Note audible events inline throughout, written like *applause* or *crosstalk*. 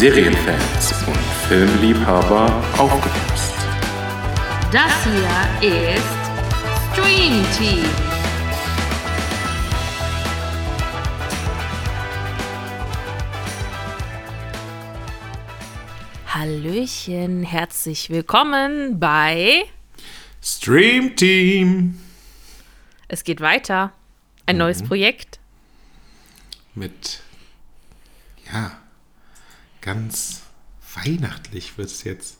Serienfans und Filmliebhaber aufgepasst. Das hier ist Stream Team. Hallöchen, herzlich willkommen bei Stream Team Es geht weiter. Ein neues Projekt. mit ja ganz weihnachtlich wird es jetzt.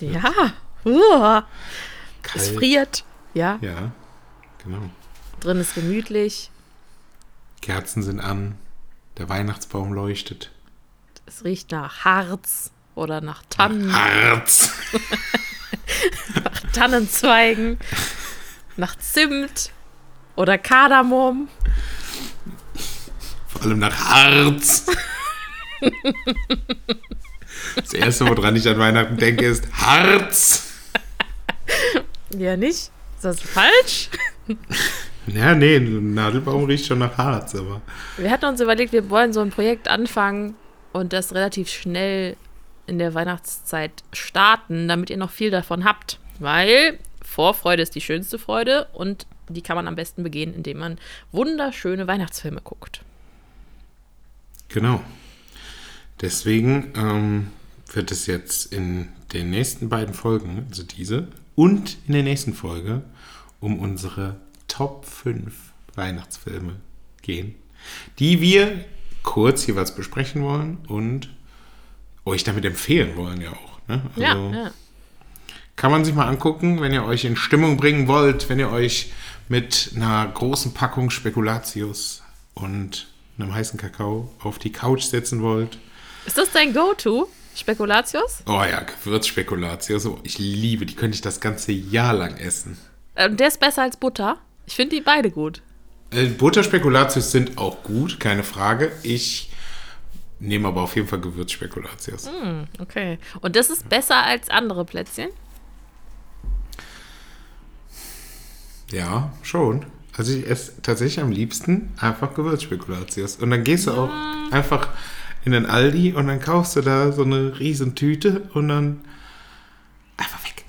Ja. Uah. Kalt. Es friert. Ja. Ja, genau. Drin ist gemütlich. Kerzen sind an, der Weihnachtsbaum leuchtet. Es riecht nach Harz oder nach Tannen, Harz. *laughs* nach Tannenzweigen, nach Zimt oder Kardamom. Vor allem nach Harz. Das erste, woran ich an Weihnachten denke, ist Harz. Ja, nicht? Ist das falsch? Ja, nee, ein Nadelbaum riecht schon nach Harz, aber. Wir hatten uns überlegt, wir wollen so ein Projekt anfangen und das relativ schnell in der Weihnachtszeit starten, damit ihr noch viel davon habt. Weil Vorfreude ist die schönste Freude und die kann man am besten begehen, indem man wunderschöne Weihnachtsfilme guckt. Genau. Deswegen ähm, wird es jetzt in den nächsten beiden Folgen, also diese, und in der nächsten Folge um unsere Top 5 Weihnachtsfilme gehen, die wir kurz jeweils besprechen wollen und euch damit empfehlen wollen ja auch. Ne? Ja, Also ja. Kann man sich mal angucken, wenn ihr euch in Stimmung bringen wollt, wenn ihr euch mit einer großen Packung Spekulatius und einem heißen Kakao auf die Couch setzen wollt. Ist das dein Go-To? Spekulatius? Oh ja, Gewürzspekulatius. Oh, ich liebe, die könnte ich das ganze Jahr lang essen. Ähm, der ist besser als Butter. Ich finde die beide gut. Äh, Butterspekulatius sind auch gut, keine Frage. Ich nehme aber auf jeden Fall Gewürzspekulatius. Okay. Und das ist besser als andere Plätzchen? Ja, schon. Also ich esse tatsächlich am liebsten einfach Gewürzspekulatius. Und dann gehst du auch einfach in den Aldi und dann kaufst du da so eine riesen Tüte und dann einfach weg.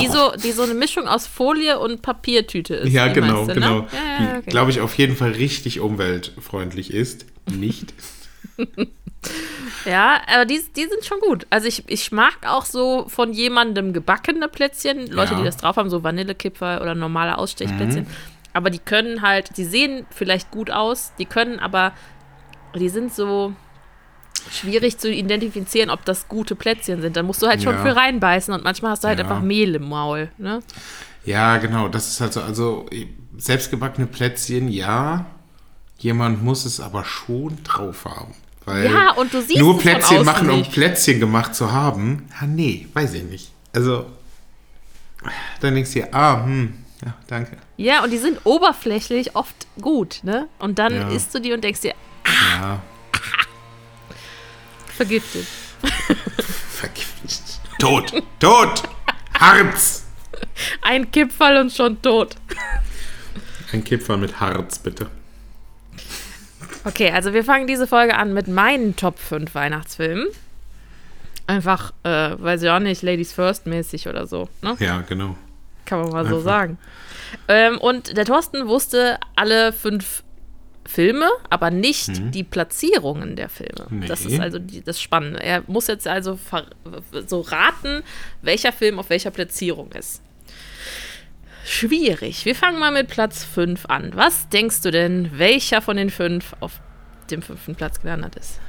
Die so, die so eine Mischung aus Folie und Papiertüte ist. Ja, genau, meiste, genau. Ne? Ja, ja, Die, okay. glaube ich, auf jeden Fall richtig umweltfreundlich ist. Nicht. *laughs* Ja, aber die, die sind schon gut. Also ich, ich mag auch so von jemandem gebackene Plätzchen. Leute, Ja. die das drauf haben, so Vanillekipferl oder normale Ausstechplätzchen. Mhm. Aber die können halt, die sehen vielleicht gut aus, die können aber, die sind so schwierig zu identifizieren, ob das gute Plätzchen sind. Da musst du halt schon Ja. für reinbeißen und manchmal hast du halt Ja. einfach Mehl im Maul. Ne? Ja, genau. Das ist halt so. Also selbstgebackene Plätzchen, ja. Jemand muss es aber schon drauf haben. Weil Ja, und du siehst nur Plätzchen machen, um nicht. Plätzchen gemacht zu haben. Ja, nee, weiß ich nicht. Also, dann denkst du dir, ah, hm, ja, danke. Ja, und die sind oberflächlich oft gut, ne? Und dann Ja. isst du die und denkst dir, Ja, vergiftet. vergiftet. Tot, tot, Harz. Ein Kipferl und schon tot. Ein Kipferl mit Harz, bitte. Okay, also wir fangen diese Folge an mit meinen Top 5 Weihnachtsfilmen. Einfach, äh, weiß ich auch nicht, Ladies First mäßig oder so, ne? Ja, genau. Kann man mal so Einfach. sagen. Ähm, und der Thorsten wusste alle fünf Filme, aber nicht die Platzierungen der Filme. Nee. Das ist also die, das Spannende. Er muss jetzt also ver- so raten, welcher Film auf welcher Platzierung ist. Schwierig. Wir fangen mal mit Platz 5 an. Was denkst du denn, welcher von den fünf auf dem fünften Platz gelandet ist?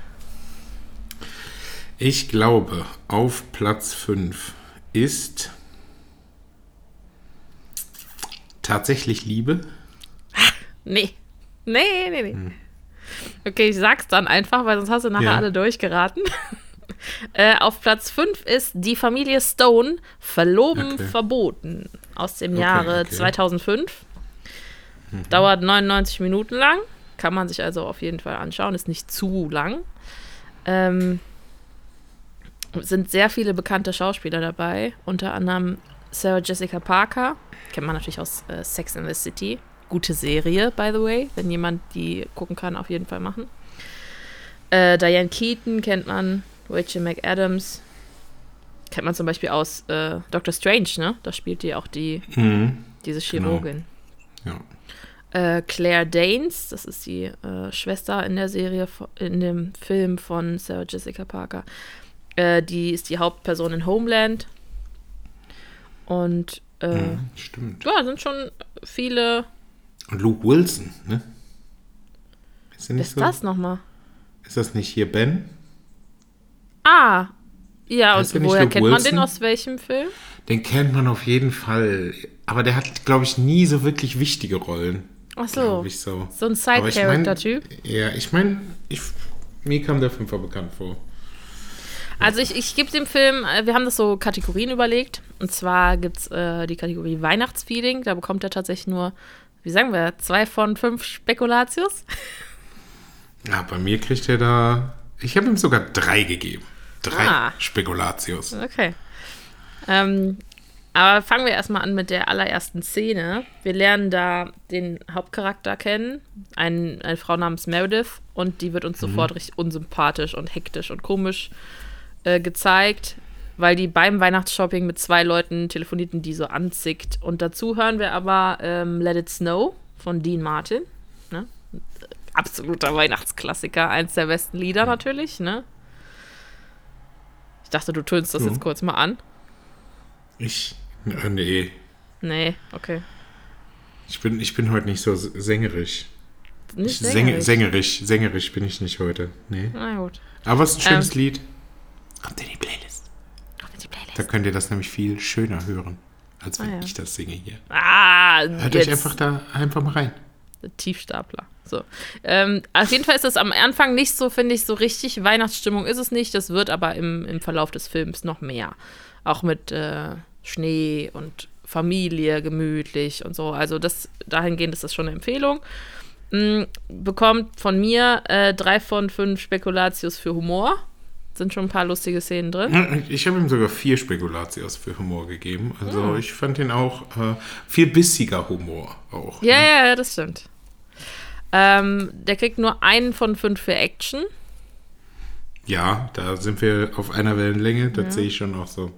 Ich glaube, auf Platz 5 ist tatsächlich Liebe. Nee. Nee, nee, nee. Okay, ich sag's dann einfach, weil sonst hast du nachher Ja. alle durchgeraten. *laughs* äh, auf Platz 5 ist Die Familie Stone, Verloben Okay. verboten. Aus dem Okay, Jahre okay. 2005. Dauert 99 Minuten lang. Kann man sich also auf jeden Fall anschauen. Ist nicht zu lang. Ähm, sind sehr viele bekannte Schauspieler dabei. Unter anderem Sarah Jessica Parker. Kennt man natürlich aus äh, Sex in the City. Gute Serie, by the way. Wenn jemand die gucken kann, auf jeden Fall machen. Äh, Diane Keaton kennt man Rachel McAdams. Kennt man zum Beispiel aus äh, Doctor Strange, ne? Da spielt die auch die, Mhm. diese Chirurgin. Ja. Äh, Claire Danes, das ist die äh, Schwester in der Serie, in dem Film von Sarah Jessica Parker. Äh, die ist die Hauptperson in Homeland. Und äh, Mhm, Stimmt. ja, sind schon viele. Und Luke Wilson, ne? Ist, Wer ist so? das nochmal? ist das nicht hier Ben? Ah, ja, Heißt und woher Luke kennt man Wilson? den aus welchem Film? Den kennt man auf jeden Fall. Aber der hat, glaube ich, nie so wirklich wichtige Rollen. Ach so, ich so. so ein Aber ich mein- Side-Character-Typ. Ja, ich meine, ich, mir kam der Fünfer bekannt vor. Also ich, ich gebe dem Film, äh, wir haben das so Kategorien überlegt. Und zwar gibt es äh, die Kategorie Weihnachtsfeeling. Da bekommt er tatsächlich nur, wie sagen wir, zwei von fünf Spekulatius. Ja, bei mir kriegt er da. Ich habe ihm sogar drei gegeben. Drei Ah. Spekulatius. Okay. Ähm, aber fangen wir erstmal an mit der allerersten Szene. Wir lernen da den Hauptcharakter kennen, ein, eine Frau namens Meredith, und die wird uns sofort richtig unsympathisch und hektisch und komisch äh, gezeigt, weil die beim Weihnachtsshopping mit zwei Leuten telefonierten, die so anzickt. Und dazu hören wir aber ähm, Let It Snow von Dean Martin. Ne? Absoluter Weihnachtsklassiker, eins der besten Lieder natürlich, ne? Ich dachte, du tönst das Ja. jetzt kurz mal an. Ich. Äh, nee. Nee, okay. Ich bin, ich bin heute nicht so sängerisch. Nicht Säng- sängerisch. sängerisch. Sängerisch bin ich nicht heute. Nee. Na gut. Aber es ist ein schönes Ähm. Lied. Kommt in die Playlist. Auf in die Playlist. Da könnt ihr das nämlich viel schöner hören, als wenn Ah, ja. ich das singe hier. Ah, Hört jetzt euch einfach da einfach mal rein. Tiefstapler. So. Ähm, auf jeden Fall ist das am Anfang nicht so, finde ich, so richtig. Weihnachtsstimmung ist es nicht. Das wird aber im, im Verlauf des Films noch mehr. Auch mit äh, Schnee und Familie, gemütlich und so. Also das dahingehend ist das schon eine Empfehlung. Mm, bekommt von mir äh, drei von fünf Spekulatius für Humor. Sind schon ein paar lustige Szenen drin. *clears throat* Ich habe ihm sogar vier Spekulatius für Humor gegeben. Also Ah. ich fand ihn auch äh, viel bissiger Humor auch. Ja, ja, ja, das stimmt. Ähm, der kriegt nur einen von fünf für Action. Ja, da sind wir auf einer Wellenlänge. Das sehe ich schon auch so.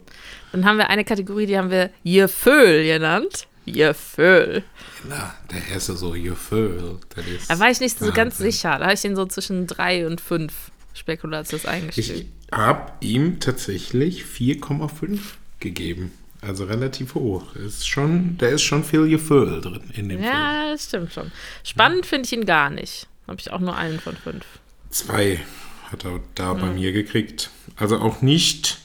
Dann haben wir eine Kategorie, die haben wir Gefühl genannt. Gefühl. Na, der erste so ist Da war ich nicht so ganz sicher. Da habe ich ihn so zwischen drei und fünf Spekulatius Ich eingestellt. habe ihm tatsächlich 4,5 gegeben. Also relativ hoch. Ist schon, da ist schon viel Gefühl drin in dem Film. Ja, das stimmt schon. Spannend finde ich ihn gar nicht. Habe ich auch nur einen von fünf. Zwei hat er da bei mir gekriegt. Also auch nicht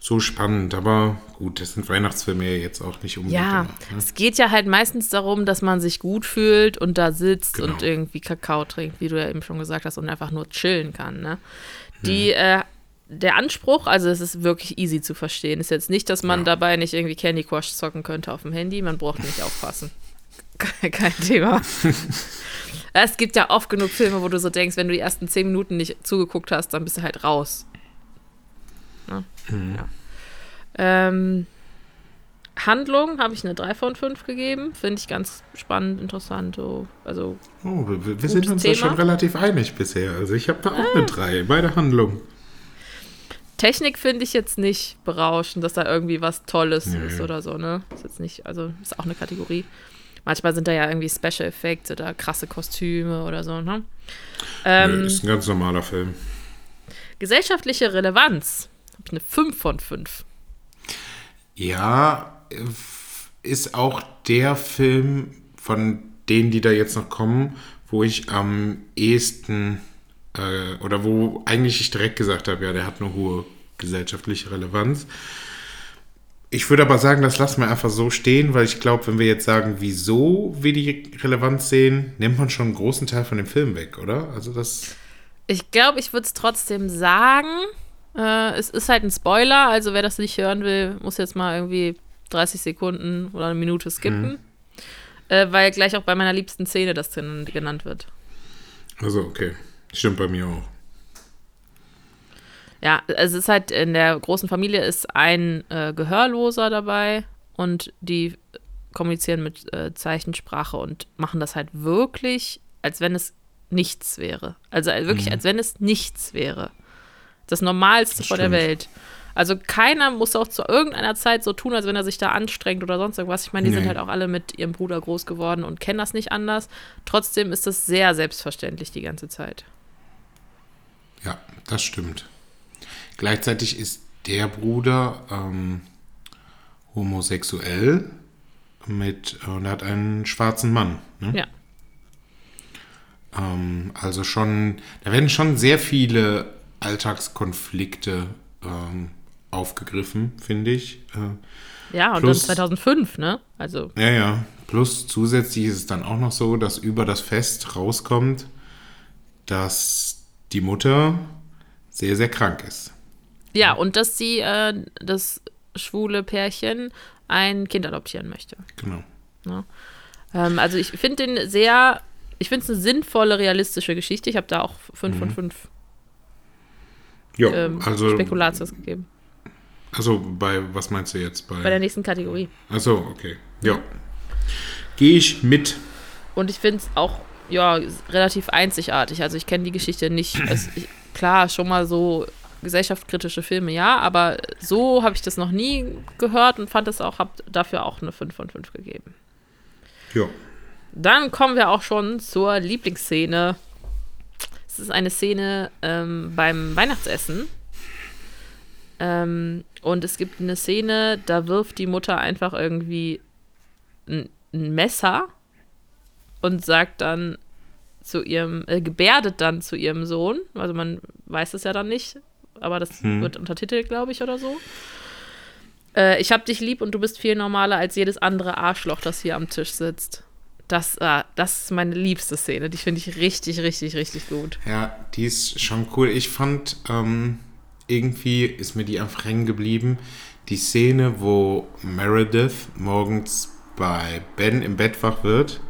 so spannend, aber gut, das sind Weihnachtsfilme ja jetzt auch nicht unbedingt. Ja, immer, ne? es geht ja halt meistens darum, dass man sich gut fühlt und da sitzt Genau. und irgendwie Kakao trinkt, wie du ja eben schon gesagt hast, und einfach nur chillen kann. Ne? Mhm. Die, äh, der Anspruch, also es ist wirklich easy zu verstehen, ist jetzt nicht, dass man Ja. dabei nicht irgendwie Candy Crush zocken könnte auf dem Handy, man braucht nicht aufpassen. *laughs* Kein Thema. *laughs* es gibt ja oft genug Filme, wo du so denkst, wenn du die ersten zehn Minuten nicht zugeguckt hast, dann bist du halt raus. Mhm. Ja. Ähm, Handlung habe ich eine 3 von 5 gegeben. Finde ich ganz spannend, interessant. So. Also, Oh, wir, wir sind uns da Thema. schon relativ einig bisher. Also ich habe da auch Ah. eine 3 bei der Handlung. Technik finde ich jetzt nicht berauschend, dass da irgendwie was Tolles Nö. ist oder so, ne? Ist jetzt nicht, also ist auch eine Kategorie. Manchmal sind da ja irgendwie Special Effects oder krasse Kostüme oder so, ne? Ähm, ist ein ganz normaler Film. gesellschaftliche Relevanz. Ich eine 5 von 5. Ja, ist auch der Film von denen, die da jetzt noch kommen, wo ich am ehesten äh, oder wo eigentlich ich direkt gesagt habe, ja, der hat eine hohe gesellschaftliche Relevanz. Ich würde aber sagen, das lassen wir einfach so stehen, weil ich glaube, wenn wir jetzt sagen, wieso wir die Relevanz sehen, nimmt man schon einen großen Teil von dem Film weg, oder? Also das. Ich glaube, ich würde es trotzdem sagen. Äh, es ist halt ein Spoiler, also wer das nicht hören will, muss jetzt mal irgendwie 30 Sekunden oder eine Minute skippen. Äh, weil gleich auch bei meiner liebsten Szene das gen- genannt wird. Also, okay. Stimmt bei mir auch. Ja, es ist halt in der großen Familie ist ein äh, Gehörloser dabei und die kommunizieren mit äh, Zeichensprache und machen das halt wirklich, als wenn es nichts wäre. Also äh, wirklich, als wenn es nichts wäre. Das Normalste Das von der. Welt. Also keiner muss auch zu irgendeiner Zeit so tun, als wenn er sich da anstrengt oder sonst irgendwas. Ich meine, die sind Nee. halt auch alle mit ihrem Bruder groß geworden und kennen das nicht anders. Trotzdem ist das sehr selbstverständlich die ganze Zeit. Ja, das stimmt. Gleichzeitig ist der Bruder ähm, homosexuell mit und er hat einen schwarzen Mann. Ne? Ja. Ähm, also schon, da werden schon sehr viele Alltagskonflikte ähm, aufgegriffen, finde ich. Äh, ja, und plus, dann 2005, ne? Also. Ja, ja. Plus zusätzlich ist es dann auch noch so, dass über das Fest rauskommt, dass die Mutter sehr, sehr krank ist. Ja, und dass sie, äh, das schwule Pärchen, ein Kind adoptieren möchte. Genau. Ja. Ähm, also ich finde den sehr, ich finde es eine sinnvolle, realistische Geschichte. Ich habe da auch 5 mhm. von 5 jo, ähm, also, Spekulatius gegeben. Also bei, was meinst du jetzt? Bei, bei der nächsten Kategorie. Achso, okay. Ja. Gehe ich mit. Und ich finde es auch, ja, relativ einzigartig. Also ich kenne die Geschichte nicht. *clears throat* Also ich, klar, schon mal so gesellschaftskritische Filme, ja, aber so habe ich das noch nie gehört und fand es auch, habe dafür auch eine 5 von 5 gegeben. Ja. Dann kommen wir auch schon zur Lieblingsszene es ist eine Szene ähm, beim Weihnachtsessen. Ähm, und es gibt eine Szene, da wirft die Mutter einfach irgendwie ein, ein Messer und sagt dann zu ihrem, äh, gebärdet dann zu ihrem Sohn. Also man weiß es ja dann nicht, aber das Hm. wird untertitelt, glaube ich, oder so. Äh, ich hab dich lieb und du bist viel normaler als jedes andere Arschloch, das hier am Tisch sitzt. Das, äh, das ist meine liebste Szene. Die finde ich richtig, richtig, richtig gut. Ja, die ist schon cool. Ich fand, ähm, irgendwie ist mir die einfach hängen geblieben. Die Szene, wo Meredith morgens bei Ben im Bett wach wird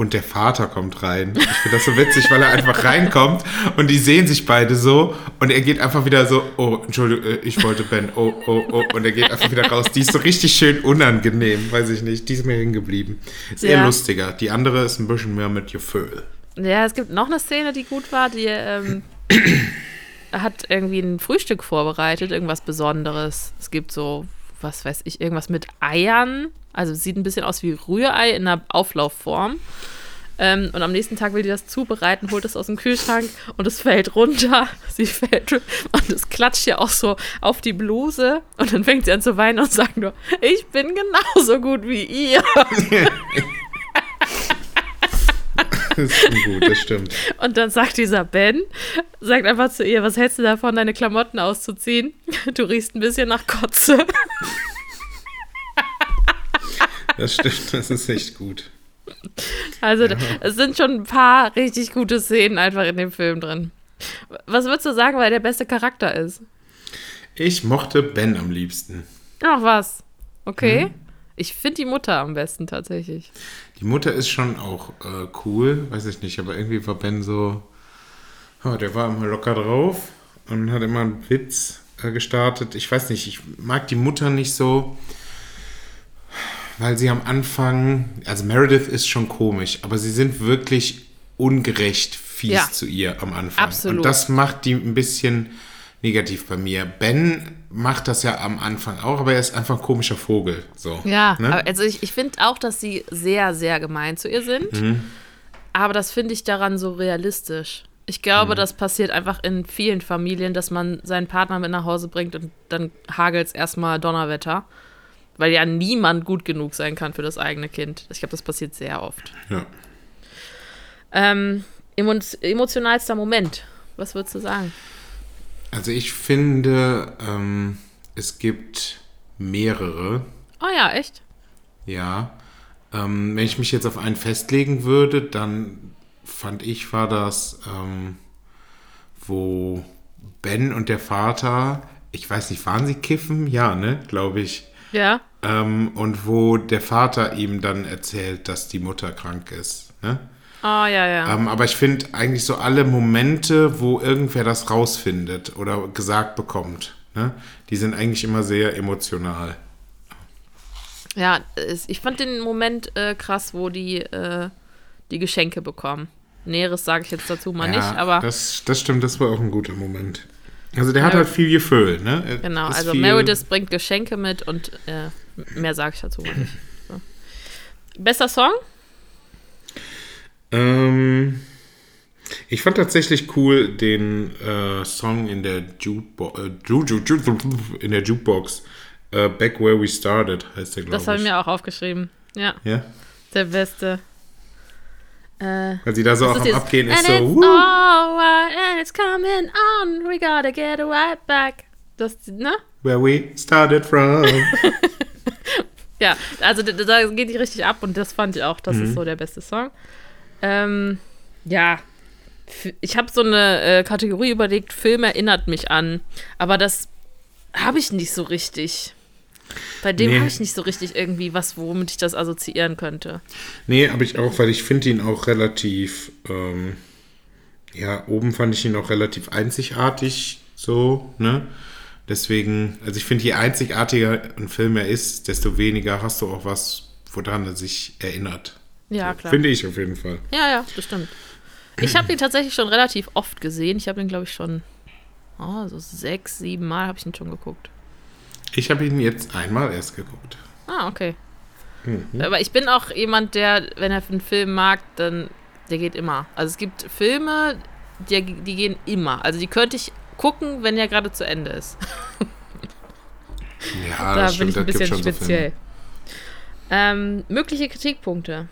und der Vater kommt rein. Ich finde das so witzig, weil er einfach reinkommt und die sehen sich beide so und er geht einfach wieder so, oh, Entschuldigung, äh, ich wollte Ben, oh, oh, oh, und er geht einfach wieder raus. Die ist so richtig schön unangenehm, weiß ich nicht. Die ist mir hängen geblieben. Ist eher Ja. lustiger. Die andere ist ein bisschen mehr mit Gefühl. Ja, es gibt noch eine Szene, die gut war. Die ähm, *clears throat* hat irgendwie ein Frühstück vorbereitet, irgendwas Besonderes. Es gibt so, was weiß ich, irgendwas mit Eiern. Also sieht ein bisschen aus wie Rührei in einer Auflaufform. Ähm, und am nächsten Tag will die das zubereiten, holt es aus dem Kühlschrank und es fällt runter. *laughs* Sie fällt und es klatscht ja auch so auf die Bluse. Und dann fängt sie an zu weinen und sagt nur, ich bin genauso gut wie ihr. *laughs* *laughs* Das ist gut, das stimmt. Und dann sagt dieser Ben, sagt einfach zu ihr, was hältst du davon, deine Klamotten auszuziehen? Du riechst ein bisschen nach Kotze. Das stimmt, das ist echt gut. Also es sind schon ein paar richtig gute Szenen einfach in dem Film drin. Was würdest du sagen, weil der beste Charakter ist? Ich mochte Ben am liebsten. Ach was. Okay. Mhm. Ich finde die Mutter am besten tatsächlich. Die Mutter ist schon auch äh, cool, weiß ich nicht, aber irgendwie war Ben so, oh, der war immer locker drauf und hat immer einen Witz äh, gestartet. Ich weiß nicht, ich mag die Mutter nicht so, weil sie am Anfang, also Meredith ist schon komisch, aber sie sind wirklich ungerecht fies Ja. zu ihr am Anfang. Absolut. Und das macht die ein bisschen negativ bei mir. Ben macht das ja am Anfang auch, aber er ist einfach ein komischer Vogel. So, Ja, ne? also ich, ich finde auch, dass sie sehr, sehr gemein zu ihr sind. Mhm. Aber das finde ich daran so realistisch. Ich Mhm. glaube, das passiert einfach in vielen Familien, dass man seinen Partner mit nach Hause bringt und dann hagelt es erstmal Donnerwetter. Weil ja niemand gut genug sein kann für das eigene Kind. Ich glaube, das passiert sehr oft. ja. Ähm, emo emotionalster Moment. Was würdest du sagen? Also ich finde, ähm, es gibt mehrere, Oh ja, echt? ja. Ähm, wenn ich mich jetzt auf einen festlegen würde, dann fand ich, war das, ähm, wo Ben und der Vater, ich weiß nicht, waren sie kiffen? Ja, ne, glaube ich. Ja. Ähm, und wo der Vater ihm dann erzählt, dass die Mutter krank ist. Ne? Oh ja, ja. Ähm, aber ich finde eigentlich so alle Momente, wo irgendwer das rausfindet oder gesagt bekommt, ne, die sind eigentlich immer sehr emotional. Ja, ich fand den Moment äh, krass, wo die äh, die Geschenke bekommen. Näheres sage ich jetzt dazu mal nicht, aber Das, das stimmt, das war auch ein guter Moment. Also der hat halt viel Gefühl, ne? Er Genau, also Meredith bringt Geschenke mit und äh, mehr sage ich dazu mal nicht. So. Bester Song? Ähm, ich fand tatsächlich cool den äh, Song in der Jukebox, äh, Ju- Ju- Ju- in der Jukebox. Äh, Back Where We Started heißt der, glaube Das ich. habe ich mir auch aufgeschrieben. Ja, ja, der beste. Äh, weil sie da so auch am dieses, Abgehen ist so. it's wuh. alright and it's coming on. We gotta get right back. Das, ne? Where we started from. *laughs* Ja, also da, da geht die richtig ab und das fand ich auch, das ist so der beste Song. Ähm, ja, ich habe so eine äh, Kategorie überlegt, Film erinnert mich an, aber das habe ich nicht so richtig. Bei dem Nee. habe ich nicht so richtig irgendwie was, womit ich das assoziieren könnte. nee, habe ich auch, weil ich finde ihn auch relativ. Ähm, ja, oben fand ich ihn auch relativ einzigartig, so, ne? Deswegen, also ich finde, je einzigartiger ein Film er ist, desto weniger hast du auch was, woran er sich erinnert. Ja, klar. Finde ich auf jeden Fall. Ja, ja, das stimmt. Ich habe ihn tatsächlich schon relativ oft gesehen. Ich habe ihn, glaube ich, schon oh, so sechs, sieben Mal habe ich ihn schon geguckt. Ich habe ihn jetzt einmal erst geguckt. Ah, okay. Aber ich bin auch jemand, der, wenn er einen Film mag, dann der geht immer. Also es gibt Filme, die, die gehen immer. Also die könnte ich gucken, wenn er gerade zu Ende ist. Ja, da das bin stimmt, ich ein bisschen so speziell. Filme. ähm, mögliche Kritikpunkte.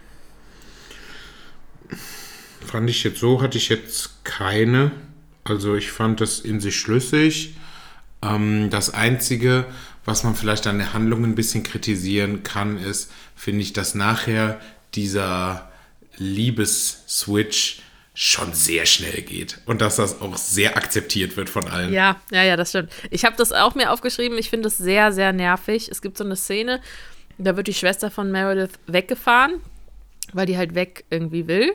Fand ich jetzt so, hatte ich jetzt keine. Also ich fand das in sich schlüssig. Ähm, das Einzige, was man vielleicht an der Handlung ein bisschen kritisieren kann, ist, finde ich, dass nachher dieser Liebesswitch schon sehr schnell geht. Und dass das auch sehr akzeptiert wird von allen. Ja, ja, ja, das stimmt. Ich habe das auch mir aufgeschrieben. Ich finde es sehr, sehr nervig. Es gibt so eine Szene, da wird die Schwester von Meredith weggefahren, weil die halt weg irgendwie will.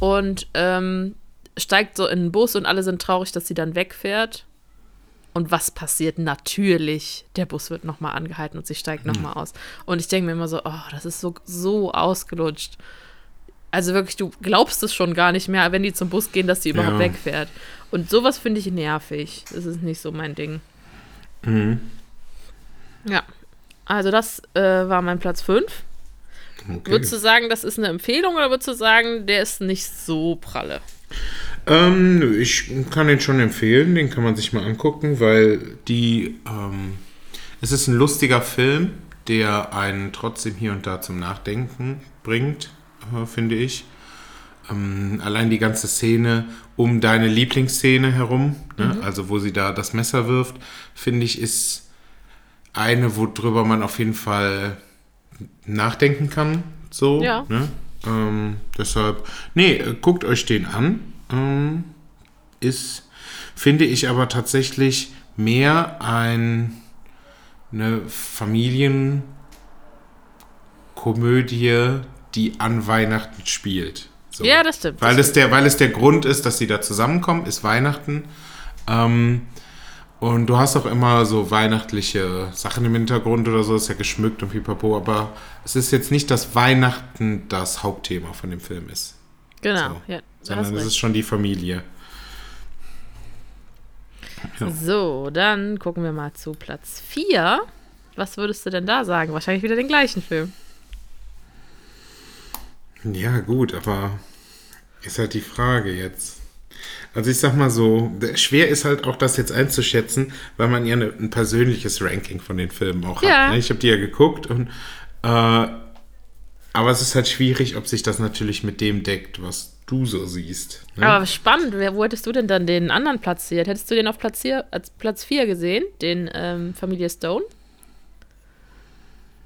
Und ähm, steigt so in den Bus und alle sind traurig, dass sie dann wegfährt. Und was passiert? Natürlich, der Bus wird nochmal angehalten und sie steigt nochmal aus. Und ich denke mir immer so, oh, das ist so, so ausgelutscht. Also wirklich, du glaubst es schon gar nicht mehr, wenn die zum Bus gehen, dass die überhaupt Ja. wegfährt. Und sowas finde ich nervig. Das ist nicht so mein Ding. Mhm. Ja. Also das äh, war mein Platz 5. Okay. Würdest du sagen, das ist eine Empfehlung oder würdest du sagen, der ist nicht so pralle? Ähm, ich kann den schon empfehlen, den kann man sich mal angucken, weil die, ähm, es ist ein lustiger Film, der einen trotzdem hier und da zum Nachdenken bringt, äh, finde ich. Ähm, allein die ganze Szene um deine Lieblingsszene herum, ne? also wo sie da das Messer wirft, finde ich, ist eine, worüber man auf jeden Fall nachdenken kann. So, Ja. ne? ähm, deshalb, nee, äh, guckt euch den an. Ähm, ist, finde ich aber tatsächlich mehr ein, eine Familienkomödie, die an Weihnachten spielt. So. Ja, das stimmt. Weil das es, der, weil es der Grund ist, dass sie da zusammenkommen, ist Weihnachten. Ähm, und du hast auch immer so weihnachtliche Sachen im Hintergrund oder so, ist ja geschmückt und pipapo, aber es ist jetzt nicht, dass Weihnachten das Hauptthema von dem Film ist, Genau, so. ja. Sondern es ist schon die Familie. ja. So, dann gucken wir mal zu Platz 4. Was würdest du denn da sagen? Wahrscheinlich wieder den gleichen Film. Ja, gut, aber ist halt die Frage jetzt. Also ich sag mal so, schwer ist halt auch das jetzt einzuschätzen, weil man ja eine, ein persönliches Ranking von den Filmen auch Ja. hat. Ne? Ich habe die ja geguckt und äh, aber es ist halt schwierig, ob sich das natürlich mit dem deckt, was du so siehst. Ne? Aber spannend, wer, wo hättest du denn dann den anderen platziert? Hättest du den auf Platz 4, als Platz 4 gesehen, den ähm, Familie Stone?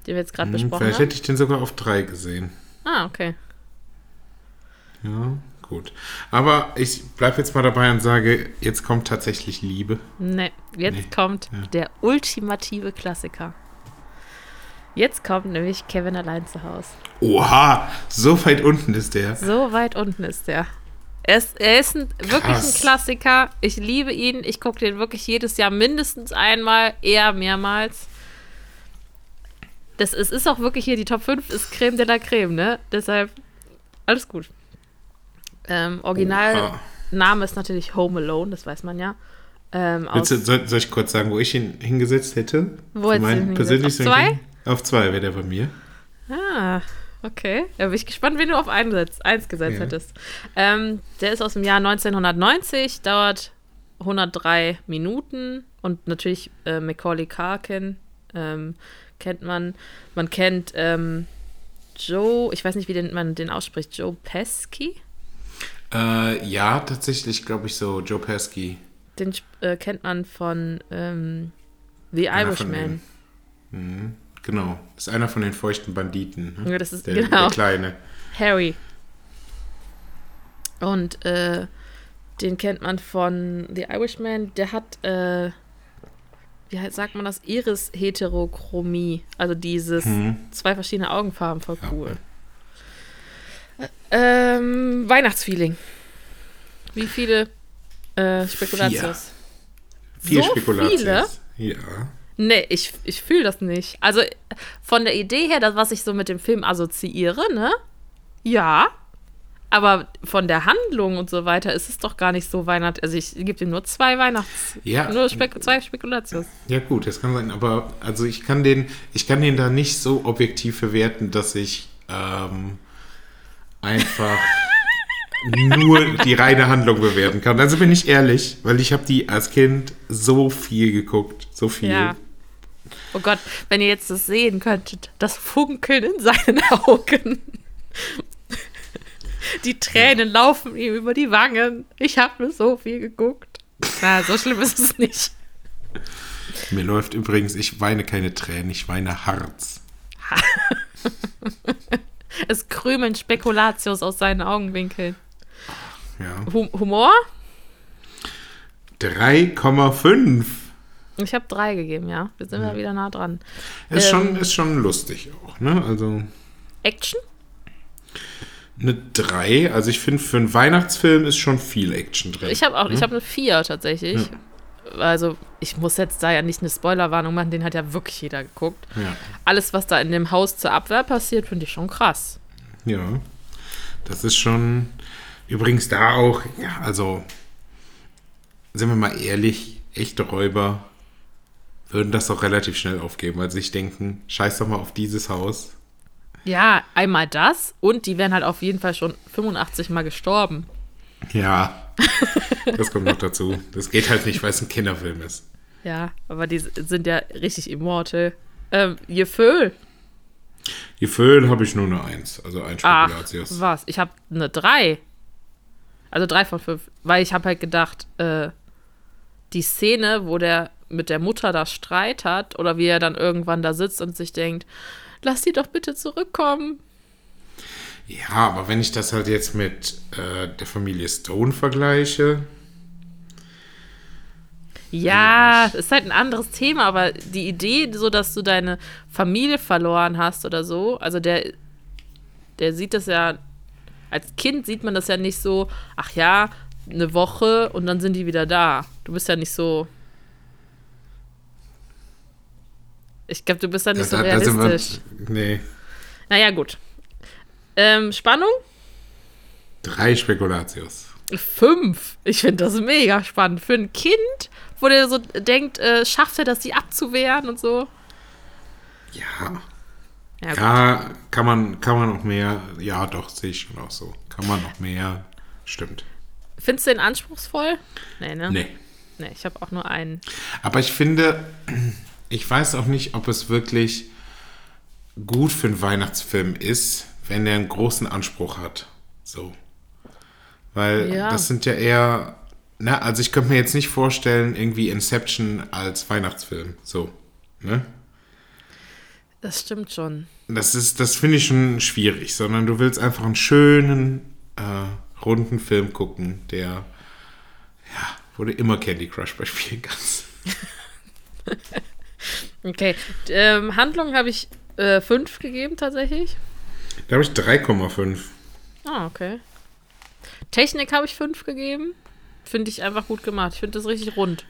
Den wir jetzt gerade Hm, besprochen Vielleicht haben? hätte ich den sogar auf drei gesehen. Ah, okay. Ja, gut. Aber ich bleibe jetzt mal dabei und sage, jetzt kommt tatsächlich Liebe. Nee, jetzt Nee, kommt ja. der ultimative Klassiker. Jetzt kommt nämlich Kevin allein zu Hause. Oha, so weit unten ist der. So weit unten ist der. Er ist, er ist ein, wirklich ein. Klassiker. Ich liebe ihn. Ich gucke den wirklich jedes Jahr mindestens einmal, eher mehrmals. Das ist, ist auch wirklich hier, die Top 5 ist Creme de la Creme, ne? Deshalb, alles gut. Ähm, Originalname ist natürlich Home Alone, das weiß man ja. Ähm, du, soll, soll ich kurz sagen, wo ich ihn hingesetzt hätte? Wo hättest du ihn hingesetzt? Auf zwei? Ranking? Auf zwei wäre der bei mir. ah, okay. Da bin ich gespannt, wen du auf einen eins gesetzt Ja. hättest. Ähm, der ist aus dem Jahr 1990, dauert 103 Minuten und natürlich äh, Macaulay Culkin ähm, kennt man. Man kennt ähm, Joe, ich weiß nicht, wie den, man den ausspricht, Joe Pesky. Äh, ja, tatsächlich glaube ich so, Joe Pesky. Den äh, kennt man von ähm, The Irishman. Mhm, genau. Ist einer von den feuchten Banditen. Ne? Ja, das ist- der, genau. der Kleine. Harry. Und äh, den kennt man von The Irishman. Der hat, äh, wie heißt- sagt man das? Iris-Heterochromie. Also dieses Mhm. zwei verschiedene Augenfarben, voll Ja. cool. Ähm, Weihnachtsfeeling. Wie viele äh, Spekulatius? Vier so Spekulatius. viele? Ja. Nee, ich, ich fühle das nicht. Also von der Idee her, das, was ich so mit dem Film assoziiere, ne? Ja. Aber von der Handlung und so weiter ist es doch gar nicht so Weihnacht. Also ich gebe dir nur zwei Weihnachts. Ja. Nur Spek zwei Spekulatius. Ja, gut, das kann sein, aber also ich kann den, ich kann den da nicht so objektiv bewerten, dass ich ähm, einfach *laughs* nur die reine Handlung bewerten kann. Also bin ich ehrlich, weil ich habe die als Kind so viel geguckt, so viel. Ja. Oh Gott, wenn ihr jetzt das sehen könntet, das Funkeln in seinen Augen. Die Tränen laufen ihm über die Wangen. Ich habe mir so viel geguckt. Na, so schlimm ist es nicht. Mir läuft übrigens, ich weine keine Tränen, ich weine Harz. *laughs* Es krümeln Spekulatius aus seinen Augenwinkeln. Ja. Hum Humor? 3,5. Ich habe drei gegeben, ja. Wir sind ja wieder nah dran. Ist, Ähm. schon, ist schon lustig auch, ne? Also Action? eine 3. Also ich finde, für einen Weihnachtsfilm ist schon viel Action drin. Ich habe auch, ich habe eine vier tatsächlich. Also, ich muss jetzt da ja nicht eine Spoilerwarnung machen, den hat ja wirklich jeder geguckt. ja. Alles, was da in dem Haus zur Abwehr passiert, finde ich schon krass. Ja, das ist schon. Übrigens da auch, ja, also, sind wir mal ehrlich, echte Räuber würden das auch relativ schnell aufgeben, weil sie sich denken, scheiß doch mal auf dieses Haus. Ja, einmal das und die wären halt auf jeden Fall schon 85 Mal gestorben. Ja, das kommt noch dazu. Das geht halt nicht, weil es ein Kinderfilm ist. Ja, aber die sind ja richtig immortal. Ähm, Gefühl. Gefühl habe ich nur eine 1, also ein Ach, Spekulatius. was? Ich habe eine 3. Also 3 von 5. Weil ich habe halt gedacht, äh, die Szene, wo der mit der Mutter da Streit hat oder wie er dann irgendwann da sitzt und sich denkt, lass die doch bitte zurückkommen. Ja, aber wenn ich das halt jetzt mit äh, der Familie Stone vergleiche, Ja, ist halt ein anderes Thema, aber die Idee, so dass du deine Familie verloren hast oder so, also der, der sieht das ja, als Kind sieht man das ja nicht so, ach ja, eine Woche und dann sind die wieder da. Du bist ja nicht so. Ich glaube, du bist ja nicht so da- da wir- realistisch. nee, Naja, gut. Ähm, Spannung? drei Spekulatius. Fünf. Ich finde das mega spannend. Für ein Kind, wo der so denkt, äh, schafft er das, die abzuwehren und so. Ja, Ja. Ja, kann man, kann man noch mehr. Ja, doch, sehe ich schon auch so. Kann man noch mehr. Stimmt. Findest du den anspruchsvoll? Nee, ne? Nee. Nee, ich habe auch nur einen. Aber ich finde, ich weiß auch nicht, ob es wirklich gut für einen Weihnachtsfilm ist, wenn er einen großen Anspruch hat. So. Weil Ja. das sind ja eher. Na, also ich könnte mir jetzt nicht vorstellen, irgendwie Inception als Weihnachtsfilm. So. Ne? Das stimmt schon. Das ist, das finde ich schon schwierig, sondern du willst einfach einen schönen, äh, runden Film gucken, der, ja, wo du immer Candy Crush bei spielen kannst. *laughs* Okay. Ähm, Handlung habe ich äh, fünf gegeben tatsächlich. Da habe ich 3,5. Ah, okay. Technik habe ich fünf gegeben. Finde ich einfach gut gemacht. Ich finde das richtig rund.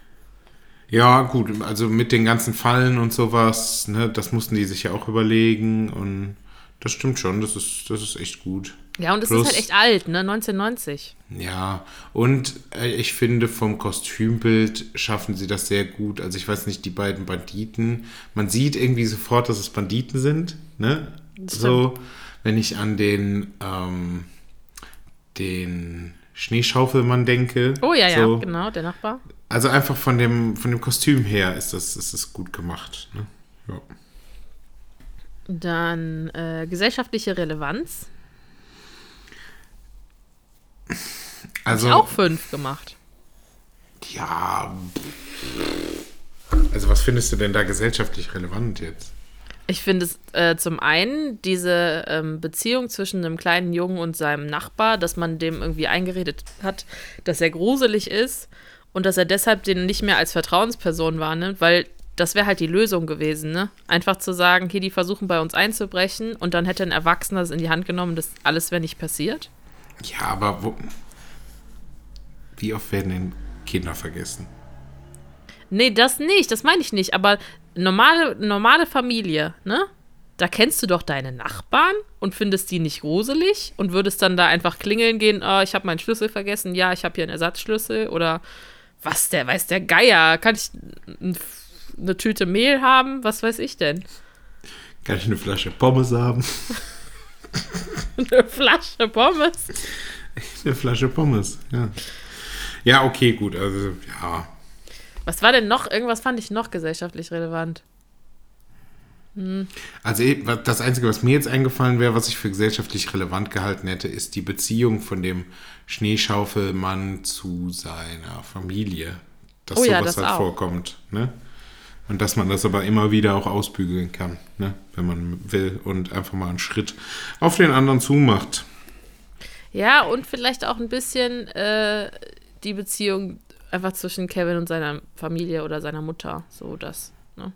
Ja, gut, also mit den ganzen Fallen und sowas, ne, das mussten die sich ja auch überlegen und das stimmt schon. Das ist, das ist echt gut. Ja, und es ist halt echt alt, ne? 1990. Ja, und äh, ich finde, vom Kostümbild schaffen sie das sehr gut. Also ich weiß nicht, die beiden Banditen, man sieht irgendwie sofort, dass es Banditen sind, ne? So, wenn ich an den, ähm, den Schneeschaufelmann denke. Oh ja, ja, so. genau, der Nachbar. Also einfach von dem, von dem Kostüm her ist das, ist das gut gemacht. Ne? Ja. Dann äh, gesellschaftliche Relevanz. Also, Auch fünf gemacht. ja. Also was findest du denn da gesellschaftlich relevant jetzt? Ich finde es äh, zum einen diese ähm, Beziehung zwischen einem kleinen Jungen und seinem Nachbar, dass man dem irgendwie eingeredet hat, dass er gruselig ist und dass er deshalb den nicht mehr als Vertrauensperson wahrnimmt, weil das wäre halt die Lösung gewesen, ne? Einfach zu sagen, hier, die versuchen bei uns einzubrechen und dann hätte ein Erwachsener das in die Hand genommen, das alles wäre nicht passiert. Ja, aber wo, wie oft werden denn Kinder vergessen? Nee, das nicht, das meine ich nicht. Aber normale, normale Familie, ne? Da kennst du doch deine Nachbarn und findest die nicht gruselig und würdest dann da einfach klingeln gehen, oh, ich habe meinen Schlüssel vergessen, ja, ich habe hier einen Ersatzschlüssel oder was, der weiß der Geier, kann ich eine Tüte Mehl haben, was weiß ich denn? Kann ich eine Flasche Pommes haben? *laughs* *laughs* Eine Flasche Pommes. Eine Flasche Pommes, ja. Ja, okay, gut, also ja. Was war denn noch? Irgendwas fand ich noch gesellschaftlich relevant. Also eh, das Einzige, was mir jetzt eingefallen wäre, was ich für gesellschaftlich relevant gehalten hätte, ist die Beziehung von dem Schneeschaufelmann zu seiner Familie. Dass Oh ja, sowas das halt auch. vorkommt, ne? Und dass man das aber immer wieder auch ausbügeln kann, ne? Wenn man will und einfach mal einen Schritt auf den anderen zumacht. Ja, und vielleicht auch ein bisschen äh, die Beziehung einfach zwischen Kevin und seiner Familie oder seiner Mutter. So das, ne?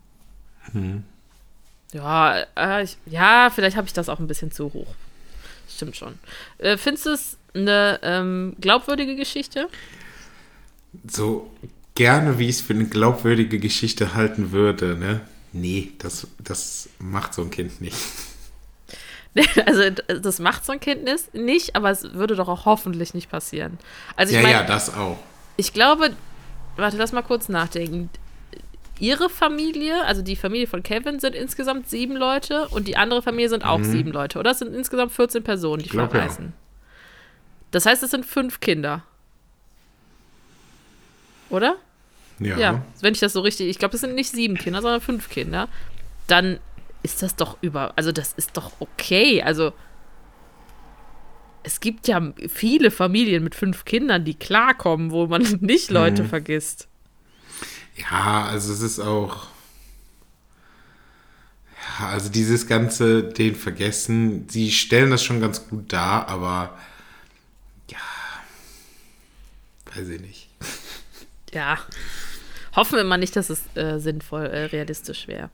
Ja, äh, ich, ja, vielleicht habe ich das auch ein bisschen zu hoch. Stimmt schon. Äh, findest du es eine ähm, glaubwürdige Geschichte? So gerne, wie ich es für eine glaubwürdige Geschichte halten würde, ne? Nee, das, das macht so ein Kind nicht. *laughs* also, das macht so ein Kind nicht, aber es würde doch auch hoffentlich nicht passieren. Also, ich ja, meine, ja, das auch. Ich glaube, warte, lass mal kurz nachdenken. Ihre Familie, also die Familie von Kevin, sind insgesamt sieben Leute und die andere Familie sind auch sieben Leute, oder? Es sind insgesamt 14 Personen, die Mhm. glaub, ja. verreisen. Das heißt, es sind fünf Kinder. Oder? Ja. Ja. Wenn ich das so richtig, ich glaube, es sind nicht sieben Kinder, sondern fünf Kinder. Dann ist das doch über, also das ist doch okay. Also es gibt ja viele Familien mit fünf Kindern, die klarkommen, wo man *laughs* nicht Leute vergisst. Ja, also es ist auch. Ja, also dieses ganze, den vergessen, sie stellen das schon ganz gut dar, aber ja, weiß ich nicht. Ja. Hoffen wir mal nicht, dass es äh, sinnvoll, äh, realistisch wäre.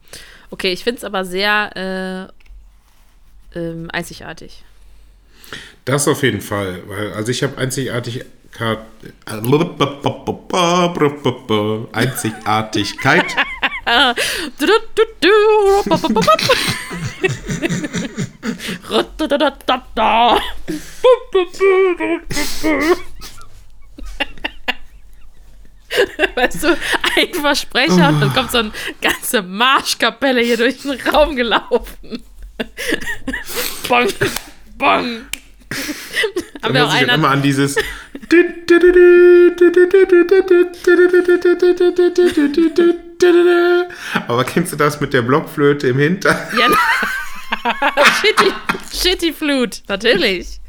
Okay, ich finde es aber sehr äh, ähm, einzigartig. Das auf jeden Fall, weil, also ich habe Einzigartigkeit. Einzigartigkeit. *laughs* *laughs* *laughs* Weißt du, ein Versprecher und dann kommt so eine ganze Marschkapelle hier durch den Raum gelaufen. *laughs* Bong, bong. Dann *laughs* Haben wir auch muss ich einer, immer an dieses. Aber kennst du das mit der Blockflöte im Hintern? Ja, Shitty, Shitty Flut, natürlich.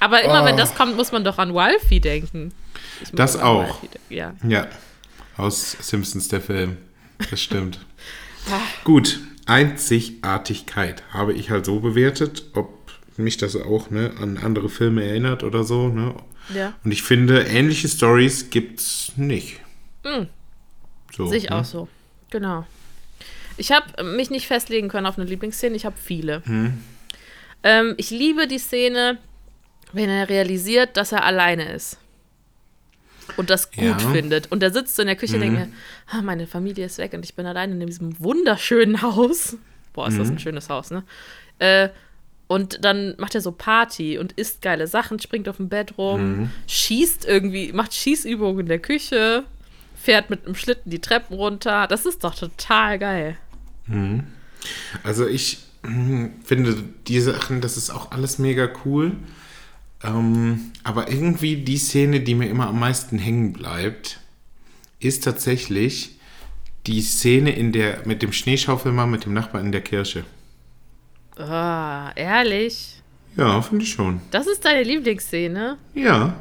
Aber immer Oh. wenn das kommt, muss man doch an Wolfie denken. Das auch. Denken, Ja. Ja, aus Simpsons der Film. Das stimmt. *laughs* Gut, Einzigartigkeit habe ich halt so bewertet, ob mich das auch ne, an andere Filme erinnert oder so. Ne? ja. Und ich finde, ähnliche Stories gibt's nicht. Mhm. So, Sehe ich ne? auch so. Genau. Ich habe mich nicht festlegen können auf eine Lieblingsszene, ich habe viele. Hm. Ähm, ich liebe die Szene, wenn er realisiert, dass er alleine ist. Und das gut Ja. findet. Und er sitzt so in der Küche und denkt mir, ah, meine Familie ist weg und ich bin allein in diesem wunderschönen *laughs* Haus. Boah, ist das Mhm. ein schönes Haus, ne? Äh, Und dann macht er so Party und isst geile Sachen, springt auf dem Bett rum, Mhm. schießt irgendwie, macht Schießübungen in der Küche, fährt mit einem Schlitten die Treppen runter. Das ist doch total geil. Also ich mm, finde die Sachen, das ist auch alles mega cool. Ähm, aber irgendwie die Szene, die mir immer am meisten hängen bleibt, ist tatsächlich die Szene in der, mit dem Schneeschaufelmann, mit dem Nachbarn in der Kirche. Ah, ehrlich? Ja, finde ich schon. Das ist deine Lieblingsszene? Ja.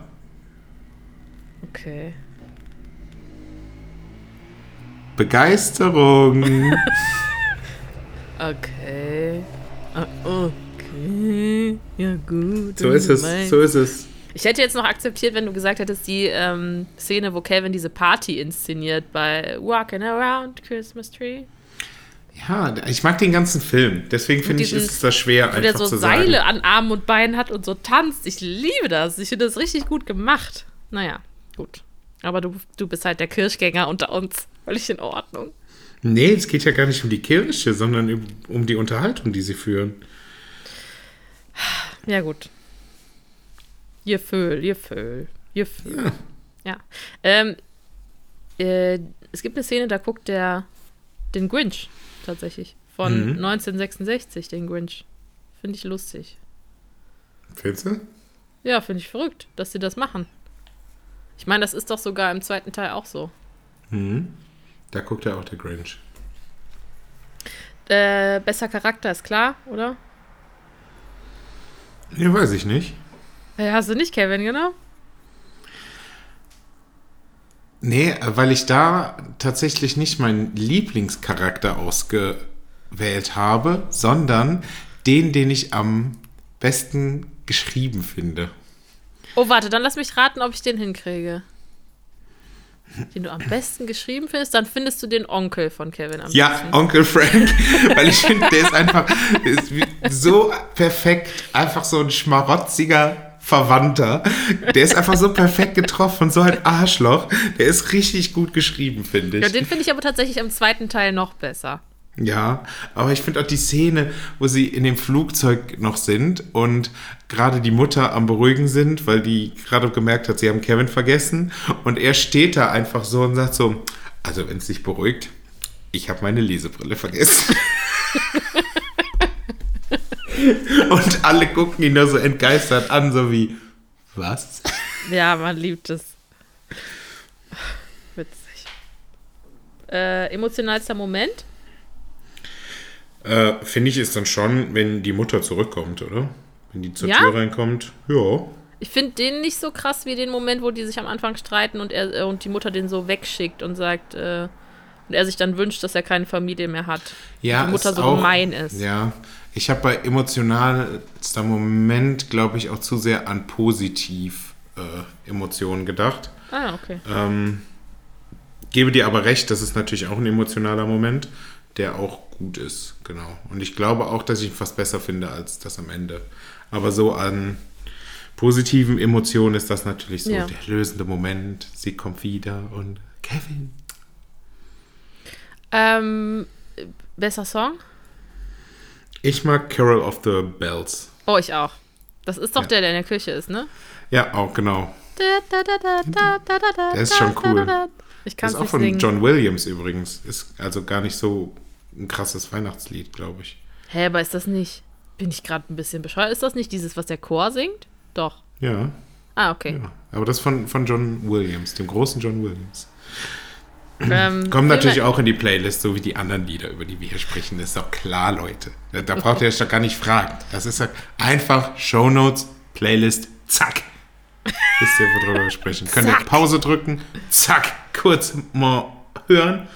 Okay. Begeisterung. *laughs* Okay. Ah, Ja, gut. so ist es, Mein- so ist es. Ich hätte jetzt noch akzeptiert, wenn du gesagt hättest, die ähm, Szene, wo Calvin diese Party inszeniert bei Walking Around Christmas Tree. Ja, ich mag den ganzen Film. Deswegen finde ich, ist es da schwer, Wo der einfach so zu Seile sagen. an Armen und Beinen hat und so tanzt. Ich liebe das. Ich finde das richtig gut gemacht. Naja, gut. Aber du, du bist halt der Kirchgänger unter uns. Völlig in Ordnung. Nee, es geht ja gar nicht um die Kirche, sondern um die Unterhaltung, die sie führen. Ja, gut. Ihr Föhl, ihr Föhl, ihr Föhl. Ja. Ja. Ähm, äh, es gibt eine Szene, da guckt der den Grinch tatsächlich. Von Mhm. 1966, den Grinch. Finde ich lustig. Findest du? Ja, finde ich verrückt, dass sie das machen. Ich meine, das ist doch sogar im zweiten Teil auch so. Mhm. Da guckt ja auch der Grinch. Äh, besser Charakter ist klar, oder? Ja, weiß ich nicht. Hast du nicht, Kevin, genau? Nee, weil ich da tatsächlich nicht meinen Lieblingscharakter ausgewählt habe, sondern den, den ich am besten geschrieben finde. Oh, warte, dann lass mich raten, ob ich den hinkriege. Den du am besten geschrieben findest, dann findest du den Onkel von Kevin am Ja, besten. Onkel Frank, *laughs* weil ich finde, der ist einfach ist so perfekt, einfach so ein schmarotziger Verwandter. Der ist einfach so perfekt getroffen, so ein Arschloch. Der ist richtig gut geschrieben, finde ich. Ja, den finde ich aber tatsächlich am zweiten Teil noch besser. Ja, aber ich finde auch die Szene, wo sie in dem Flugzeug noch sind und gerade die Mutter am Beruhigen sind, weil die gerade gemerkt hat, sie haben Kevin vergessen. Und er steht da einfach so und sagt so, also wenn es sich beruhigt, ich habe meine Lesebrille vergessen. *laughs* und alle gucken ihn nur so entgeistert an, so wie, was? Ja, man liebt es. Witzig. Äh, emotionalster Moment? Äh, finde ich ist dann schon, wenn die Mutter zurückkommt, oder? Wenn die zur Ja? Tür reinkommt. Ja. Ich finde den nicht so krass wie den Moment, wo die sich am Anfang streiten und er äh, und die Mutter den so wegschickt und sagt, äh, und er sich dann wünscht, dass er keine Familie mehr hat. ja die Mutter so auch, gemein ist. Ja, ich habe bei emotionalster Moment, glaube ich, auch zu sehr an positiv äh, Emotionen gedacht. Ah, okay. Ähm, gebe dir aber recht, das ist natürlich auch ein emotionaler Moment, der auch gut ist, genau. Und ich glaube auch, dass ich ihn fast besser finde als das am Ende. Aber so an positiven Emotionen ist das natürlich so Ja. der lösende Moment. Sie kommt wieder und Kevin. Ähm, besser Song? Ich mag Carol of the Bells. Oh, ich auch. Das ist doch Ja. der, der in der Küche ist, ne? Ja, auch genau. Der ist schon cool. Ich kann ist auch von singen. John Williams übrigens. Ist also gar nicht so ein krasses Weihnachtslied, glaube ich. Hä, aber ist das nicht. Bin ich gerade ein bisschen bescheuert? Ist das nicht dieses, was der Chor singt? Doch. Ja, Ah, okay. ja. Aber das von, von John Williams, dem großen John Williams. Ähm, *clears throat* Kommt natürlich auch in die Playlist, so wie die anderen Lieder, über die wir hier sprechen. Das ist doch klar, Leute. Da, da braucht ihr euch doch gar nicht fragen. Das ist einfach Shownotes, Playlist, zack. Wisst ihr, worüber wir sprechen? Könnt ihr. Pause drücken, zack, kurz mal hören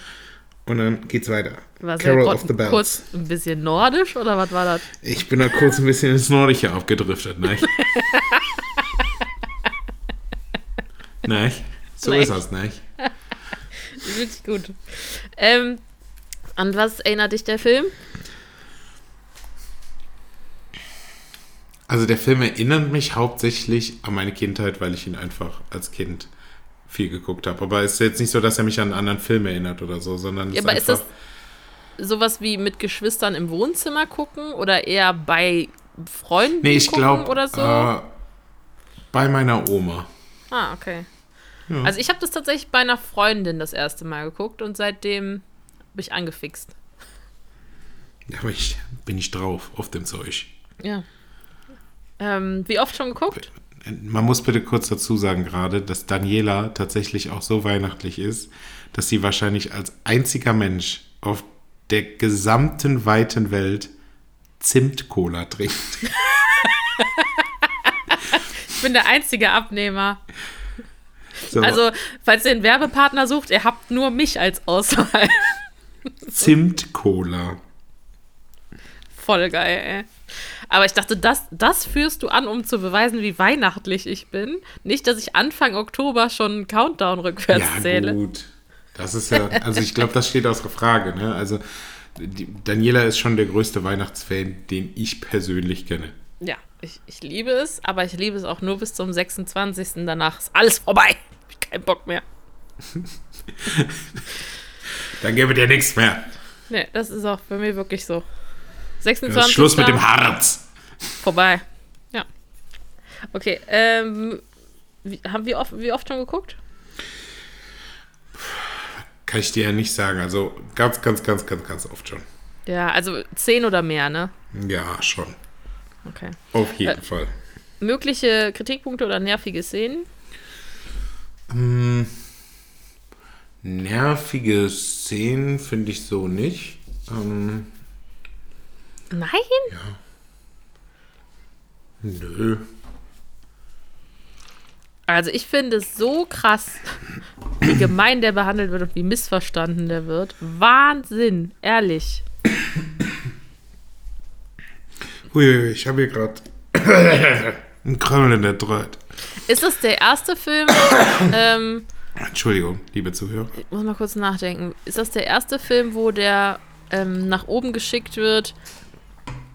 und dann geht's weiter. War Carol grot- of the Bells. kurz ein bisschen nordisch oder was war das? Ich bin da kurz ein bisschen ins Nordische abgedriftet, ne? *laughs* ne? So Ne? ist das, ne? Richtig gut. Ähm, an was erinnert dich der Film? Also der Film erinnert mich hauptsächlich an meine Kindheit, weil ich ihn einfach als Kind viel geguckt habe. Aber es ist jetzt nicht so, dass er mich an einen anderen Film erinnert oder so, sondern Ja, aber ist einfach, das sowas wie mit Geschwistern im Wohnzimmer gucken oder eher bei Freunden Nee, ich gucken glaube, oder so? äh, bei meiner Oma. ah, okay. Ja. Also ich habe das tatsächlich bei einer Freundin das erste Mal geguckt und seitdem bin ich angefixt. Da bin ich, bin ich drauf, auf dem Zeug. Ja. Ähm, wie oft schon geguckt? Man muss bitte kurz dazu sagen gerade, dass Daniela tatsächlich auch so weihnachtlich ist, dass sie wahrscheinlich als einziger Mensch auf der gesamten weiten Welt Zimt-Cola trinkt. *laughs* Ich bin der einzige Abnehmer. So, Also, falls ihr einen Werbepartner sucht, ihr habt nur mich als Auswahl. *laughs* Zimt-Cola. Voll geil, ey. Aber ich dachte, das, das führst du an, um zu beweisen, wie weihnachtlich ich bin. Nicht, dass ich Anfang Oktober schon einen Countdown rückwärts Ja, zähle. gut. Das ist ja, also ich glaube, das steht außer Frage. Ne? Also die, Daniela ist schon der größte Weihnachtsfan, den ich persönlich kenne. Ja, ich, ich liebe es, aber ich liebe es auch nur bis zum 26. Danach ist alles vorbei. Hab ich keinen Bock mehr. *laughs* Dann gäbe dir nichts mehr. Nee, das ist auch bei mir wirklich so. Das 26. ist Schluss mit dem Harz. Vorbei. Ja. Okay, ähm, wie, haben wir oft, wie oft schon geguckt? Kann ich dir ja nicht sagen. Also ganz, ganz, ganz, ganz, ganz oft schon. Ja, also 10 oder mehr, ne? Ja, schon. Okay. Auf jeden Äh, Fall. Mögliche Kritikpunkte oder nervige Szenen? Nervige Szenen finde ich so nicht. Ähm, Nein? nö. Also ich finde es so krass, wie gemein der behandelt wird und wie missverstanden der wird. Wahnsinn, ehrlich. Ui, ich habe hier gerade *coughs* ein Krömmel in der Draht. Ist das der erste Film? *coughs* ähm, Entschuldigung, liebe Zuhörer. ich muss mal kurz nachdenken. Ist das der erste Film, wo der ähm, nach oben geschickt wird,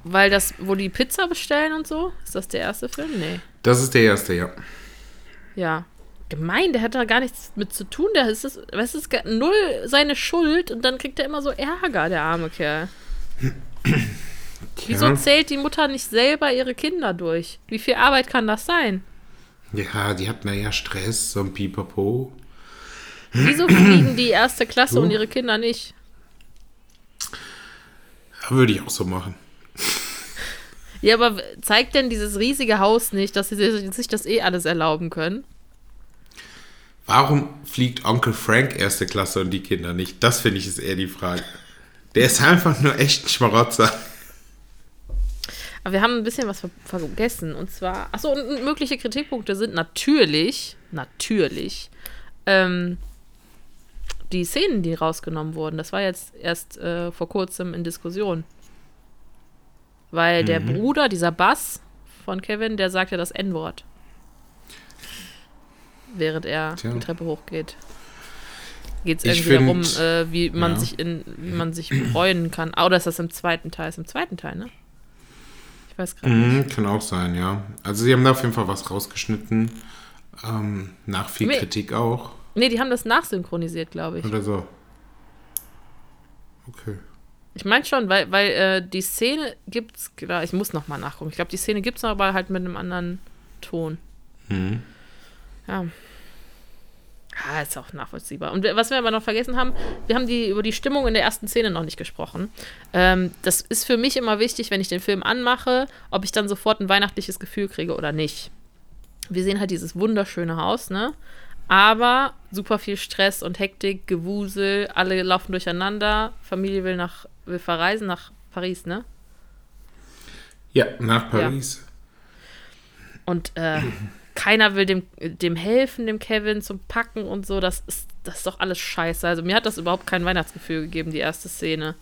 weil das, wo die Pizza bestellen und so? Ist das der erste Film? Nee. Das ist der erste, ja. Ja. Gemein, der hat da gar nichts mit zu tun. Der ist du, es ist null seine Schuld und dann kriegt er immer so Ärger, der arme Kerl. Wieso Ja. zählt die Mutter nicht selber ihre Kinder durch? Wie viel Arbeit kann das sein? Ja, die hatten ja Stress, so ein Pipapo. Wieso fliegen die erste Klasse So. und ihre Kinder nicht? Würde ich auch so machen. Ja, aber zeigt denn dieses riesige Haus nicht, dass sie sich das eh alles erlauben können? Warum fliegt Onkel Frank erste Klasse und die Kinder nicht? Das finde ich ist eher die Frage. Der ist einfach nur echt ein Schmarotzer. Aber wir haben ein bisschen was ver vergessen. Und zwar, achso, und und mögliche Kritikpunkte sind natürlich, natürlich, ähm, die Szenen, die rausgenommen wurden. Das war jetzt erst äh, vor kurzem in Diskussion. Weil der Bruder, dieser Bass von Kevin, der sagt ja das N-Wort. Während er Tja. die Treppe hochgeht. Geht es irgendwie darum, find- äh, wie man ja. sich in, wie man sich freuen kann. Ah, oder ist das im zweiten Teil? Ist im zweiten Teil, ne? Ich weiß gerade nicht. Mhm, kann auch sein, ja. Also sie haben da auf jeden Fall was rausgeschnitten. Ähm, nach viel Nee. Kritik auch. Nee, die haben das nachsynchronisiert, glaube ich. Oder so. Okay. Ich meine schon, weil, weil äh, die Szene gibt's, ich muss noch mal nachgucken. Ich glaube, die Szene gibt's noch, aber halt mit einem anderen Ton. Mhm. Ja. Ah, ist auch nachvollziehbar. Und was wir aber noch vergessen haben, wir haben die, über die Stimmung in der ersten Szene noch nicht gesprochen. Ähm, das ist für mich immer wichtig, wenn ich den Film anmache, ob ich dann sofort ein weihnachtliches Gefühl kriege oder nicht. Wir sehen halt dieses wunderschöne Haus, ne? Aber super viel Stress und Hektik, Gewusel, alle laufen durcheinander. Familie will nach, will verreisen nach Paris, ne? Ja, nach Paris. Und äh, keiner will dem, dem helfen, dem Kevin zum Packen und so. Das ist, das ist doch alles scheiße. Also mir hat das überhaupt kein Weihnachtsgefühl gegeben, die erste Szene.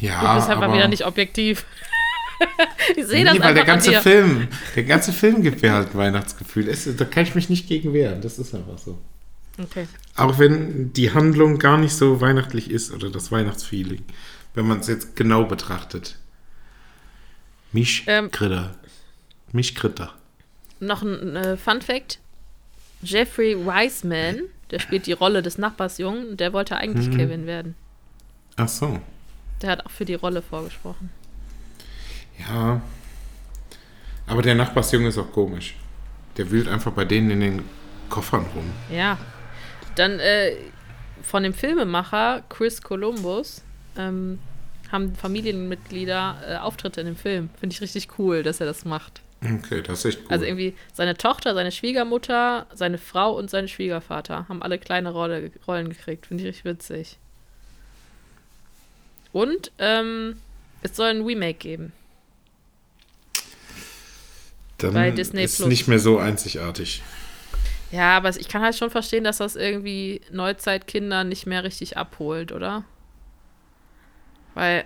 Ja, Du bist einfach aber wieder nicht objektiv. *laughs* ich sehe das nee, weil einfach der ganze. Film, der ganze Film gibt mir halt ein Weihnachtsgefühl. Es, da kann ich mich nicht gegen wehren. Das ist einfach so. Okay. Auch wenn die Handlung gar nicht so weihnachtlich ist oder das Weihnachtsfeeling, wenn man es jetzt genau betrachtet. Mich Ähm. Kritter. Mich Kritter. Noch ein äh, Fun Fact. Jeffrey Wiseman, der spielt die Rolle des Nachbarsjungen, der wollte eigentlich Mhm. Kevin werden. Ach so. Der hat auch für die Rolle vorgesprochen. Ja. Aber der Nachbarsjunge ist auch komisch. Der wühlt einfach bei denen in den Koffern rum. Ja. Dann äh, von dem Filmemacher Chris Columbus ähm, haben Familienmitglieder äh, Auftritte in dem Film. Finde ich richtig cool, dass er das macht. Okay, das ist echt cool. Also irgendwie seine Tochter, seine Schwiegermutter, seine Frau und sein Schwiegervater haben alle kleine Rolle, Rollen gekriegt. Finde ich richtig witzig. Und ähm, es soll ein Remake geben. Dann bei Disney ist Plus. nicht mehr so einzigartig. Ja, aber ich kann halt schon verstehen, dass das irgendwie Neuzeitkinder nicht mehr richtig abholt, oder? Weil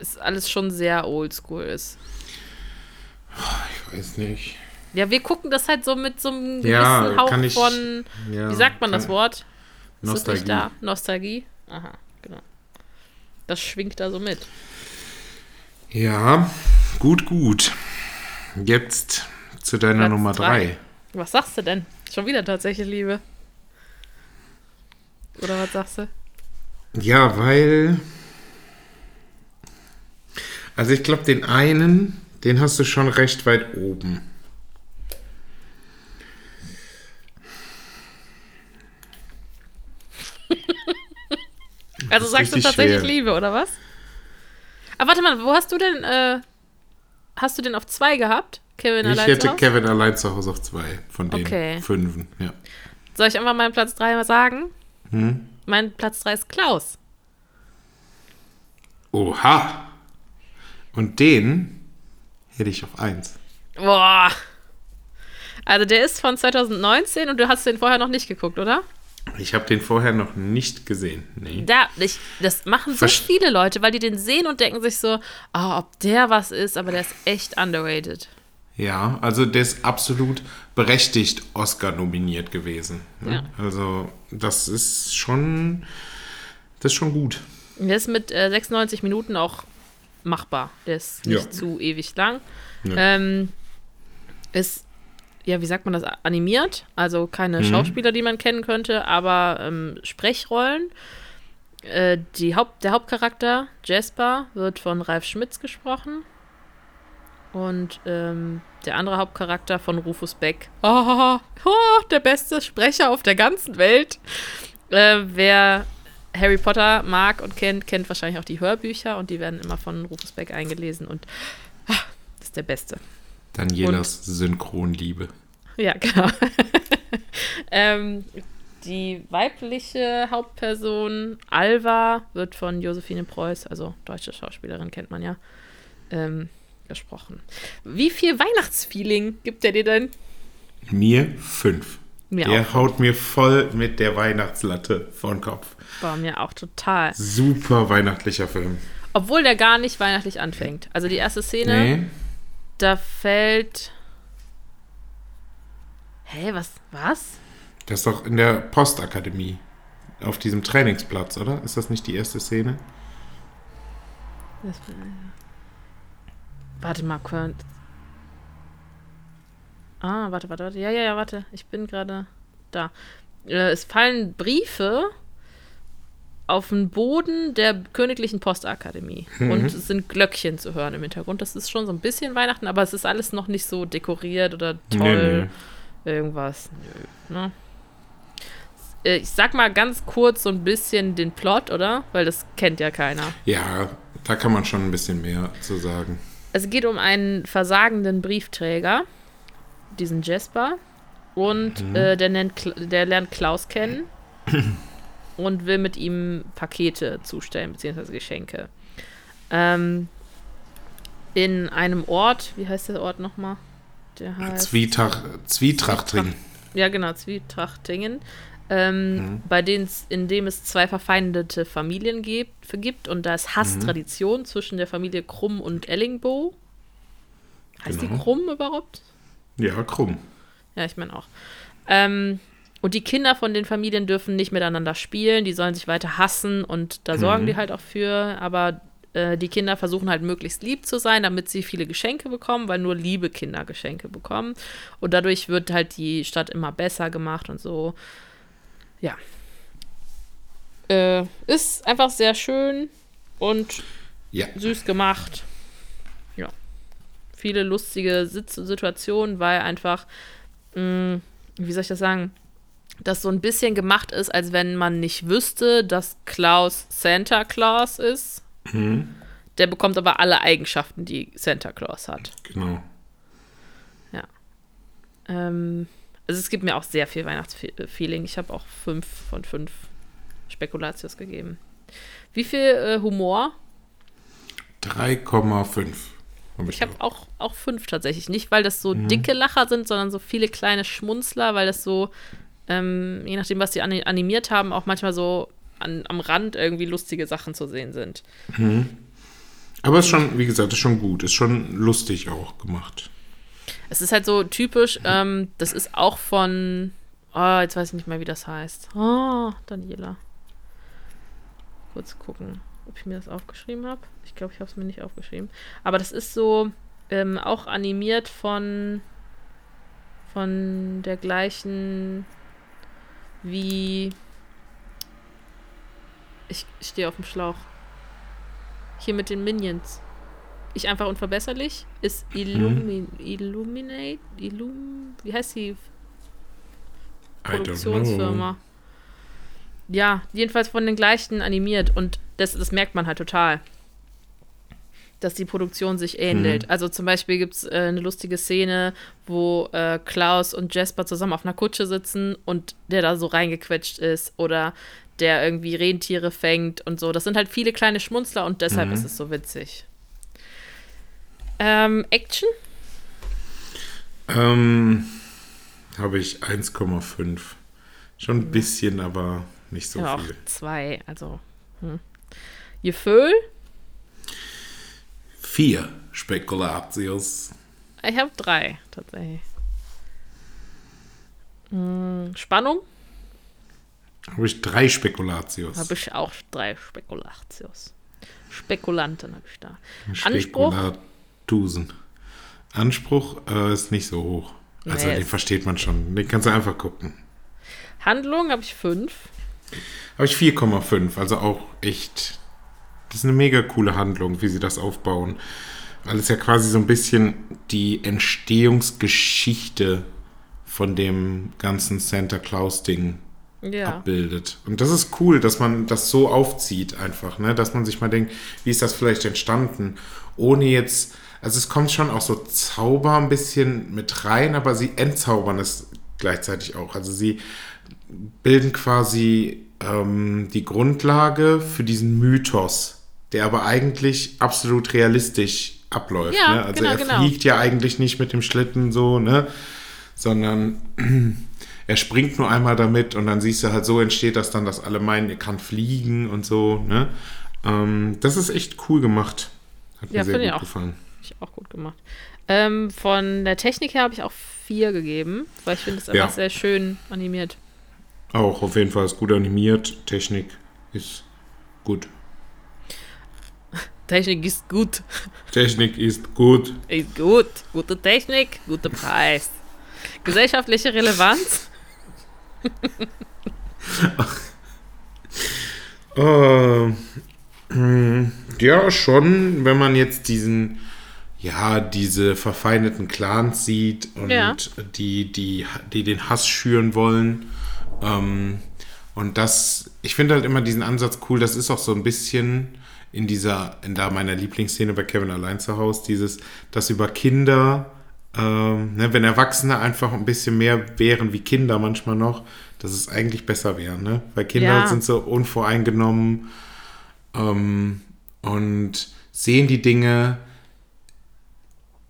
es alles schon sehr oldschool ist. Ich weiß nicht. Ja, wir gucken das halt so mit so einem gewissen Ja, Hauch kann ich- von, Ja, wie sagt man das Wort? Ist Nostalgie. nicht da? Nostalgie? Aha, genau. Das schwingt da so mit. Ja, gut, gut. Jetzt zu deiner Platz Nummer drei. drei. Was sagst du denn? Schon wieder tatsächlich Liebe. Oder was sagst du? Ja, weil. Also ich glaube, den einen, den hast du schon recht weit oben. Also sagst du tatsächlich schwer. Liebe, oder was? Aber warte mal, wo hast du denn, äh, hast du den auf zwei gehabt? Kevin Ich allein hätte zu Hause? Kevin allein zu Hause auf zwei von den Okay. fünfen. Ja. Soll ich einfach meinen Platz drei mal sagen? Hm? Mein Platz drei ist Klaus. Oha! Und den hätte ich auf eins. Boah. Also der ist von 2019 und du hast den vorher noch nicht geguckt, oder? Ich habe den vorher noch nicht gesehen. Nee. Da, ich, das machen so Verst- viele Leute, weil die den sehen und denken sich so, ah, ob der was ist, aber der ist echt underrated. Ja, also der ist absolut berechtigt Oscar nominiert gewesen. ne? Ja. Also das ist schon, das ist schon gut. Der ist mit äh, 96 Minuten auch machbar. Der ist nicht Ja. zu ewig lang. Ja. Ähm, ist, ja, wie sagt man das, animiert. Also keine Mhm. Schauspieler, die man kennen könnte, aber ähm, Sprechrollen. Äh, die Haupt, der Hauptcharakter, Jasper, wird von Ralf Schmitz gesprochen. Und ähm, der andere Hauptcharakter von Rufus Beck. Oh, *laughs* oh, der beste Sprecher auf der ganzen Welt. Äh, wer Harry Potter mag und kennt, kennt wahrscheinlich auch die Hörbücher und die werden immer von Rufus Beck eingelesen und ah, das ist der Beste. Danielas Synchronliebe. Ja, genau. *laughs* ähm, die weibliche Hauptperson Alva wird von Josephine Preuß, also deutsche Schauspielerin kennt man ja, ähm, gesprochen. Wie viel Weihnachtsfeeling gibt er dir denn? Mir fünf. Mir der auch. haut mir voll mit der Weihnachtslatte vor den Kopf. War mir auch total. Super weihnachtlicher Film. Obwohl der gar nicht weihnachtlich anfängt. Also die erste Szene, Nee, da fällt. Hä, was? Was? das ist doch in der Postakademie. Auf diesem Trainingsplatz, oder? Ist das nicht die erste Szene? Das, warte mal, Kurt. Ah, warte, warte, warte. Ja, ja, ja, warte. Ich bin gerade da. Äh, es fallen Briefe auf den Boden der Königlichen Postakademie. Und es sind Glöckchen zu hören im Hintergrund. Das ist schon so ein bisschen Weihnachten, aber es ist alles noch nicht so dekoriert oder toll. Irgendwas. Nö. Ne? Äh, Ich sag mal ganz kurz so ein bisschen den Plot, oder? Weil das kennt ja keiner. Ja, da kann man schon ein bisschen mehr zu sagen. Es geht um einen versagenden Briefträger, diesen Jasper. Und äh, der, nennt, der lernt Klaus kennen *clears throat* und will mit ihm Pakete zustellen, beziehungsweise Geschenke. Ähm, in einem Ort, wie heißt der Ort nochmal? Der heißt. Zwietrach, Zwietrachtring. Ja, genau, Zwietrachtingen. Ähm, Bei denen in dem es zwei verfeindete Familien gibt, gibt und da ist Hasstradition zwischen der Familie Krumm und Ellingbo. Heißt die Genau. Krumm überhaupt? Ja, krumm. Ja, ich meine auch. Ähm, und die Kinder von den Familien dürfen nicht miteinander spielen, die sollen sich weiter hassen und da sorgen die halt auch für, aber äh, die Kinder versuchen halt möglichst lieb zu sein, damit sie viele Geschenke bekommen, weil nur liebe Kinder Geschenke bekommen. Und dadurch wird halt die Stadt immer besser gemacht und so. Ja. Äh, ist einfach sehr schön. und Ja. süß gemacht. Ja. Viele lustige Sitz Situationen, weil einfach, mh, wie soll ich das sagen, das so ein bisschen gemacht ist, als wenn man nicht wüsste, dass Klaus Santa Claus ist. Der bekommt aber alle Eigenschaften, die Santa Claus hat. Genau. Ähm, also es gibt mir auch sehr viel Weihnachtsfeeling. Ich habe auch fünf von fünf Spekulatius gegeben. Wie viel äh, Humor? 3,5. Hab Ich habe auch, auch fünf tatsächlich. Nicht, weil das so dicke Lacher sind, sondern so viele kleine Schmunzler, weil das so, ähm, je nachdem, was sie ani- animiert haben, auch manchmal so an, am Rand irgendwie lustige Sachen zu sehen sind. Aber ist schon, wie gesagt, ist schon gut. Ist schon lustig auch gemacht. Es ist halt so typisch, ähm, das ist auch von, oh, jetzt weiß ich nicht mehr, wie das heißt. Oh, Daniela. Kurz gucken, ob ich mir das aufgeschrieben habe. Ich glaube, ich habe es mir nicht aufgeschrieben. Aber das ist so ähm, auch animiert von, von der gleichen wie. Ich stehe auf dem Schlauch. Hier mit den Minions. Ich einfach unverbesserlich ist Illumi Illuminate. Illum wie heißt die Produktionsfirma? Ja, jedenfalls von den gleichen animiert und das, das merkt man halt total. Dass die Produktion sich ähnelt. Also zum Beispiel gibt es äh, eine lustige Szene, wo äh, Klaus und Jasper zusammen auf einer Kutsche sitzen und der da so reingequetscht ist oder der irgendwie Rentiere fängt und so. Das sind halt viele kleine Schmunzler und deshalb ist es so witzig. Ähm, Action? Ähm, habe ich 1,5. Schon ein bisschen, aber nicht so ja, auch viel. zwei, also. Hm. Gefühl? Vier Spekulatius. Ich habe drei, tatsächlich. Hm, Spannung? Habe ich drei Spekulatius. Habe ich auch drei Spekulatius. Spekulanten habe ich da. Anspruch? Spekulatusen. Anspruch äh, ist nicht so hoch. Also Nee, den versteht man schon. Den kannst du einfach gucken. Handlung habe ich fünf. Habe ich 4,5. Also auch echt. Das ist eine mega coole Handlung, wie sie das aufbauen. Weil es ja quasi so ein bisschen die Entstehungsgeschichte von dem ganzen Santa Claus-Ding Ja. abbildet. Und das ist cool, dass man das so aufzieht einfach, ne? Dass man sich mal denkt, wie ist das vielleicht entstanden? Ohne jetzt, also es kommt schon auch so Zauber ein bisschen mit rein, aber sie entzaubern es gleichzeitig auch. Also sie bilden quasi ähm, die Grundlage für diesen Mythos, der aber eigentlich absolut realistisch abläuft. Ja, ne? Also genau, er genau. fliegt ja eigentlich nicht mit dem Schlitten so, ne? Sondern *clears throat* er springt nur einmal damit und dann siehst du halt, so entsteht das dann, dass alle meinen, er kann fliegen und so, ne? Ähm, das ist echt cool gemacht. Hat Ja, mir sehr gut auch. gefallen. Ich auch gut gemacht. Ähm, von der Technik her habe ich auch vier gegeben, weil ich finde es einfach Ja. sehr schön animiert. Auch auf jeden Fall ist gut animiert. Technik ist gut. Technik ist gut. Technik ist gut. Ist gut. Gute Technik, guter Preis. Gesellschaftliche Relevanz? *laughs* Äh, ja, schon, wenn man jetzt diesen, ja, diese verfeindeten Clans sieht und Ja. die, die, die den Hass schüren wollen. Ähm, und das, ich finde halt immer diesen Ansatz cool, das ist auch so ein bisschen in dieser, in da meiner Lieblingsszene bei Kevin allein zu Hause, dieses, das über Kinder, ähm, ne, wenn Erwachsene einfach ein bisschen mehr wären wie Kinder manchmal noch, dass es eigentlich besser wäre, ne? Weil Kinder Ja. sind so unvoreingenommen ähm, und sehen die Dinge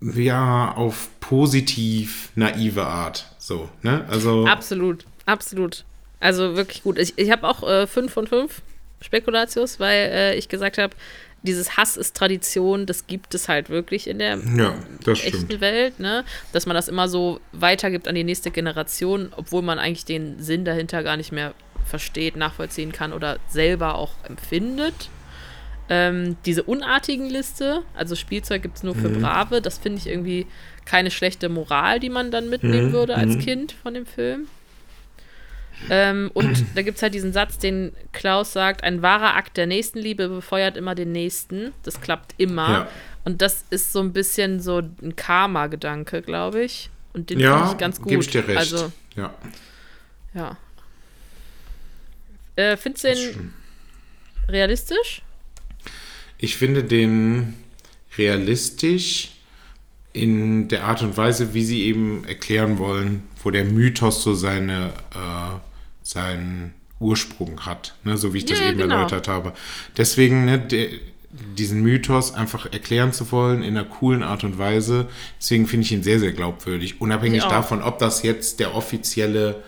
ja auf positiv naive Art. So, ne? Also Absolut, absolut. Also wirklich gut. Ich, ich habe auch äh, fünf von fünf Spekulatius, weil äh, ich gesagt habe, dieses Hass ist Tradition, das gibt es halt wirklich in der ja, echten stimmt. Welt, ne? Dass man das immer so weitergibt an die nächste Generation, obwohl man eigentlich den Sinn dahinter gar nicht mehr versteht, nachvollziehen kann oder selber auch empfindet. Ähm, diese unartigen Liste, also Spielzeug gibt es nur für Brave, das finde ich irgendwie keine schlechte Moral, die man dann mitnehmen Mhm, würde als mhm. Kind von dem Film. Ähm, und *clears throat* da gibt es halt diesen Satz, den Klaus sagt: Ein wahrer Akt der Nächstenliebe befeuert immer den Nächsten. Das klappt immer. Ja. Und das ist so ein bisschen so ein Karma-Gedanke, glaube ich. Und den Ja, finde ich ganz gut. gebe ich dir recht. Also, ja, ja. Äh, findest du den realistisch? Ich finde den realistisch in der Art und Weise, wie sie eben erklären wollen, wo der Mythos so seine, äh, seinen Ursprung hat, ne? so wie ich das Ja, eben genau. erläutert habe. Deswegen ne, der, diesen Mythos einfach erklären zu wollen in einer coolen Art und Weise, deswegen finde ich ihn sehr, sehr glaubwürdig. Unabhängig auch. davon, ob das jetzt der offizielle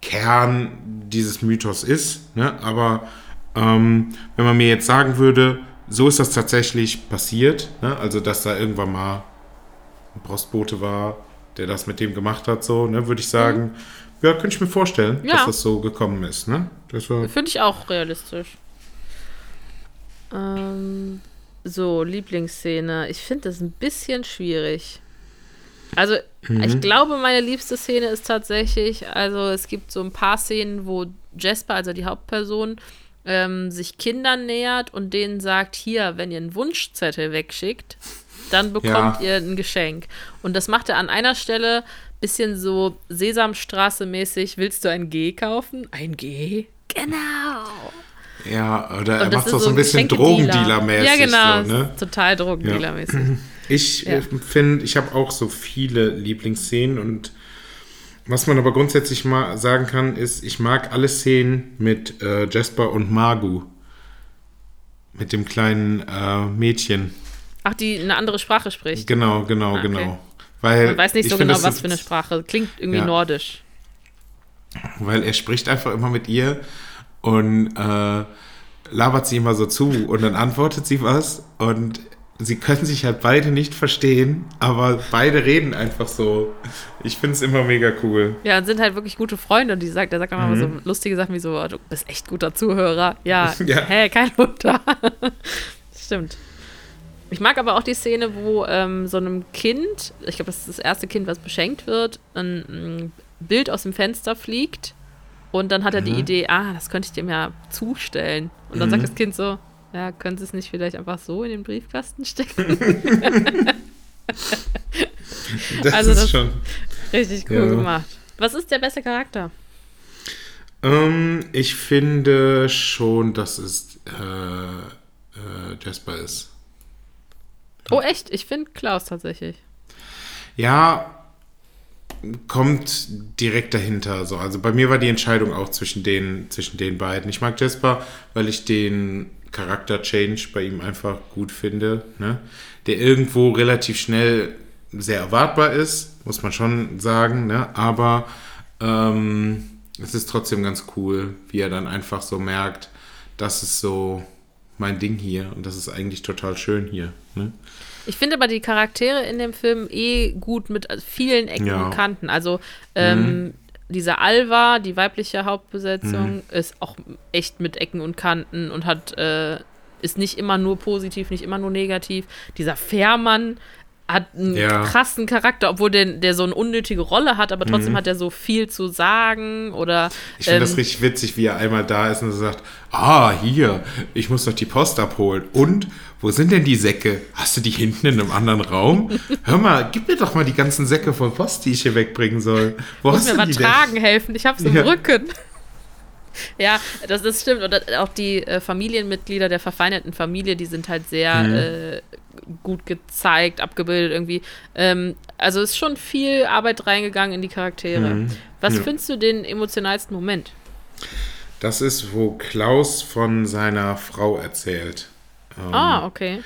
Kern dieses Mythos ist. Ne? Aber ähm, wenn man mir jetzt sagen würde, so ist das tatsächlich passiert, ne? also dass da irgendwann mal ein Postbote war, der das mit dem gemacht hat, so, ne? würde ich sagen, ja, könnte ich mir vorstellen, Ja. dass das so gekommen ist. Ne? Finde ich auch realistisch. Ähm, so, Lieblingsszene. Ich finde das ein bisschen schwierig. Also, Mhm. ich glaube, meine liebste Szene ist tatsächlich, also es gibt so ein paar Szenen, wo Jasper, also die Hauptperson, ähm, sich Kindern nähert und denen sagt, hier, wenn ihr einen Wunschzettel wegschickt, dann bekommt Ja. ihr ein Geschenk. Und das macht er an einer Stelle bisschen so Sesamstraße-mäßig, willst du ein G kaufen? Ein G? Genau. ja, oder er macht ist doch so ein bisschen. Drogendealer-mäßig. Ja, genau. So, ne? Total Drogendealer-mäßig. Ich Ja. äh, finde, ich habe auch so viele Lieblingsszenen und was man aber grundsätzlich mal sagen kann, ist, ich mag alle Szenen mit äh, Jasper und Margu. Mit dem kleinen äh, Mädchen. Ach, die eine andere Sprache spricht. Genau, genau, Ah, okay. genau. Weil Man weiß nicht ich so genau, was für eine Sprache. Klingt irgendwie Ja. nordisch. Weil er spricht einfach immer mit ihr und äh, labert sie immer so zu und dann antwortet sie was und sie können sich halt beide nicht verstehen, aber beide reden einfach so. Ich finde es immer mega cool. Ja, und sind halt wirklich gute Freunde. Und die sagt, der sagt immer so lustige Sachen wie so, oh, du bist echt guter Zuhörer. Ja, Mhm. *laughs* Ja. hä, kein Wunder. *laughs* Stimmt. Ich mag aber auch die Szene, wo ähm, so einem Kind, ich glaube, das ist das erste Kind, was beschenkt wird, ein, ein Bild aus dem Fenster fliegt und dann hat er die Mhm. Idee, ah, das könnte ich dem ja zustellen. Und dann Mhm. sagt das Kind so, ja, können Sie es nicht vielleicht einfach so in den Briefkasten stecken? *laughs* *laughs* Das Also ist das- schon. Richtig cool Ja. gemacht. Was ist der beste Charakter? Ähm, ich finde schon, dass es äh, äh, Jasper ist. Oh, echt? Ich finde Klaus tatsächlich. Ja, kommt direkt dahinter. So. Also bei mir war die Entscheidung auch zwischen den, zwischen den beiden. Ich mag Jasper, weil ich den Charakter-Change bei ihm einfach gut finde. Ne? Der irgendwo relativ schnell sehr erwartbar ist, muss man schon sagen. Ne? Aber ähm, es ist trotzdem ganz cool, wie er dann einfach so merkt, das ist so mein Ding hier und das ist eigentlich total schön hier. Ne? Ich finde aber die Charaktere in dem Film eh gut mit äh, vielen Ecken Ja. und Kanten. Also ähm, diese Alva, die weibliche Hauptbesetzung, ist auch echt mit Ecken und Kanten und hat äh, ist nicht immer nur positiv, nicht immer nur negativ. Dieser Fährmann hat einen Ja. krassen Charakter, obwohl der, der so eine unnötige Rolle hat, aber trotzdem hat er so viel zu sagen oder Ich finde ähm, das richtig witzig, wie er einmal da ist und sagt, ah, hier, ich muss doch die Post abholen. Und, wo sind denn die Säcke? Hast du die hinten in einem anderen Raum? Hör mal, gib mir doch mal die ganzen Säcke von Post, die ich hier wegbringen soll. Wo muss hast mir mal tragen helfen. Ich hab's im Ja. Rücken. Ja, das, das stimmt. Und auch die äh, Familienmitglieder der verfeindeten Familie, die sind halt sehr Mhm. äh, gut gezeigt, abgebildet irgendwie. Ähm, also ist schon viel Arbeit reingegangen in die Charaktere. Was Mhm. Ja. findest du den emotionalsten Moment? denn? Das ist, wo Klaus von seiner Frau erzählt. Ähm, Ah, okay.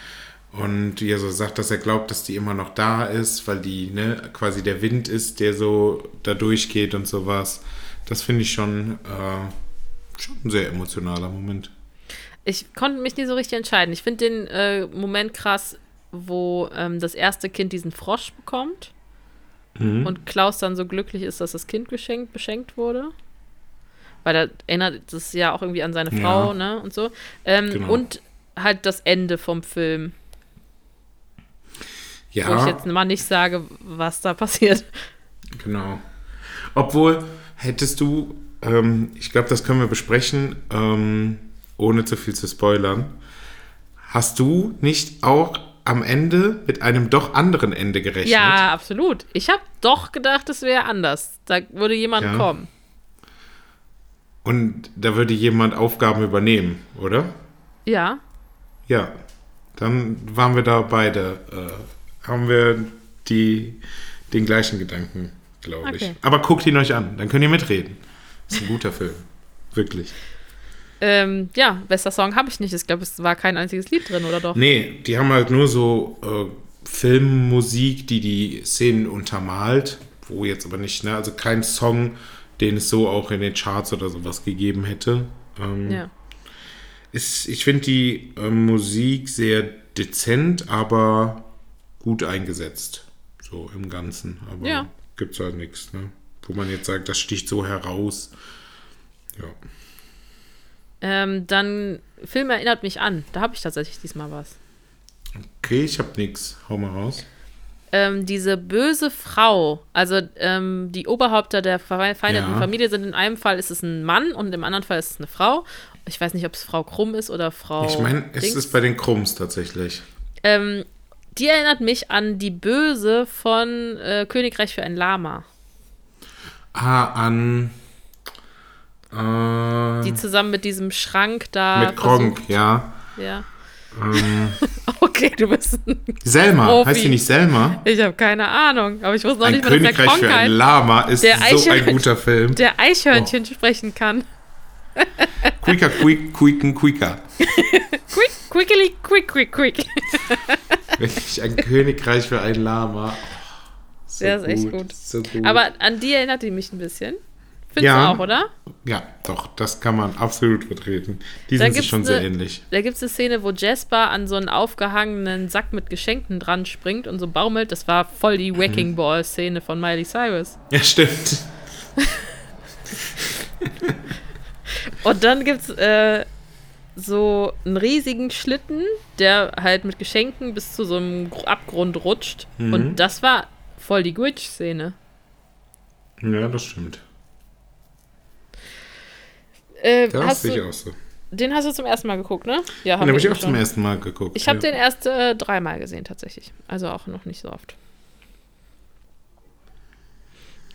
Und er so sagt, dass er glaubt, dass die immer noch da ist, weil die ne, quasi der Wind ist, der so da durchgeht und sowas. Das finde ich schon, äh, schon ein sehr emotionaler Moment. Ich konnte mich nie so richtig entscheiden. Ich finde den äh, Moment krass, wo ähm, das erste Kind diesen Frosch bekommt Mhm. und Klaus dann so glücklich ist, dass das Kind geschenkt, beschenkt wurde. Weil da erinnert das ja auch irgendwie an seine Ja. Frau, ne? Und so. Ähm, Genau. Und halt das Ende vom Film, wo ich ja, jetzt mal nicht sage, was da passiert. genau. Obwohl, hättest du ähm, ich glaube, das können wir besprechen, ähm, ohne zu viel zu spoilern. Hast du nicht auch am Ende mit einem doch anderen Ende gerechnet? Ja, absolut. Ich habe doch gedacht, es wäre anders. Da würde jemand Ja. kommen. Und da würde jemand Aufgaben übernehmen, oder? Ja. Ja. Dann waren wir da beide, äh, haben wir die, den gleichen Gedanken, glaube ich. Okay. Aber guckt ihn euch an, dann könnt ihr mitreden. Ist ein guter Film. Wirklich. Ähm, ja, bester Song habe ich nicht. Ich glaube, es war kein einziges Lied drin, oder doch? Nee, die haben halt nur so äh, Filmmusik, die die Szenen untermalt, wo jetzt aber nicht, ne, also kein Song, den es so auch in den Charts oder sowas gegeben hätte. Ähm, Ja. Ist, ich finde die äh, Musik sehr dezent, aber gut eingesetzt. So im Ganzen. Aber Ja. gibt's halt nichts, ne? Wo man jetzt sagt, das sticht so heraus. Ja. Ähm, dann, Film erinnert mich an. Da habe ich tatsächlich diesmal was. Okay, ich hab nichts. Hau mal raus. Ähm, diese böse Frau, also ähm, die Oberhäupter der verfeindeten Ja. Familie sind in einem Fall ist es ein Mann und im anderen Fall ist es eine Frau. Ich weiß nicht, ob es Frau Krumm ist oder Frau. ich meine, es ist bei den Krumms tatsächlich. Ähm, die erinnert mich an die Böse von äh, Königreich für ein Lama, Ah, an. Äh, die zusammen mit diesem Schrank da. mit Kronk, ja. Ja. Ähm, *laughs* Okay, du bist ein. Selma, Profi. heißt sie nicht Selma? Ich habe keine Ahnung, aber ich wusste noch Ein nicht mal, dass der Königreich für ein Lama ist so ein guter Film. der Eichhörnchen sprechen kann. Quicker, quick, quicken, quicker. Quick, quickly, quick, quick, quick. Wirklich ein Königreich für ein Lama. Oh, so Der ist echt gut. So gut. Aber an die erinnert die mich ein bisschen. Findest Ja. du auch, oder? ja, doch, das kann man absolut vertreten. Die Dann sind sich gibt's schon sehr eine- ähnlich. Da gibt es eine Szene, wo Jasper an so einen aufgehangenen Sack mit Geschenken dran springt und so baumelt. Das war voll die Mhm. Wrecking Ball-Szene von Miley Cyrus. Ja, stimmt. *laughs* Und dann gibt es äh, so einen riesigen Schlitten, der halt mit Geschenken bis zu so einem Gr- Abgrund rutscht. Mhm. Und das war voll die Grinch-Szene. Ja, das stimmt. Äh, Das sehe ich auch so. den hast du zum ersten Mal geguckt, ne? Ja, Den habe ich auch schon. zum ersten Mal geguckt. Ich habe ja. den erst äh, dreimal gesehen, tatsächlich. Also auch noch nicht so oft.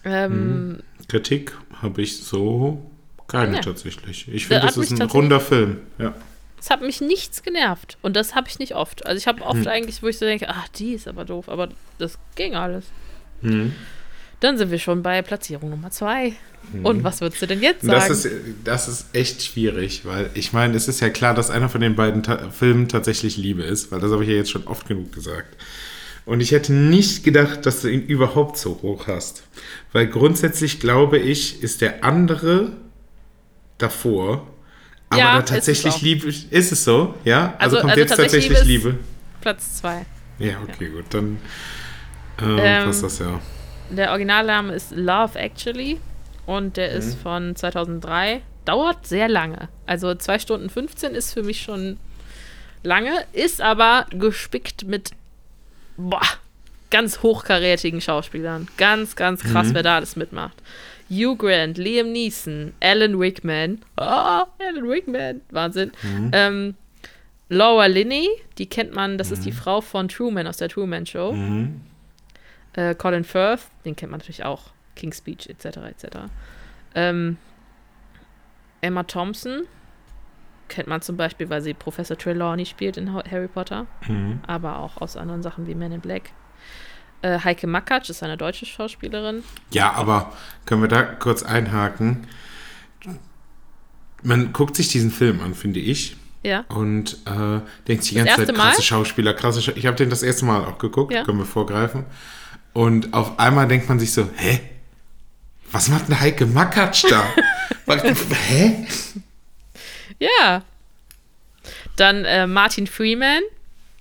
Ähm, Kritik habe ich so keine Ja. tatsächlich. Ich finde, hat das ist ein runder Film. Ja. Es hat mich nichts genervt. Und das habe ich nicht oft. Also ich habe Hm. oft eigentlich, wo ich so denke, ach, die ist aber doof. Aber das ging alles. Mhm. Dann sind wir schon bei Platzierung Nummer zwei. Und was würdest du denn jetzt sagen? Das ist, das ist echt schwierig, weil ich meine, es ist ja klar, dass einer von den beiden Ta Filmen tatsächlich Liebe ist, weil das habe ich ja jetzt schon oft genug gesagt. Und ich hätte nicht gedacht, dass du ihn überhaupt so hoch hast. Weil grundsätzlich glaube ich, ist der andere davor. Aber Ja, da ist tatsächlich auch. Liebe. Ist es so? Ja? Also, Also- kommt also jetzt tatsächlich tatsächlich Liebe Liebe. Platz zwei. Ja, okay, gut. Dann äh, Ähm, passt das ja. Der Originalname ist Love Actually. Und der Mhm. ist von 2003. Dauert sehr lange. Also 2 Stunden 15 ist für mich schon lange. Ist aber gespickt mit boah, ganz hochkarätigen Schauspielern. Ganz, ganz krass, Mhm. wer da alles mitmacht. Hugh Grant, Liam Neeson, Alan Rickman. Ah, Alan Rickman. Wahnsinn. Mhm. Ähm, Laura Linney, die kennt man, das ist die Frau von Truman aus der Truman Show. Mhm. Äh, Colin Firth, den kennt man natürlich auch. King's Speech, etc. etc. Ähm, Emma Thompson kennt man zum Beispiel, weil sie Professor Trelawney spielt in Ha- Harry Potter, Mhm. aber auch aus anderen Sachen wie Men in Black. Äh, Heike Makatsch ist eine deutsche Schauspielerin. Ja, aber können wir da kurz einhaken? Man guckt sich diesen Film an, finde ich, Ja. und äh, denkt sich die ganze Zeit, krasse Schauspieler, krasse Schauspieler. Ich habe den das erste Mal auch geguckt, Ja. können wir vorgreifen. Und auf einmal denkt man sich so, hä? Was macht eine Heike Makatsch da? *laughs* Hä? Ja. Dann äh, Martin Freeman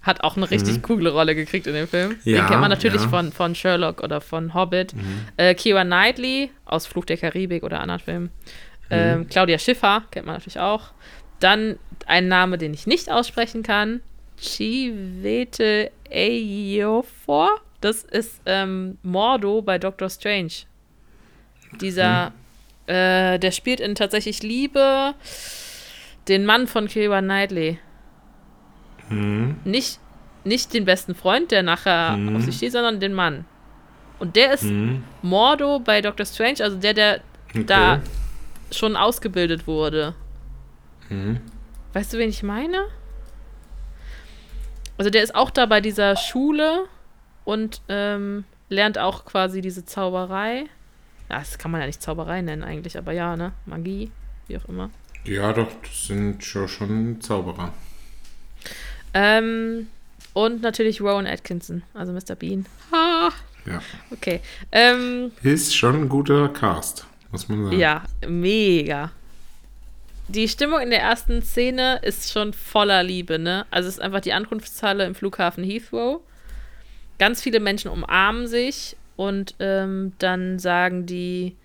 hat auch eine richtig coole Rolle gekriegt in dem Film. Den Mhm. Ja, kennt man natürlich ja. Mhm. von, von Sherlock oder von Hobbit. Äh, Keira Knightley aus Fluch der Karibik oder anderen Filmen. Mhm. Ähm, Claudia Schiffer kennt man natürlich auch. Dann ein Name, den ich nicht aussprechen kann. Chivete Ejiofor. Das ist ähm, Mordo bei Doctor Strange. Dieser Äh, der spielt in tatsächlich Liebe den Mann von Keira Knightley. Hm. Nicht, nicht den besten Freund, der nachher Mhm. auf sich steht, sondern den Mann. Und der ist Hm. Mordo bei Doctor Strange, also der, der Okay. da schon ausgebildet wurde. Hm. Weißt du, wen ich meine? Also der ist auch da bei dieser Schule und ähm, lernt auch quasi diese Zauberei. Ja, das kann man ja nicht Zauberei nennen eigentlich, aber ja, ne? Magie, wie auch immer. Ja, doch, das sind schon, schon Zauberer. Ähm, und natürlich Rowan Atkinson, also Mr. Bean. Ah, Ja. okay. Ähm, Ist schon ein guter Cast, muss man sagen. ja, mega. Die Stimmung in der ersten Szene ist schon voller Liebe, ne? Also es ist einfach die Ankunftshalle im Flughafen Heathrow. Ganz viele Menschen umarmen sich und ähm, dann sagen die,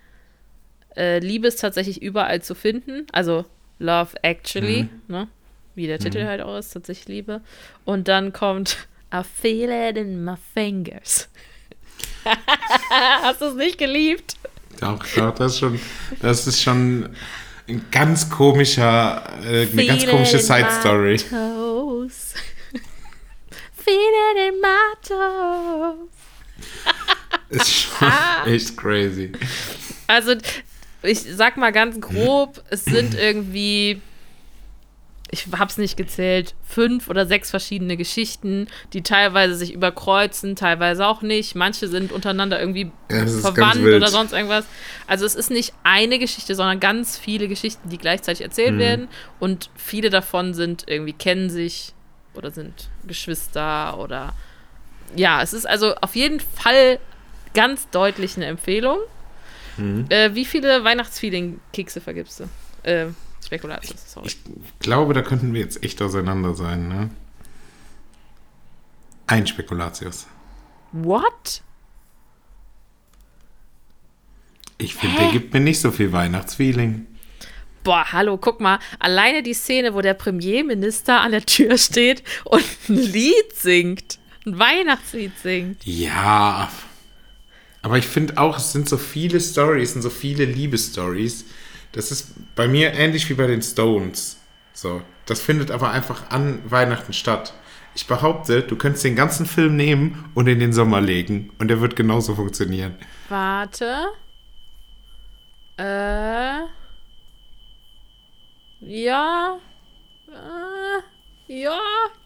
äh, Liebe ist tatsächlich überall zu finden. Also Love Actually, ne? Wie der Titel halt auch ist, tatsächlich Liebe. Und dann kommt *laughs* I feel it in my fingers. *laughs* Hast du es nicht geliebt? Doch, doch, das ist schon, das ist schon ein ganz komischer, äh, eine ganz komische it in In my toes. Ist schon echt crazy. Also, ich sag mal ganz grob, es sind irgendwie, ich hab's nicht gezählt, fünf oder sechs verschiedene Geschichten, die teilweise sich überkreuzen, teilweise auch nicht. Manche sind untereinander irgendwie Ja, verwandt oder sonst irgendwas. Also es ist nicht eine Geschichte, sondern ganz viele Geschichten, die gleichzeitig erzählt Mhm. werden. Und viele davon sind irgendwie kennen sich oder sind Geschwister oder ja, es ist also auf jeden Fall ganz deutlich eine Empfehlung. Mhm. Äh, wie viele Weihnachtsfeeling-Kekse vergibst du? Äh, Spekulatius, sorry. Ich glaube, da könnten wir jetzt echt auseinander sein, ne? Ein Spekulatius. What? Ich finde, der gibt mir nicht so viel Weihnachtsfeeling. Boah, hallo, guck mal. Alleine die Szene, wo der Premierminister an der Tür steht und ein Lied singt. Ein Weihnachtslied singt. Ja. Aber ich finde auch, es sind so viele Stories und so viele Liebesstories. Das ist bei mir ähnlich wie bei den Stones. So. Das findet aber einfach an Weihnachten statt. Ich behaupte, du könntest den ganzen Film nehmen und in den Sommer legen und der wird genauso funktionieren. Warte. Äh. Ja. Äh, ja,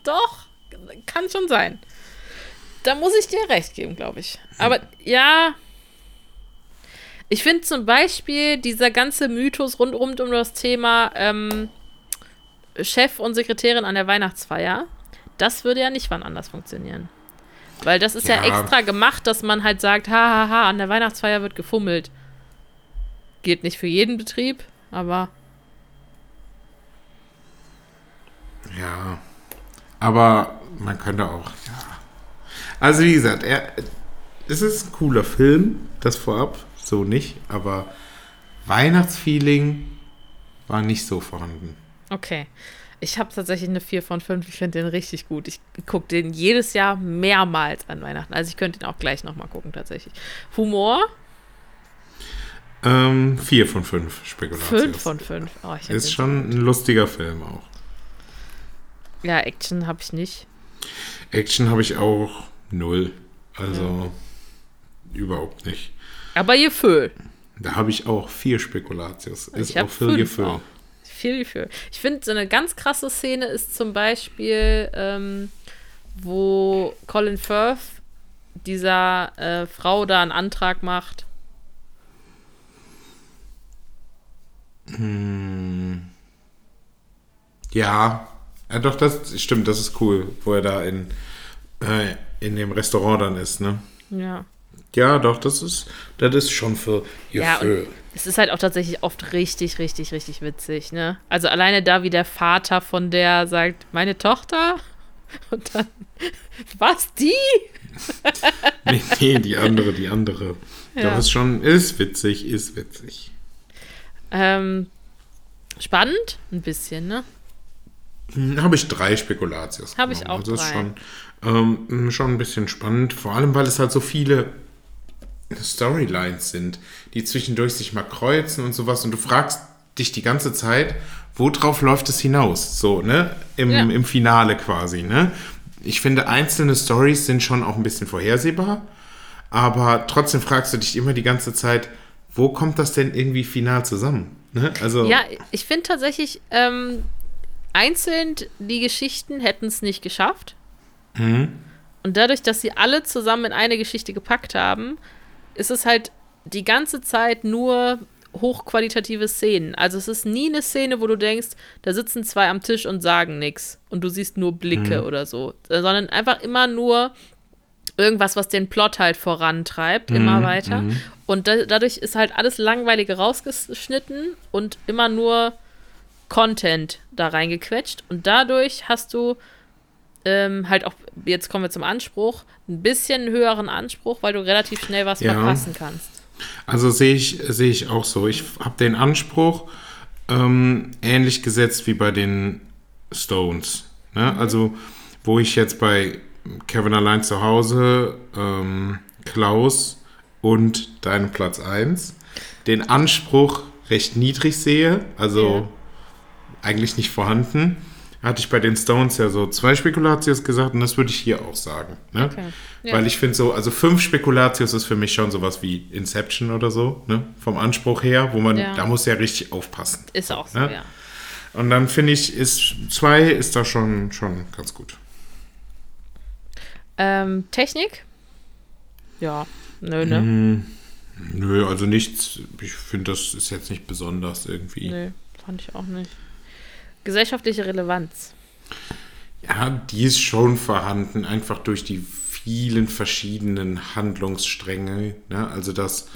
doch. Kann schon sein. Da muss ich dir recht geben, glaube ich. Aber ja. Ich finde zum Beispiel dieser ganze Mythos rund, rund um das Thema ähm, Chef und Sekretärin an der Weihnachtsfeier, das würde ja nicht wann anders funktionieren. Weil das ist ja, Ja. extra gemacht, dass man halt sagt, hahaha, ha, ha, an der Weihnachtsfeier wird gefummelt. Geht nicht für jeden Betrieb, aber Ja. Aber man könnte auch, ja. Also wie gesagt, er, es ist ein cooler Film, das vorab, so nicht, aber Weihnachtsfeeling war nicht so vorhanden. okay. Ich habe tatsächlich eine 4 von 5. Ich finde den richtig gut. Ich gucke den jedes Jahr mehrmals an Weihnachten. Also ich könnte den auch gleich nochmal gucken, tatsächlich. Humor? Ähm, vier von fünf Spekulatius. 5 von 5. Oh, Ist schon ein lustiger Film auch. Ja, Action habe ich nicht. Action habe ich auch null. Also überhaupt nicht. Aber Gefühl. Da habe ich auch vier Spekulatius. Ist Ich auch viel Gefühl. Viel Gefühl. Ich finde, so eine ganz krasse Szene ist zum Beispiel, ähm, wo Colin Firth dieser äh, Frau da einen Antrag macht. Ja, ja, doch, das stimmt, das ist cool, wo er da in, äh, in dem Restaurant dann ist, ne? Ja. Ja, doch, das ist, das ist schon für Ja, Gefühl. und es ist halt auch tatsächlich oft richtig, richtig, richtig witzig, ne? Also alleine da, wie der Vater von der sagt, meine Tochter? *laughs* Und dann, was, die? *laughs* nee, nee, die andere, die andere. Ja. Doch, ist schon, ist witzig, ist witzig. Ähm, spannend? Ein bisschen, ne? Hm, Habe ich drei Spekulatius. Hab ich auch Also ist drei. schon, ähm, schon ein bisschen spannend, vor allem, weil es halt so viele Storylines sind, die zwischendurch sich mal kreuzen und sowas und du fragst dich die ganze Zeit, worauf läuft es hinaus? So, ne? Im, Ja. im Finale quasi, ne? Ich finde, einzelne Stories sind schon auch ein bisschen vorhersehbar, aber trotzdem fragst du dich immer die ganze Zeit, wo kommt das denn irgendwie final zusammen? Ne? Also, Ja, ich finde tatsächlich, ähm, einzeln die Geschichten hätten es nicht geschafft. Mhm. Und dadurch, dass sie alle zusammen in eine Geschichte gepackt haben, ist es halt die ganze Zeit nur hochqualitative Szenen. Also es ist nie eine Szene, wo du denkst, da sitzen zwei am Tisch und sagen nichts und du siehst nur Blicke oder so, sondern einfach immer nur irgendwas, was den Plot halt vorantreibt, immer weiter. Und da, dadurch ist halt alles Langweilige rausgeschnitten und immer nur Content da reingequetscht. Und dadurch hast du ähm, halt auch, jetzt kommen wir zum Anspruch, ein bisschen höheren Anspruch, weil du relativ schnell was Ja. verpassen kannst. Also sehe ich, sehe ich auch so. Ich habe den Anspruch ähm, ähnlich gesetzt wie bei den Stones. Ne? Also, wo ich jetzt bei Kevin allein zu Hause, ähm, Klaus und deinen Platz 1 den Anspruch recht niedrig sehe, also eigentlich nicht vorhanden. Hatte ich bei den Stones ja so zwei Spekulatius gesagt und das würde ich hier auch sagen. Ne? Okay. Ja. Weil ich finde so, also fünf Spekulatius ist für mich schon sowas wie Inception oder so, ne? Vom Anspruch her, wo man, Ja. da muss ja richtig aufpassen. Ist auch so, Ne? ja. Und dann finde ich, ist zwei ist da schon, schon ganz gut. Ähm, Technik? Ja, nö, ne? Mhm. Nö, also nichts, ich finde, das ist jetzt nicht besonders irgendwie. Nö, fand ich auch nicht. Gesellschaftliche Relevanz. Ja, die ist schon vorhanden, einfach durch die vielen verschiedenen Handlungsstränge. Ne? Also das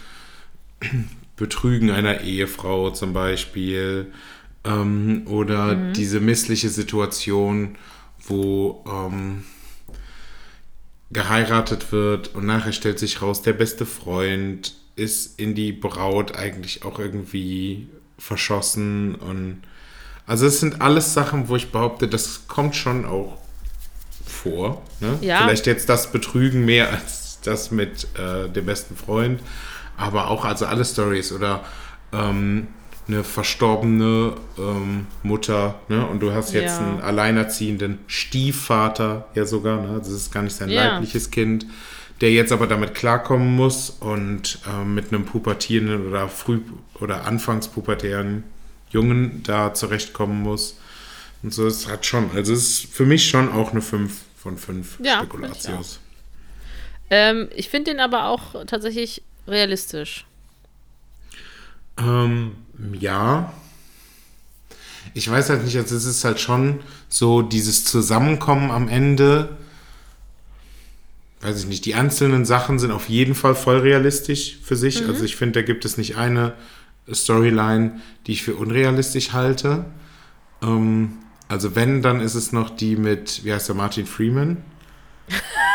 *clears throat* Betrügen einer Ehefrau zum Beispiel ähm, oder diese missliche Situation, wo ähm, geheiratet wird und nachher stellt sich raus, der beste Freund ist in die Braut eigentlich auch irgendwie verschossen und also es sind alles Sachen, wo ich behaupte, das kommt schon auch vor. Ne? Ja. Vielleicht jetzt das Betrügen mehr als das mit äh, dem besten Freund, aber auch also alle Stories oder ähm, eine verstorbene ähm, Mutter ne? und du hast jetzt Ja. einen alleinerziehenden Stiefvater ja sogar, ne? das ist gar nicht sein Ja. leibliches Kind, der jetzt aber damit klarkommen muss und ähm, mit einem pubertierenden oder früh oder anfangspubertären Jungen da zurechtkommen muss. Und so, es hat schon, also es ist für mich schon auch eine 5 von 5 Ja, Spekulatius. Ähm, ich finde den aber auch tatsächlich realistisch. Ähm, ja. Ich weiß halt nicht, also es ist halt schon so dieses Zusammenkommen am Ende. Weiß ich nicht, die einzelnen Sachen sind auf jeden Fall voll realistisch für sich. Mhm. Also ich finde, da gibt es nicht eine Storyline, die ich für unrealistisch halte. Ähm, also wenn, dann ist es noch die mit, wie heißt der, Martin Freeman? *laughs*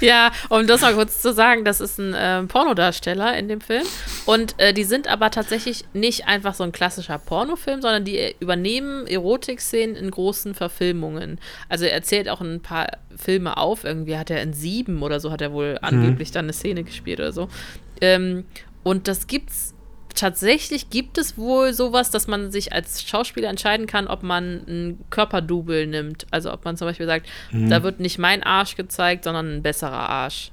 Ja, um das mal kurz zu sagen, das ist ein ähm, Pornodarsteller in dem Film. Und äh, die sind aber tatsächlich nicht einfach so ein klassischer Pornofilm, sondern die äh, übernehmen Erotikszenen in großen Verfilmungen. Also er erzählt auch ein paar Filme auf. Irgendwie hat er in sieben oder so hat er wohl angeblich dann eine Szene gespielt oder so. Ähm, und das gibt's tatsächlich gibt es wohl sowas, dass man sich als Schauspieler entscheiden kann, ob man ein Körperdouble nimmt. Also ob man zum Beispiel sagt, da wird nicht mein Arsch gezeigt, sondern ein besserer Arsch.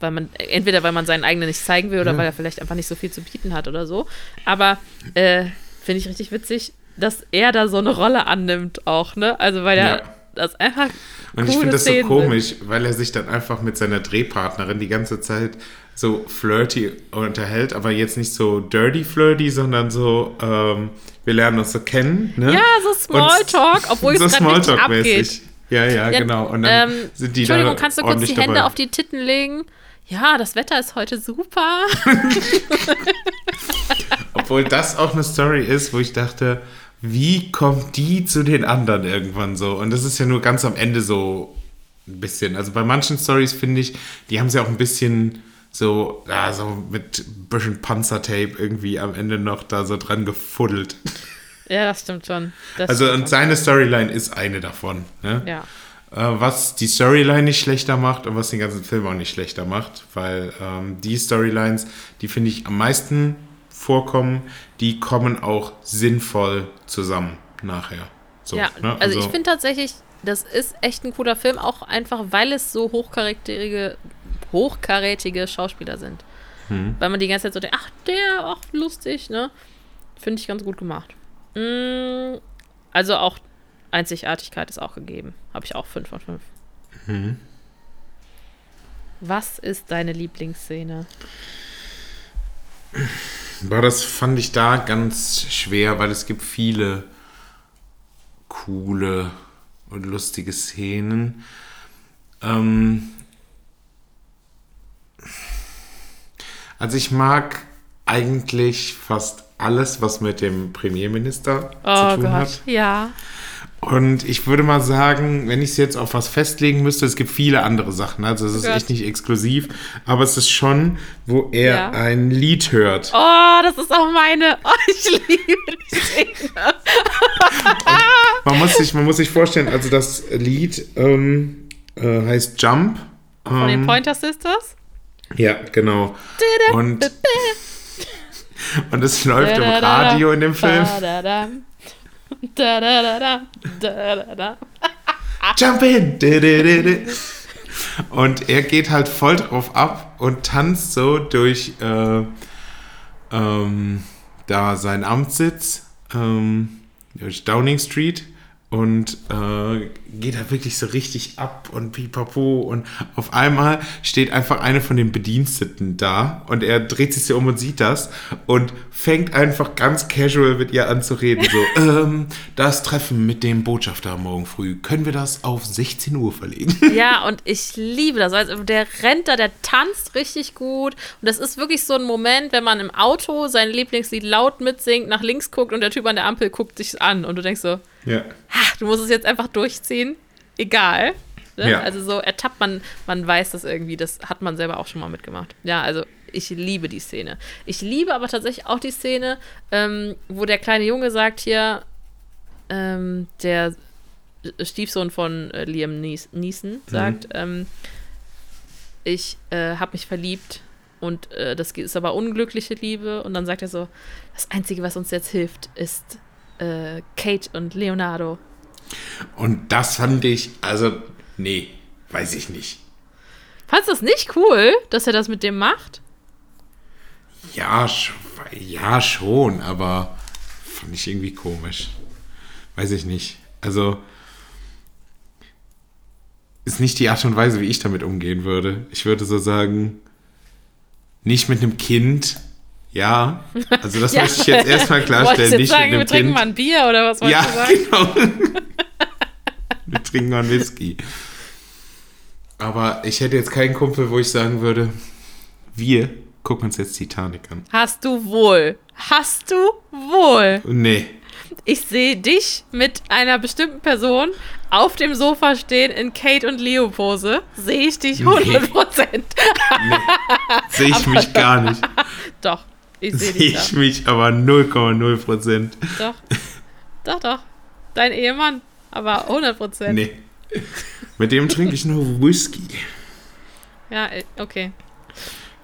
Weil man, entweder weil man seinen eigenen nicht zeigen will oder Ja. weil er vielleicht einfach nicht so viel zu bieten hat oder so. Aber äh, finde ich richtig witzig, dass er da so eine Rolle annimmt auch, ne? Also weil er Ja. Das einfach Und ich finde das so komisch, weil er sich dann einfach mit seiner Drehpartnerin die ganze Zeit so flirty unterhält, aber jetzt nicht so dirty flirty, sondern so, ähm, wir lernen uns so kennen. Ne? Ja, so Smalltalk, obwohl es so Smalltalk-mäßig. abgeht. Ja, ja, Ja, genau. Und dann ähm, sind die Entschuldigung, da kannst du kurz die Hände dabei. auf die Titten legen? Ja, das Wetter ist heute super. *laughs* Obwohl das auch eine Story ist, wo ich dachte, wie kommt die zu den anderen irgendwann so? Und das ist ja nur ganz am Ende so ein bisschen. Also bei manchen Stories finde ich, die haben sie auch ein bisschen so, ja, so mit ein bisschen Panzertape irgendwie am Ende noch da so dran gefuddelt. *laughs* Ja, das stimmt schon. Das Also stimmt und seine Storyline ist eine davon. Ne? Ja. äh, was die Storyline nicht schlechter macht und was den ganzen Film auch nicht schlechter macht, weil ähm, die Storylines, die finde ich am meisten vorkommen, die kommen auch sinnvoll zusammen nachher. So, ja, ne? also, ich finde tatsächlich, das ist echt ein cooler Film, auch einfach, weil es so hochkarätige, hochkarätige Schauspieler sind. Hm. Weil man die ganze Zeit so denkt, ach, der, ach, lustig, ne? Finde ich ganz gut gemacht. Mm, also auch Einzigartigkeit ist auch gegeben. Habe ich auch 5 von 5. Mhm. Was ist deine Lieblingsszene? Boah, das fand ich da ganz schwer, weil es gibt viele coole und lustige Szenen. Ähm also ich mag eigentlich fast alles, was mit dem Premierminister Oh zu tun Gott, hat. ja. Und ich würde mal sagen, wenn ich es jetzt auf was festlegen müsste, es gibt viele andere Sachen. Also es ist Gott. echt nicht exklusiv, aber es ist schon, wo er Ja. ein Lied hört. Oh, das ist auch meine. Oh, ich liebe die Szene. Man muss sich, man muss sich vorstellen, also das Lied ähm, äh, heißt Jump. Von den Ähm, Pointer Sisters. Ja, genau. Und, *laughs* und es läuft im Radio in dem Film. Da-da-dam. Da-da-da-dam. Da-da-da. Jump in! Du, du, du, du. Und er geht halt voll drauf ab und tanzt so durch äh, ähm, da seinen Amtssitz, ähm, durch Downing Street und äh, geht da wirklich so richtig ab und pipapo und auf einmal steht einfach eine von den Bediensteten da und er dreht sich so um und sieht das und fängt einfach ganz casual mit ihr an zu reden. So, *laughs* ähm, das Treffen mit dem Botschafter morgen früh, können wir das auf 16 Uhr verlegen? *laughs* Ja, und ich liebe das. Also der rennt da, der tanzt richtig gut. Und das ist wirklich so ein Moment, wenn man im Auto sein Lieblingslied laut mitsingt, nach links guckt und der Typ an der Ampel guckt sich an. Und du denkst so, Ja. ha, du musst es jetzt einfach durchziehen. Egal. Ne? Ja. Also so ertappt man, man weiß das irgendwie, das hat man selber auch schon mal mitgemacht. Ja, also ich liebe die Szene. Ich liebe aber tatsächlich auch die Szene, ähm, wo der kleine Junge sagt hier, ähm, der Stiefsohn von äh, Liam Nees Neeson sagt, ähm, ich äh, habe mich verliebt und äh, das ist aber unglückliche Liebe. Und dann sagt er so, das Einzige, was uns jetzt hilft, ist äh, Kate und Leonardo. Und das fand ich, also, nee, weiß ich nicht. Fandest du das nicht cool, dass er das mit dem macht? Ja, sch ja, schon, aber fand ich irgendwie komisch. Weiß ich nicht. Also, ist nicht die Art und Weise, wie ich damit umgehen würde. Ich würde so sagen, nicht mit einem Kind. Ja, also das *laughs* Ja. möchte ich jetzt erstmal klarstellen. jetzt Nicht sagen, wir mit trinken mal Kind. ein Bier oder was wolltest Ja, du sagen? genau. *laughs* wir trinken mal einen Whisky. Aber ich hätte jetzt keinen Kumpel, wo ich sagen würde, wir gucken uns jetzt Titanic an. Hast du wohl. Hast du wohl. Nee. Ich sehe dich mit einer bestimmten Person auf dem Sofa stehen in Kate und Leo Pose. Sehe ich dich 100 Prozent. Sehe ich *laughs* mich gar nicht. Doch, ich sehe *laughs* dich ich da. mich aber 0,0 Prozent. Doch. Doch, doch. Dein Ehemann. Aber 100 Prozent. Nee. Mit dem trinke ich nur Whisky. Ja, äh, okay.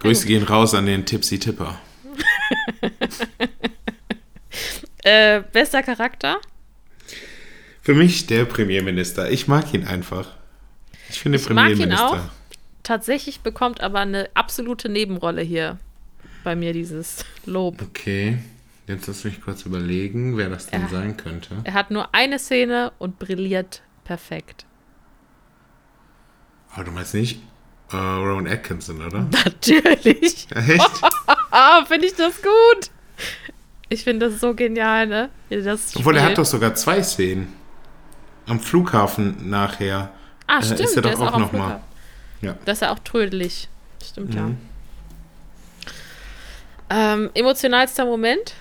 Grüße gehen raus an den Tipsy Tipper. *laughs* Äh, bester Charakter? Für mich der Premierminister. Ich mag ihn einfach. Ich finde Ich mag ihn Premierminister. auch. Tatsächlich bekommt aber eine absolute Nebenrolle hier bei mir dieses Lob. Okay. Jetzt lass mich kurz überlegen, wer das denn Ja. sein könnte. Er hat nur eine Szene und brilliert perfekt. Aber du meinst nicht äh, Rowan Atkinson, oder? *laughs* Natürlich. Echt? *laughs* Finde ich das gut. Ich finde das so genial, ne? Das Obwohl, er hat doch sogar zwei Szenen. Am Flughafen nachher. Ah, äh, stimmt. ist er doch der auch am noch mal. Flughafen. Ja. Das ist ja auch trödelig. Stimmt, Mhm. ja. Ähm, emotionalster Moment?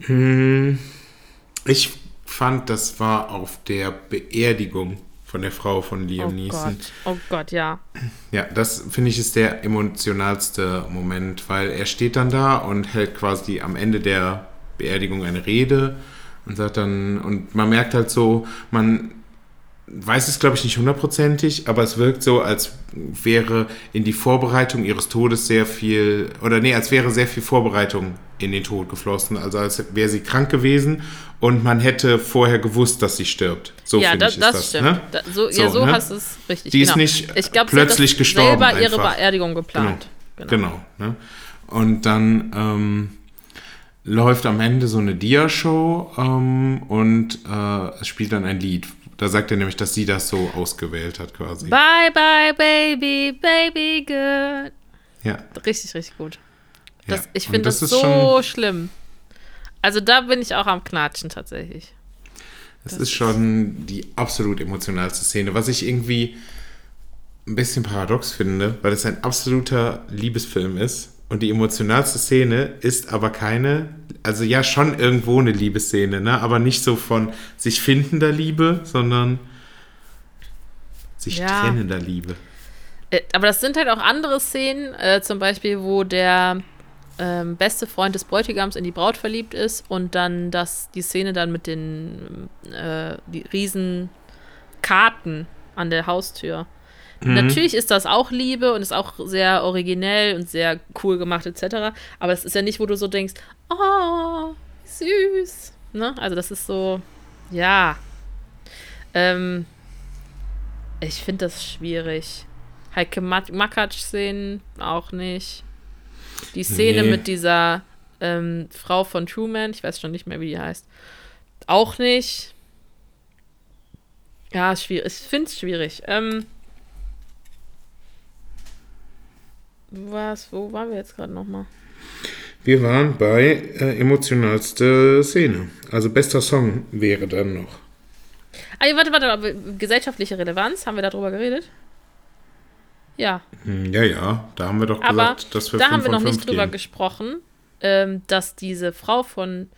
Hm, Ich fand, das war auf der Beerdigung von der Frau von Liam Oh Neeson. Gott. Oh Gott, ja. Ja, das finde ich ist der emotionalste Moment, weil er steht dann da und hält quasi am Ende der Beerdigung eine Rede und sagt dann, und man merkt halt so, man weiß es, glaube ich, nicht hundertprozentig, aber es wirkt so, als wäre in die Vorbereitung ihres Todes sehr viel, oder nee, als wäre sehr viel Vorbereitung in den Tod geflossen. Also als wäre sie krank gewesen und man hätte vorher gewusst, dass sie stirbt. So ja, das, ich, das, ist stimmt. Ne? Da, so, ja, so ne? hast du es richtig. Die ist genau. nicht ich glaub, plötzlich sie hat das gestorben selber ihre einfach. Beerdigung geplant. Genau. Genau. ne? Und dann ähm, läuft am Ende so eine Dia-Show ähm, und äh, es spielt dann ein Lied. Da sagt er nämlich, dass sie das so ausgewählt hat quasi. Bye, bye, baby, baby, good. ja. Richtig, richtig gut. Das, ja. Ich finde das, ist so schlimm. Also da bin ich auch am Knatschen tatsächlich. Das ist schon die absolut emotionalste Szene, was ich irgendwie ein bisschen paradox finde, weil es ein absoluter Liebesfilm ist. Und die emotionalste Szene ist aber keine, also ja, schon irgendwo eine Liebesszene, ne? aber nicht so von sich findender Liebe, sondern sich Ja. trennender Liebe. Äh, Aber das sind halt auch andere Szenen, äh, zum Beispiel, wo der ähm, beste Freund des Bräutigams in die Braut verliebt ist und dann das, die Szene dann mit den äh, die riesen Karten an der Haustür. Natürlich ist das auch Liebe und ist auch sehr originell und sehr cool gemacht etc. Aber es ist ja nicht, wo du so denkst, oh, süß. Ne? Also das ist so, ja. Ähm, ich finde das schwierig. Heike Mak- Makatsch-Szenen auch nicht. Die Szene Nee. mit dieser ähm, Frau von Truman, ich weiß schon nicht mehr, wie die heißt, auch nicht. Ja, schwierig. Ich finde es schwierig. Ähm, was, wo waren wir jetzt gerade nochmal? Wir waren bei äh, emotionalste Szene. Also bester Song wäre dann noch. Ah, warte, warte, aber gesellschaftliche Relevanz, haben wir darüber geredet? Ja, Hm, Ja, ja, da haben wir doch aber gesagt, dass wir da haben wir noch nicht drüber geben. gesprochen, ähm, dass diese Frau von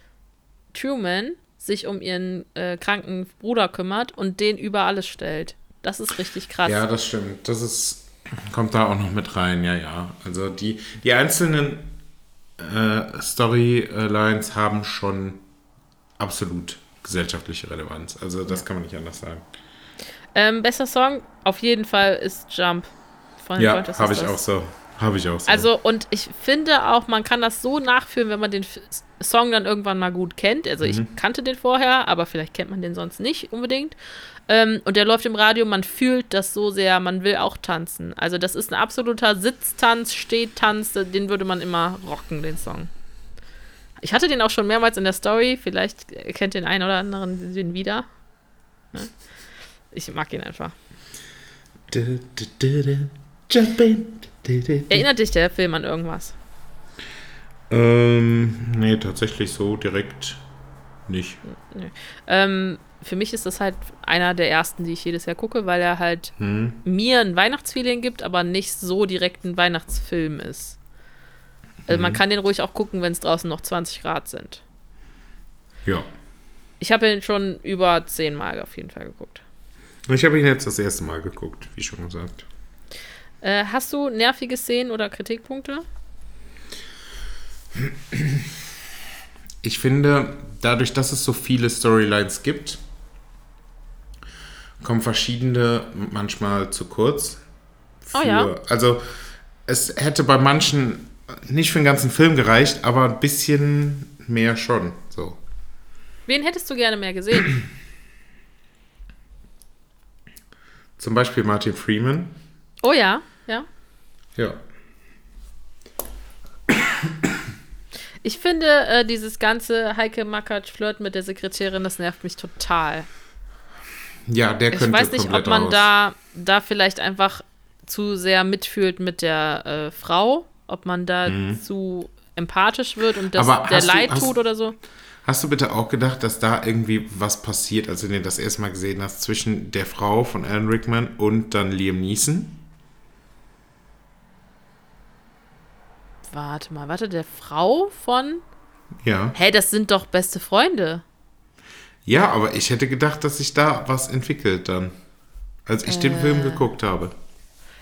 Truman sich um ihren äh, kranken Bruder kümmert und den über alles stellt. Das ist richtig krass. Ja, das stimmt. Das ist, kommt da auch noch mit rein, ja, ja. Also die, die einzelnen äh, Storylines haben schon absolut gesellschaftliche Relevanz. Also das kann man nicht anders sagen. Ähm, bester Song auf jeden Fall ist Jump von Ja, habe ich auch so. Habe ich auch so. Also, und ich finde auch, man kann das so nachführen, wenn man den Song dann irgendwann mal gut kennt. Also, ich kannte den vorher, aber vielleicht kennt man den sonst nicht unbedingt. Ähm, und der läuft im Radio, man fühlt das so sehr, man will auch tanzen. Also, das ist ein absoluter Sitztanz, Stehtanz, den würde man immer rocken, den Song. Ich hatte den auch schon mehrmals in der Story, vielleicht kennt den einen oder anderen den wieder. Ne? Ich mag ihn einfach. Du, du, du, du, Jump in. Du, du, du. Erinnert dich der Film an irgendwas? Ähm, nee, tatsächlich so direkt nicht. Ähm, für mich ist das halt einer der ersten, die ich jedes Jahr gucke, weil er halt Hm. mir ein Weihnachtsfeeling gibt, aber nicht so direkt ein Weihnachtsfilm ist. Also man kann den ruhig auch gucken, wenn es draußen noch 20 Grad sind. Ja. Ich habe ihn schon über zehnmal auf jeden Fall geguckt. Ich habe ihn jetzt das erste Mal geguckt, wie schon gesagt. Äh, hast du nervige Szenen oder Kritikpunkte? Ich finde, dadurch, dass es so viele Storylines gibt, kommen verschiedene manchmal zu kurz. Oh ja. Also, es hätte bei manchen nicht für den ganzen Film gereicht, aber ein bisschen mehr schon. So. Wen hättest du gerne mehr gesehen? Zum Beispiel Martin Freeman. Oh ja, ja. Ja. Ich finde, äh, dieses ganze Heike Makatsch-Flirt mit der Sekretärin, das nervt mich total. Ja, der Ich könnte weiß nicht, ob man raus. da, da vielleicht einfach zu sehr mitfühlt mit der äh, Frau, ob man da zu empathisch wird und das Mhm. Der hast du- leid hast- tut oder so. Hast du bitte auch gedacht, dass da irgendwie was passiert, als du den das erste Mal gesehen hast, zwischen der Frau von Alan Rickman und dann Liam Neeson? Warte mal, warte, der Frau von. Ja. Hey, das sind doch beste Freunde. Ja, aber ich hätte gedacht, dass sich da was entwickelt dann. Als ich den Äh. Film geguckt habe.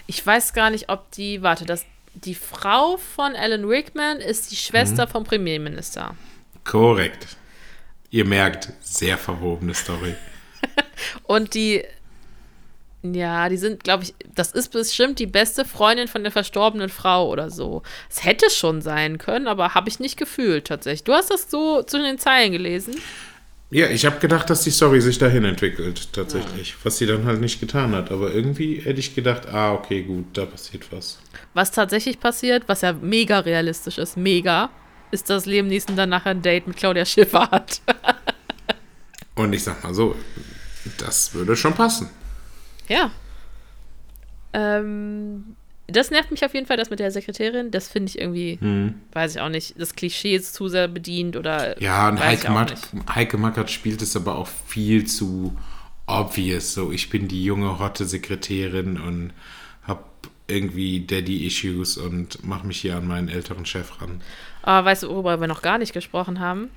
Ich weiß gar nicht, ob die. Warte, das, die Frau von Alan Rickman ist die Mhm. Schwester vom Premierminister. Korrekt. Ihr merkt, sehr verwobene Story. *laughs* Und die Ja, die sind, glaube ich, das ist bestimmt die beste Freundin von der verstorbenen Frau oder so. Es hätte schon sein können, aber habe ich nicht gefühlt tatsächlich. Du hast das so zu den Zeilen gelesen. Ja, ich habe gedacht, dass die Story sich dahin entwickelt, tatsächlich. Ja. Was sie dann halt nicht getan hat. Aber irgendwie hätte ich gedacht, ah, okay, gut, da passiert was. Was tatsächlich passiert, was ja mega realistisch ist, mega, ist, dass Liam Neeson dann nachher ein Date mit Claudia Schiffer hat. *laughs* Und ich sag mal so, das würde schon passen. Ja. Ähm, das nervt mich auf jeden Fall, das mit der Sekretärin. Das finde ich irgendwie, hm. weiß ich auch nicht, das Klischee ist zu sehr bedient oder. Ja, und Heike, Mack, Heike Mackert spielt es aber auch viel zu obvious. So, ich bin die junge, hotte Sekretärin und habe irgendwie Daddy-Issues und mache mich hier an meinen älteren Chef ran. Aber weißt du, worüber wir noch gar nicht gesprochen haben?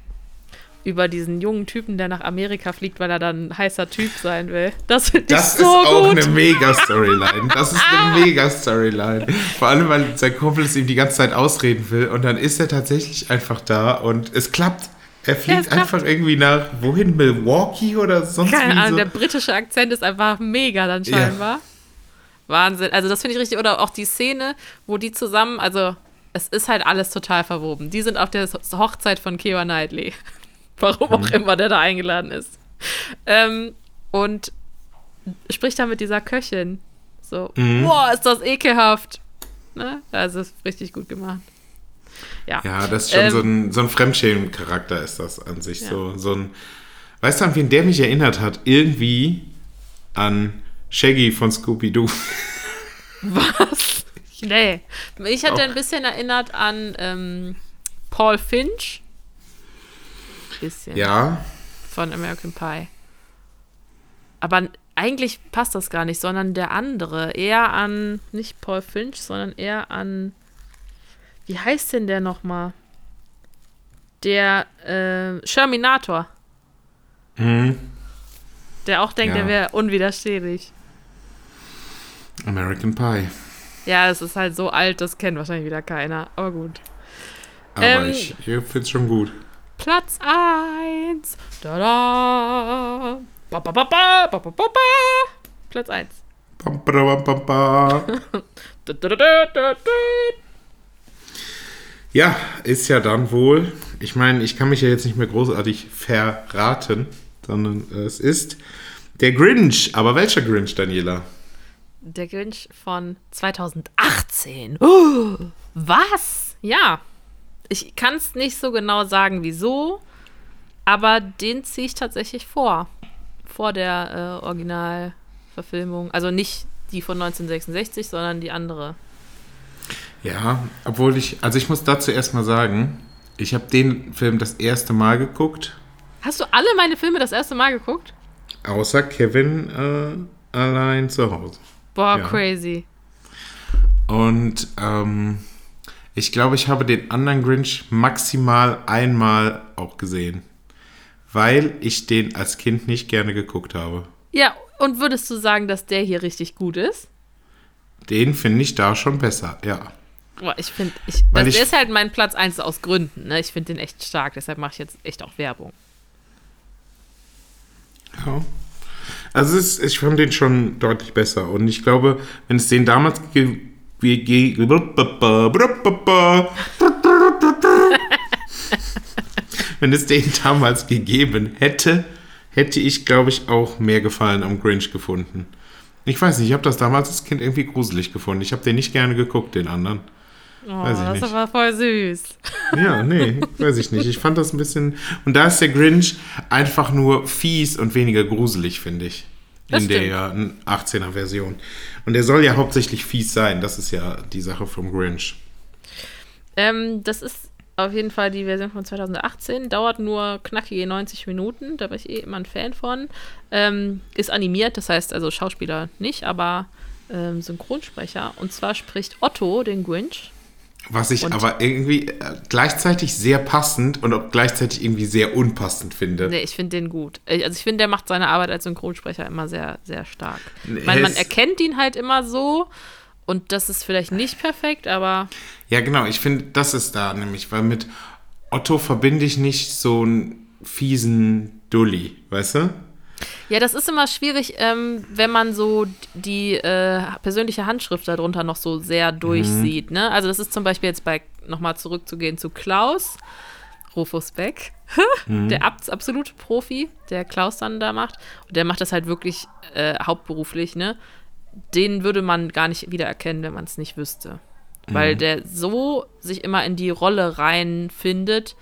Über diesen jungen Typen, der nach Amerika fliegt, weil er dann ein heißer Typ sein will. Das finde ich so gut. Das ist auch eine Mega-Storyline. Das ist eine Mega-Storyline. Vor allem, weil sein Kumpel es ihm die ganze Zeit ausreden will und dann ist er tatsächlich einfach da und es klappt. Er fliegt ja, einfach irgendwie nach, wohin, Milwaukee oder sonst Keine Ahnung, so. der britische Akzent ist einfach mega dann scheinbar. Ja. Wahnsinn. Also das finde ich richtig. Oder auch die Szene, wo die zusammen, also es ist halt alles total verwoben. Die sind auf der Hochzeit von Keira Knightley. Warum auch mhm. immer der da eingeladen ist. Ähm, und spricht da mit dieser Köchin. So, mhm. boah, ist das ekelhaft. Ne? Also ist richtig gut gemacht. Ja, ja das ist schon ähm, so ein, so ein Fremdschämen-Charakter ist das an sich. Ja. So, so ein, weißt du, an wen der mich erinnert hat? Irgendwie an Shaggy von Scooby-Doo. *laughs* Was? Nee. Ich hatte ein bisschen erinnert an ähm, Paul Finch bisschen. Ja. Von American Pie. Aber eigentlich passt das gar nicht, sondern der andere. Eher an, nicht Paul Finch, sondern eher an. Wie heißt denn der nochmal? Der äh, Sherminator. Mhm. Der auch denkt, ja. der wäre unwiderstehlich. American Pie. Ja, es ist halt so alt, das kennt wahrscheinlich wieder keiner. Aber gut. Aber ähm, ich, ich finde es schon gut. Platz 1. Da da. Ba, ba, ba, ba, ba, ba, ba, ba. Platz 1. Ba, ba, ba, ba. da, da, da, da, da. Ja, ist ja dann wohl. Ich meine, ich kann mich ja jetzt nicht mehr großartig verraten, sondern es ist der Grinch. Aber welcher Grinch, Daniela? Der Grinch von 2018. Oh, was? Ja, ich kann es nicht so genau sagen, wieso, aber den ziehe ich tatsächlich vor. Vor der äh, Originalverfilmung. Also nicht die von 1966, sondern die andere. Ja, obwohl ich, also ich muss dazu erstmal sagen, ich habe den Film das erste Mal geguckt. Hast du alle meine Filme das erste Mal geguckt? Außer Kevin äh, allein zu Hause. Boah, ja. crazy. Und ähm, ich glaube, ich habe den anderen Grinch maximal einmal auch gesehen, weil ich den als Kind nicht gerne geguckt habe. Ja, und würdest du sagen, dass der hier richtig gut ist? Den finde ich da schon besser, ja. Boah, ich finde, ich, also der ist halt mein Platz 1 aus Gründen. Ne? Ich finde den echt stark, deshalb mache ich jetzt echt auch Werbung. Ja. Also ist, ich fand den schon deutlich besser. Und ich glaube, wenn es den damals ge wenn es den damals gegeben hätte, hätte ich, glaube ich, auch mehr Gefallen am Grinch gefunden. Ich weiß nicht, ich habe das damals als Kind irgendwie gruselig gefunden. Ich habe den nicht gerne geguckt, den anderen. Oh, weiß ich das nicht. war voll süß. Ja, nee, weiß ich nicht. Ich fand das ein bisschen. Und da ist der Grinch einfach nur fies und weniger gruselig, finde ich. Das in stimmt. der 18er Version. Und der soll ja hauptsächlich fies sein. Das ist ja die Sache vom Grinch. Ähm, das ist auf jeden Fall die Version von 2018. Dauert nur knackige 90 Minuten. Da bin ich eh immer ein Fan von. Ähm, ist animiert, das heißt also Schauspieler nicht, aber ähm, Synchronsprecher. Und zwar spricht Otto den Grinch. Was ich und aber irgendwie äh, gleichzeitig sehr passend und auch gleichzeitig irgendwie sehr unpassend finde. Nee, ich finde den gut. Also ich finde, der macht seine Arbeit als Synchronsprecher immer sehr, sehr stark. Ich meine, man erkennt ihn halt immer so und das ist vielleicht nicht perfekt, aber. Ja, genau, ich finde, das ist da nämlich, weil mit Otto verbinde ich nicht so einen fiesen Dulli, weißt du? Ja, das ist immer schwierig, ähm, wenn man so die äh, persönliche Handschrift darunter noch so sehr durchsieht. Ne? Also das ist zum Beispiel jetzt bei, nochmal zurückzugehen zu Klaus, Rufus Beck, *laughs* der abs absolute Profi, der Klaus dann da macht. Und der macht das halt wirklich äh, hauptberuflich, ne? Den würde man gar nicht wiedererkennen, wenn man es nicht wüsste. Weil der so sich immer in die Rolle reinfindet,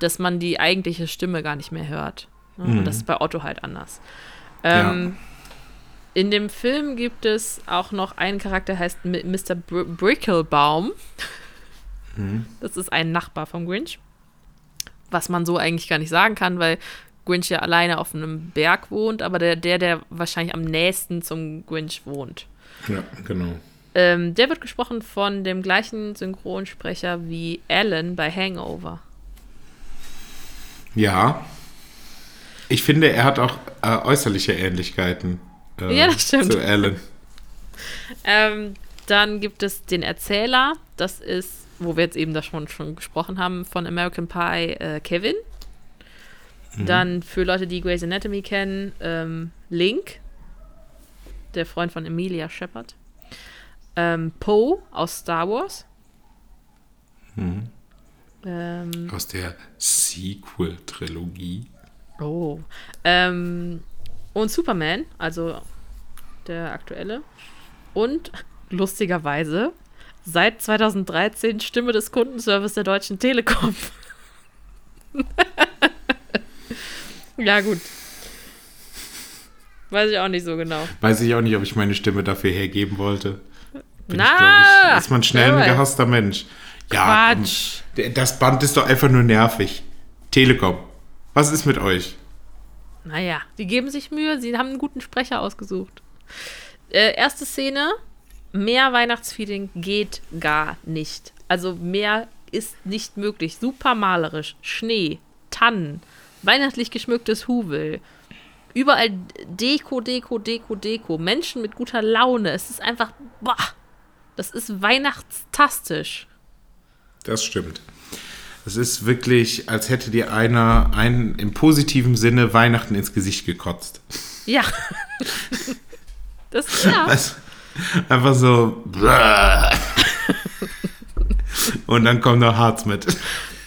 dass man die eigentliche Stimme gar nicht mehr hört. Ne? Und das ist bei Otto halt anders. Ähm, In dem Film gibt es auch noch einen Charakter, der heißt Mr. Br Bricklebaum. Das ist ein Nachbar vom Grinch. Was man so eigentlich gar nicht sagen kann, weil Grinch ja alleine auf einem Berg wohnt, aber der, der, der wahrscheinlich am nächsten zum Grinch wohnt. Ja, genau. Ähm, der wird gesprochen von dem gleichen Synchronsprecher wie Alan bei Hangover. Ja. Ich finde, er hat auch äh, äußerliche Ähnlichkeiten. Äh, Ja, das stimmt. Zu Alan. Ähm, dann gibt es den Erzähler, das ist, wo wir jetzt eben da schon, schon gesprochen haben, von American Pie, äh, Kevin. Dann für Leute, die Grey's Anatomy kennen, ähm, Link, der Freund von Emilia Shepard. Ähm, Poe aus Star Wars. Ähm, Aus der Sequel-Trilogie. Oh. Ähm, und Superman, also der aktuelle. Und lustigerweise seit 2013 Stimme des Kundenservice der Deutschen Telekom. *laughs* ja, gut. Weiß ich auch nicht so genau. Weiß ich auch nicht, ob ich meine Stimme dafür hergeben wollte. Bin Na, ich, ich, ist man schnell ein gehasster Mensch. Ja. Quatsch. Das Band ist doch einfach nur nervig. Telekom. Was ist mit euch? Naja, die geben sich Mühe, sie haben einen guten Sprecher ausgesucht. Äh, erste Szene, mehr Weihnachtsfeeling geht gar nicht. Also mehr ist nicht möglich. Super malerisch, Schnee, Tannen, weihnachtlich geschmücktes Huvel. Überall Deko, Deko, Deko, Deko. Menschen mit guter Laune. Es ist einfach, boah, das ist weihnachtstastisch. Das stimmt. Es ist wirklich, als hätte dir einer einen im positiven Sinne Weihnachten ins Gesicht gekotzt. Ja. Das, ja. Also, einfach so. Und dann kommt noch Harz mit.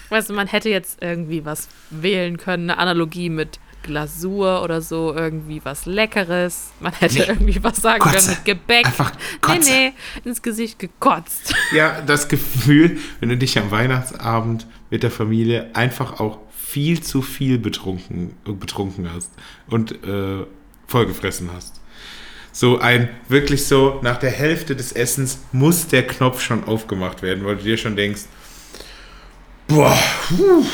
Weißt du, man hätte jetzt irgendwie was wählen können, eine Analogie mit Glasur oder so, irgendwie was Leckeres. Man hätte Nee. irgendwie was sagen Kotze. können mit Gebäck. Einfach nee, Kotze. nee, ins Gesicht gekotzt. Ja, das Gefühl, wenn du dich am Weihnachtsabend mit der Familie einfach auch viel zu viel betrunken, betrunken hast und äh, vollgefressen hast. So ein, wirklich so, nach der Hälfte des Essens muss der Knopf schon aufgemacht werden, weil du dir schon denkst, boah, puh. *laughs*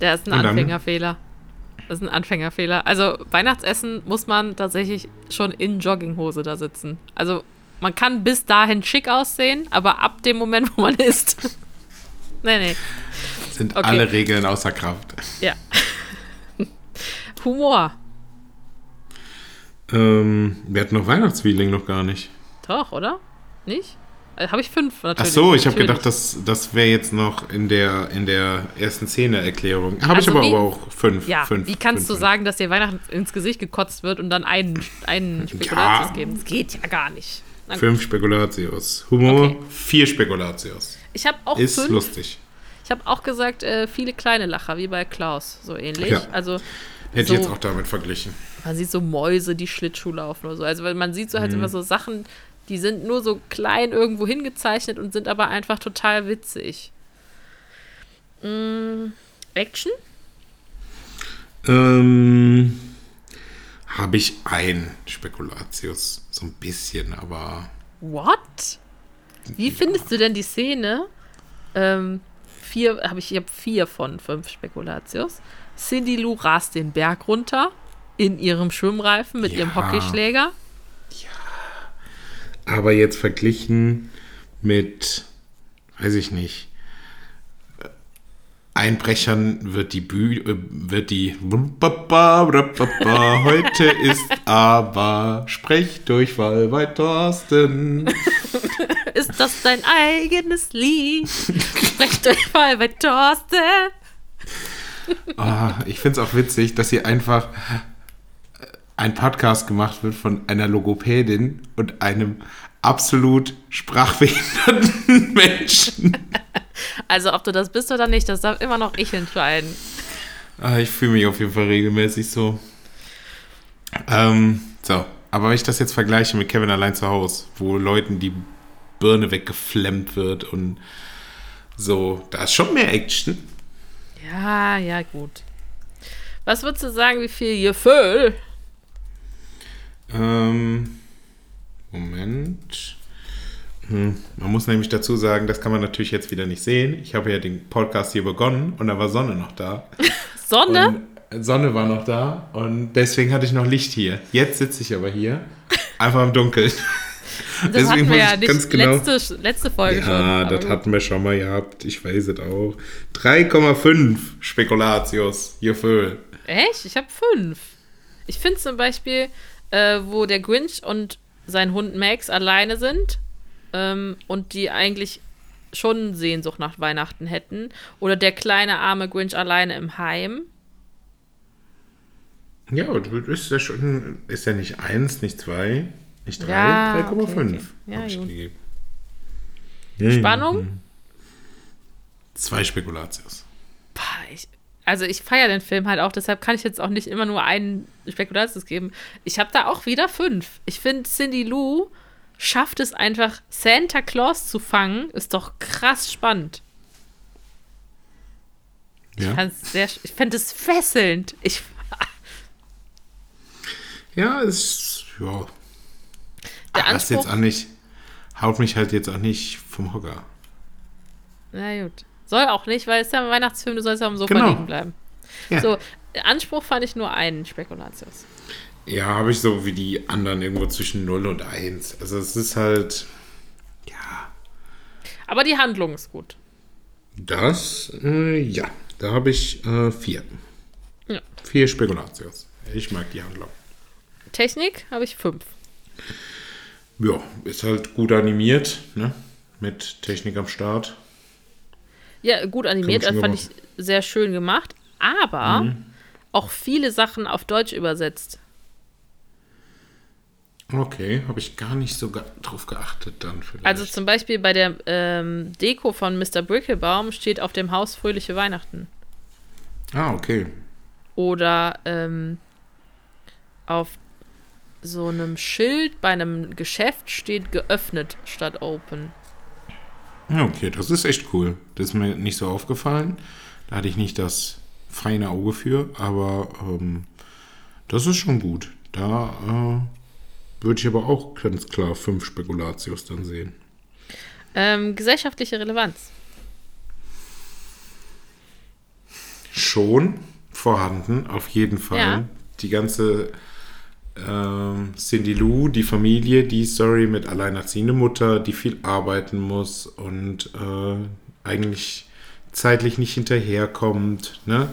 Der ist ein Und? Anfängerfehler. Das ist ein Anfängerfehler. Also Weihnachtsessen muss man tatsächlich schon in Jogginghose da sitzen. Also man kann bis dahin schick aussehen, aber ab dem Moment, wo man isst. *laughs* nee, nee. sind Okay. alle Regeln außer Kraft. Ja. Humor. Ähm, wir hatten noch Weihnachtsfeeling noch gar nicht. Doch, oder? Nicht? Habe ich fünf Ach natürlich. so, ich habe gedacht, das, das wäre jetzt noch in der, in der ersten Szene-Erklärung. Habe Also ich aber, wie- aber auch fünf. Ja, fünf wie kannst fünf, du sagen, dass dir Weihnachten ins Gesicht gekotzt wird und dann einen, einen Spekulatius Ja. geben? Das geht ja gar nicht. Fünf Spekulatius. Humor, Okay. vier Spekulatius. Ich habe auch Ist fünf. lustig. Ich habe auch gesagt, äh, viele kleine Lacher, wie bei Klaus, so ähnlich. Ja. Also Hätte So. ich jetzt auch damit verglichen. man sieht so Mäuse, die Schlittschuh laufen oder so. Also weil man sieht so Mhm. halt immer so Sachen, die sind nur so klein irgendwo hingezeichnet und sind aber einfach total witzig. Mm, Action? Ähm, Habe ich ein Spekulatius. So ein bisschen, aber. What? Wie findest du denn die Szene? Ähm, vier, habe ich, ich habe vier von fünf Spekulatius. Cindy Lou rast den Berg runter in ihrem Schwimmreifen mit ihrem Ja. Hockeyschläger. Aber jetzt verglichen mit, weiß ich nicht, Einbrechern wird die Bühne, äh, wird die heute ist aber Sprechdurchfall bei Thorsten. Ist das dein eigenes Lied? Mal bei Thorsten. Oh, ich finde es auch witzig, dass hier einfach ein Podcast gemacht wird von einer Logopädin und einem absolut sprachbehinderten *laughs* Menschen. Also ob du das bist oder nicht, das darf immer noch ich entscheiden. Ah, ich fühle mich auf jeden Fall regelmäßig so. Ähm, so, aber wenn ich das jetzt vergleiche mit Kevin allein zu Hause, wo Leuten die Birne weggeflemmt wird und so, da ist schon mehr Action. Ja, ja, gut. Was würdest du sagen, wie viel Gefühl? Ähm, Moment. Hm, Man muss nämlich dazu sagen, das kann man natürlich jetzt wieder nicht sehen. Ich habe ja den Podcast hier begonnen und da war Sonne noch da. *laughs* Sonne? Und Sonne war noch da und deswegen hatte ich noch Licht hier. Jetzt sitze ich aber hier, einfach im Dunkeln. das hatten wir ja nicht letzte, letzte Folge schon. Ja, das gut. hatten wir schon mal gehabt. Ich weiß es auch. 3,5 Spekulatius. Gefühl. Echt? Ich habe fünf. Ich finde zum Beispiel, äh, wo der Grinch und sein Hund Max alleine sind ähm, und die eigentlich schon Sehnsucht nach Weihnachten hätten. Oder der kleine arme Grinch alleine im Heim. Ja, ist ja schon, ist ja nicht 1, nicht 2, nicht 3, Ja, 3,5 okay, okay. Ja, ich gut. gegeben. Spannung? Zwei Spekulatius. Boah, ich, also ich feiere den Film halt auch, deshalb kann ich jetzt auch nicht immer nur einen Spekulatius geben. Ich habe da auch wieder fünf. Ich finde, Cindy Lou schafft es einfach, Santa Claus zu fangen. Ist doch krass spannend. Ich, Ja, sehr, ich fand es fesselnd. Ich, ja ist, ja. Der ist jetzt Anspruch- auch nicht, haut mich halt jetzt auch nicht vom Hocker. na gut. Soll auch nicht, weil es ist ja ein Weihnachtsfilm, du sollst ja am Sofa Genau. liegen bleiben. Ja. So, Anspruch fand ich nur einen Spekulatius. Ja, habe ich so wie die anderen irgendwo zwischen 0 und 1. Also es ist halt, ja, Aber die Handlung ist gut. das, äh, ja, da habe ich äh, vier. Ja. Vier Spekulatius. Ich mag die Handlung. Technik habe ich fünf. Ja, ist halt gut animiert, ne? Mit Technik am Start. Ja, gut animiert, das fand ich sehr schön gemacht, aber Mhm. auch viele Sachen auf Deutsch übersetzt. Okay, habe ich gar nicht so drauf geachtet dann vielleicht. Also zum Beispiel bei der ähm, Deko von Mr. Brickelbaum steht auf dem Haus Fröhliche Weihnachten. ah, okay. Oder ähm, auf so einem Schild bei einem Geschäft steht geöffnet statt open. Ja, okay, das ist echt cool. Das ist mir nicht so aufgefallen. Da hatte ich nicht das feine Auge für, aber ähm, das ist schon gut. Da äh, würde ich aber auch ganz klar fünf Spekulatius dann sehen. Ähm, gesellschaftliche Relevanz. Schon vorhanden, auf jeden Fall. Ja. Die ganze ähm, Cindy Lou, die Familie, die Story mit alleinerziehende Mutter, die viel arbeiten muss und äh, eigentlich zeitlich nicht hinterherkommt, ne?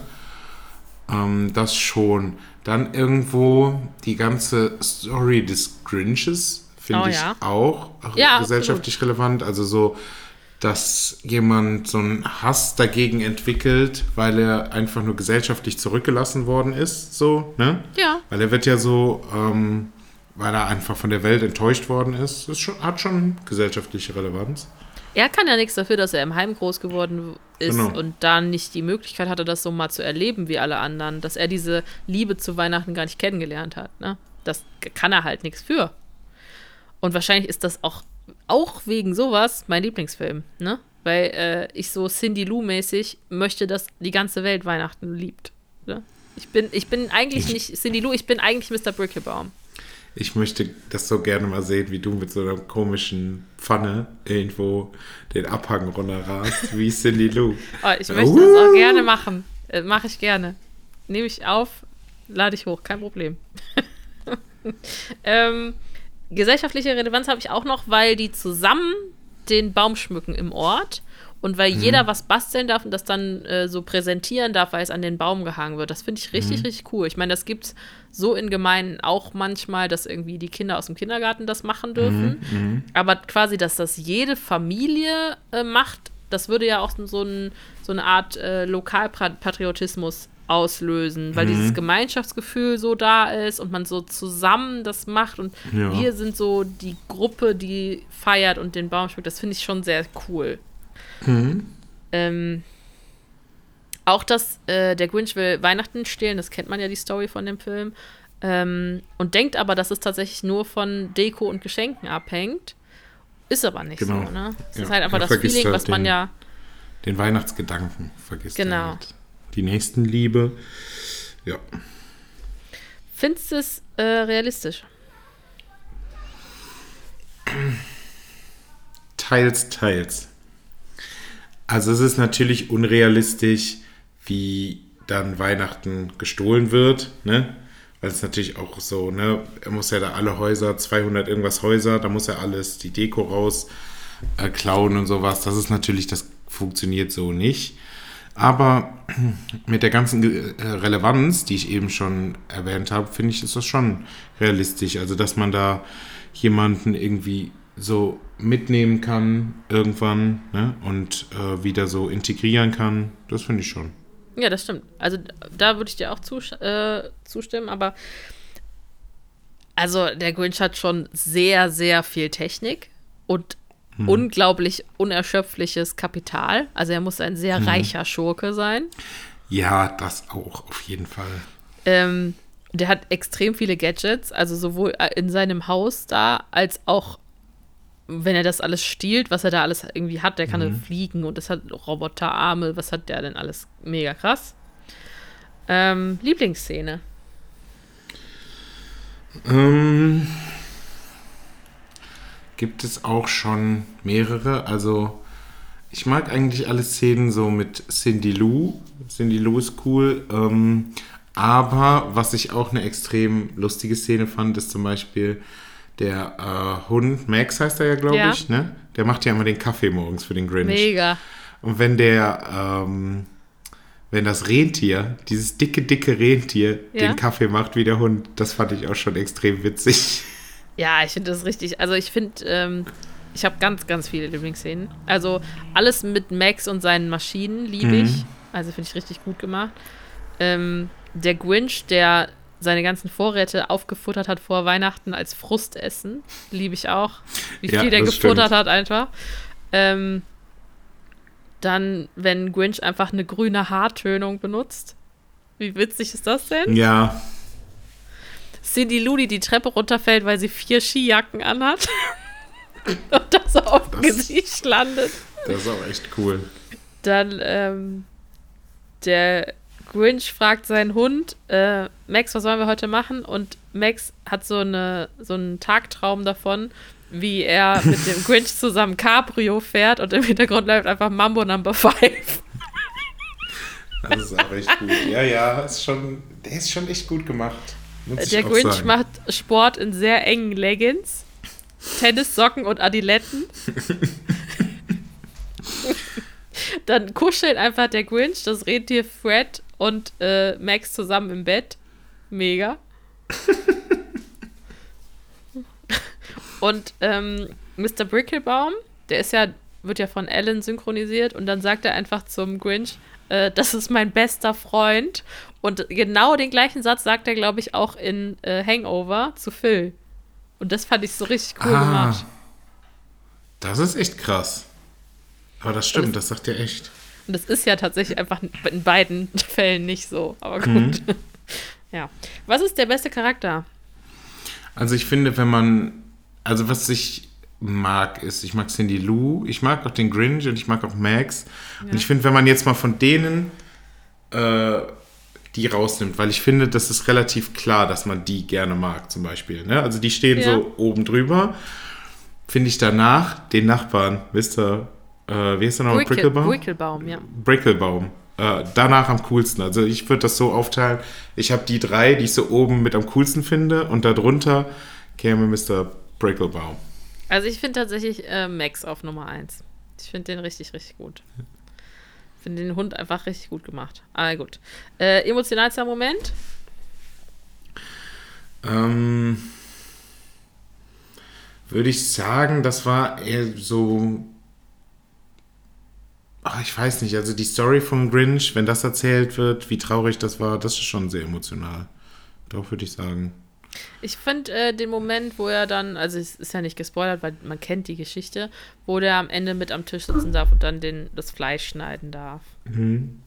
Ähm, das schon. Dann irgendwo die ganze Story des Grinches, finde Oh ich ja. auch Ja, gesellschaftlich relevant. Also so, dass jemand so einen Hass dagegen entwickelt, weil er einfach nur gesellschaftlich zurückgelassen worden ist, so, ne? Ja. Weil er wird ja so, ähm, weil er einfach von der Welt enttäuscht worden ist, das schon, hat schon gesellschaftliche Relevanz. Er kann ja nichts dafür, dass er im Heim groß geworden ist Genau. und dann nicht die Möglichkeit hatte, das so mal zu erleben wie alle anderen, dass er diese Liebe zu Weihnachten gar nicht kennengelernt hat. Ne? Das kann er halt nichts für. Und wahrscheinlich ist das auch, auch wegen sowas mein Lieblingsfilm, ne? Weil äh, ich so Cindy Lou-mäßig möchte, dass die ganze Welt Weihnachten liebt. Ne? Ich bin, ich bin eigentlich nicht Cindy Lou, ich bin eigentlich Mr. Brickelbaum. Ich möchte das so gerne mal sehen, wie du mit so einer komischen Pfanne irgendwo den Abhang runterrast, wie Cindy Lou. *laughs* Oh, ich möchte das auch gerne machen. Äh, Mache ich gerne. Nehme ich auf, lade ich hoch, kein Problem. *laughs* ähm, gesellschaftliche Relevanz habe ich auch noch, weil die zusammen den Baum schmücken im Ort und weil jeder was basteln darf und das dann äh, so präsentieren darf, weil es an den Baum gehangen wird. Das finde ich richtig, richtig cool. Ich meine, das gibt es so in Gemeinden auch manchmal, dass irgendwie die Kinder aus dem Kindergarten das machen dürfen. Aber quasi, dass das jede Familie äh, macht, das würde ja auch so, ein, so eine Art äh, Lokalpatriotismus auslösen, weil mhm. dieses Gemeinschaftsgefühl so da ist und man so zusammen das macht und ja. wir sind so die Gruppe, die feiert und den Baum schmückt. Das finde ich schon sehr cool. Mhm. Ähm, auch, dass äh, der Grinch will Weihnachten stehlen, das kennt man ja die Story von dem Film. Ähm, und denkt aber, dass es tatsächlich nur von Deko und Geschenken abhängt. Ist aber nicht genau. so, ne? Es ja. ist halt einfach das Feeling, halt was den, man ja. Den Weihnachtsgedanken vergisst. Genau. Halt. Die Nächstenliebe. Ja. Findest du es äh, realistisch? Teils, teils. Also es ist natürlich unrealistisch, wie dann Weihnachten gestohlen wird, ne? Weil es natürlich auch so, ne? Er muss ja da alle Häuser, 200 irgendwas Häuser, da muss er alles, die Deko raus äh, klauen und sowas. Das ist natürlich, das funktioniert so nicht. Aber *clears throat* mit der ganzen äh, Relevanz, die ich eben schon erwähnt habe, finde ich, ist das schon realistisch. Also, dass man da jemanden irgendwie so mitnehmen kann irgendwann ne? und äh, wieder so integrieren kann, das finde ich schon. Ja, das stimmt. Also da würde ich dir auch zus äh, zustimmen, aber also der Grinch hat schon sehr, sehr viel Technik und hm. unglaublich unerschöpfliches Kapital. Also er muss ein sehr hm. reicher Schurke sein. Ja, das auch, auf jeden Fall. Ähm, der hat extrem viele Gadgets, also sowohl äh, in seinem Haus da, als auch wenn er das alles stiehlt, was er da alles irgendwie hat, der kann mhm. fliegen und das hat Roboterarme, was hat der denn alles? Mega krass. Ähm, Lieblingsszene? Ähm, gibt es auch schon mehrere. Also ich mag eigentlich alle Szenen so mit Cindy Lou. Cindy Lou ist cool. Ähm, aber was ich auch eine extrem lustige Szene fand, ist zum Beispiel der äh, Hund, Max heißt er ja, glaube ja. ich, ne? Der macht ja immer den Kaffee morgens für den Grinch. Mega. Und wenn der, ähm, wenn das Rentier, dieses dicke, dicke Rentier, ja. den Kaffee macht wie der Hund, das fand ich auch schon extrem witzig. Ja, ich finde das richtig. Also ich finde, ähm, ich habe ganz, ganz viele Lieblingsszenen. Also alles mit Max und seinen Maschinen liebe mhm. ich. Also finde ich richtig gut gemacht. Ähm, der Grinch, der seine ganzen Vorräte aufgefuttert hat vor Weihnachten als Frustessen. Liebe ich auch. Wie viel ja, der gefuttert stimmt. hat einfach. Ähm, dann, wenn Grinch einfach eine grüne Haartönung benutzt. Wie witzig ist das denn? Ja. Cindy Ludi die Treppe runterfällt, weil sie vier Skijacken anhat. *laughs* und das auf dem Gesicht landet. Das ist auch echt cool. Dann ähm, der Grinch fragt seinen Hund, äh, Max, was sollen wir heute machen? Und Max hat so, eine, so einen Tagtraum davon, wie er mit dem *laughs* Grinch zusammen Cabrio fährt und im Hintergrund läuft einfach Mambo Number 5. Das ist auch echt gut. Ja, ja, ist schon, der ist schon echt gut gemacht. Der Grinch sagen. macht Sport in sehr engen Leggings, Tennissocken und Adiletten. *laughs* Dann kuscheln einfach der Grinch, das Rentier Fred und äh, Max zusammen im Bett. Mega. *laughs* und ähm, Mr. Bricklebaum, der ist ja, wird ja von Alan synchronisiert und dann sagt er einfach zum Grinch, äh, das ist mein bester Freund. Und genau den gleichen Satz sagt er, glaube ich, auch in äh, Hangover zu Phil. Und das fand ich so richtig cool ah, gemacht. Das ist echt krass. Aber das stimmt, das, das sagt er echt. Und das ist ja tatsächlich einfach in beiden *laughs* Fällen nicht so. Aber gut. Mhm. *laughs* Ja. Was ist der beste Charakter? Also ich finde, wenn man, also was ich mag, ist, ich mag Cindy Lou, ich mag auch den Grinch und ich mag auch Max. Ja. Und ich finde, wenn man jetzt mal von denen äh, die rausnimmt, weil ich finde, das ist relativ klar, dass man die gerne mag, zum Beispiel. Ne? Also die stehen ja. so oben drüber. Finde ich danach den Nachbarn, Mr äh, wie heißt der nochmal? Brickelbaum? Brickelbaum, ja. Brickelbaum. Äh, danach am coolsten. Also ich würde das so aufteilen, ich habe die drei, die ich so oben mit am coolsten finde und darunter käme Mr. Brickelbaum. Also ich finde tatsächlich äh, Max auf Nummer 1. Ich finde den richtig, richtig gut. Ich finde den Hund einfach richtig gut gemacht. Ah, gut. Äh, emotionalster Moment? Ähm, würde ich sagen, das war eher so ach, ich weiß nicht, also die Story vom Grinch, wenn das erzählt wird, wie traurig das war, das ist schon sehr emotional. Doch, würde ich sagen. Ich finde äh, den Moment, wo er dann, also es ist ja nicht gespoilert, weil man kennt die Geschichte, wo der am Ende mit am Tisch sitzen darf und dann den, das Fleisch schneiden darf. Mhm.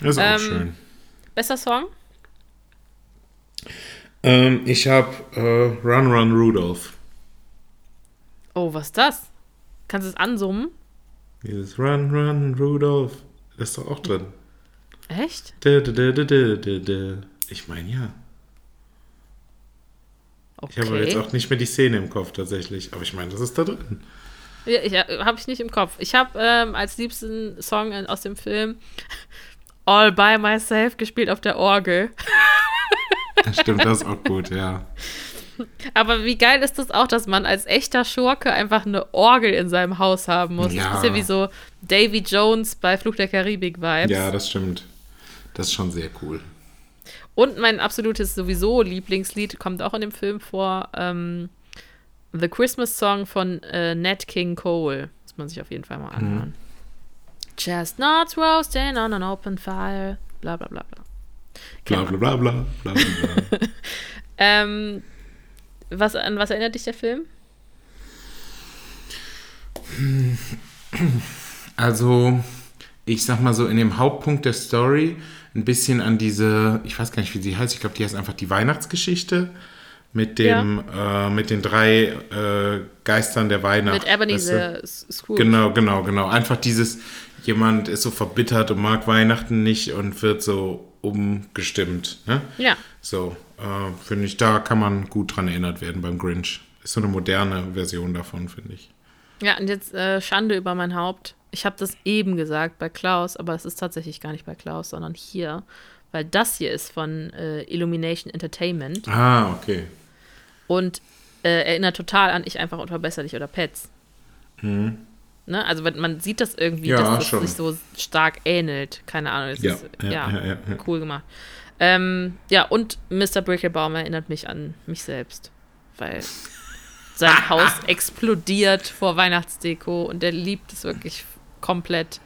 Das ist auch Ähm, schön. Bester Song? Ähm, ich habe äh, Run Run Rudolph. Oh, was ist das? Kannst du es ansummen? Dieses Run Run Rudolph. Das ist doch auch drin. Echt? Da, da, da. Ich meine ja. Ich habe jetzt Okay. auch nicht mehr die Szene im Kopf tatsächlich. Aber ich meine, das ist da drin. Ja, ich, habe ich nicht im Kopf. Ich habe ähm, als liebsten Song aus dem Film All by Myself gespielt auf der Orgel. *laughs* Das stimmt, das ist auch gut, ja. Aber wie geil ist das auch, dass man als echter Schurke einfach eine Orgel in seinem Haus haben muss? Ja. Das ist ja wie so Davy Jones bei Flug der Karibik-Vibes. Ja, das stimmt. Das ist schon sehr cool. Und mein absolutes sowieso Lieblingslied kommt auch in dem Film vor. Ähm, The Christmas Song von äh, Nat King Cole. Muss man sich auf jeden Fall mal anhören. Chestnuts roasting on an open fire. Bla bla bla bla. Bla bla bla bla bla bla. *laughs* Ähm, was, an was erinnert dich der Film? Also, ich sag mal so, in dem Hauptpunkt der Story ein bisschen an diese, ich weiß gar nicht, wie sie heißt, ich glaube, die heißt einfach die Weihnachtsgeschichte mit dem, äh, mit den drei äh, Geistern der Weihnacht. Mit Ebony weißt du? Scrooge. Genau, genau, genau. Einfach dieses, jemand ist so verbittert und mag Weihnachten nicht und wird so umgestimmt. Ne? Ja. So, äh, finde ich, da kann man gut dran erinnert werden beim Grinch. Ist so eine moderne Version davon, finde ich. Ja, und jetzt äh, Schande über mein Haupt. Ich habe das eben gesagt bei Klaus, aber es ist tatsächlich gar nicht bei Klaus, sondern hier. Weil das hier ist von äh, Illumination Entertainment Ah, okay. und äh, erinnert total an Ich einfach unverbesserlich oder Pets. Ne? Also man sieht das irgendwie, Mhm. Ja, dass das schon. sich so stark ähnelt. Keine Ahnung. Es Ja, ist, ja, ja. cool gemacht. Ähm, ja, und Mr. Brickelbaum erinnert mich an mich selbst. Weil sein *laughs* Haus explodiert vor Weihnachtsdeko und er liebt es wirklich komplett.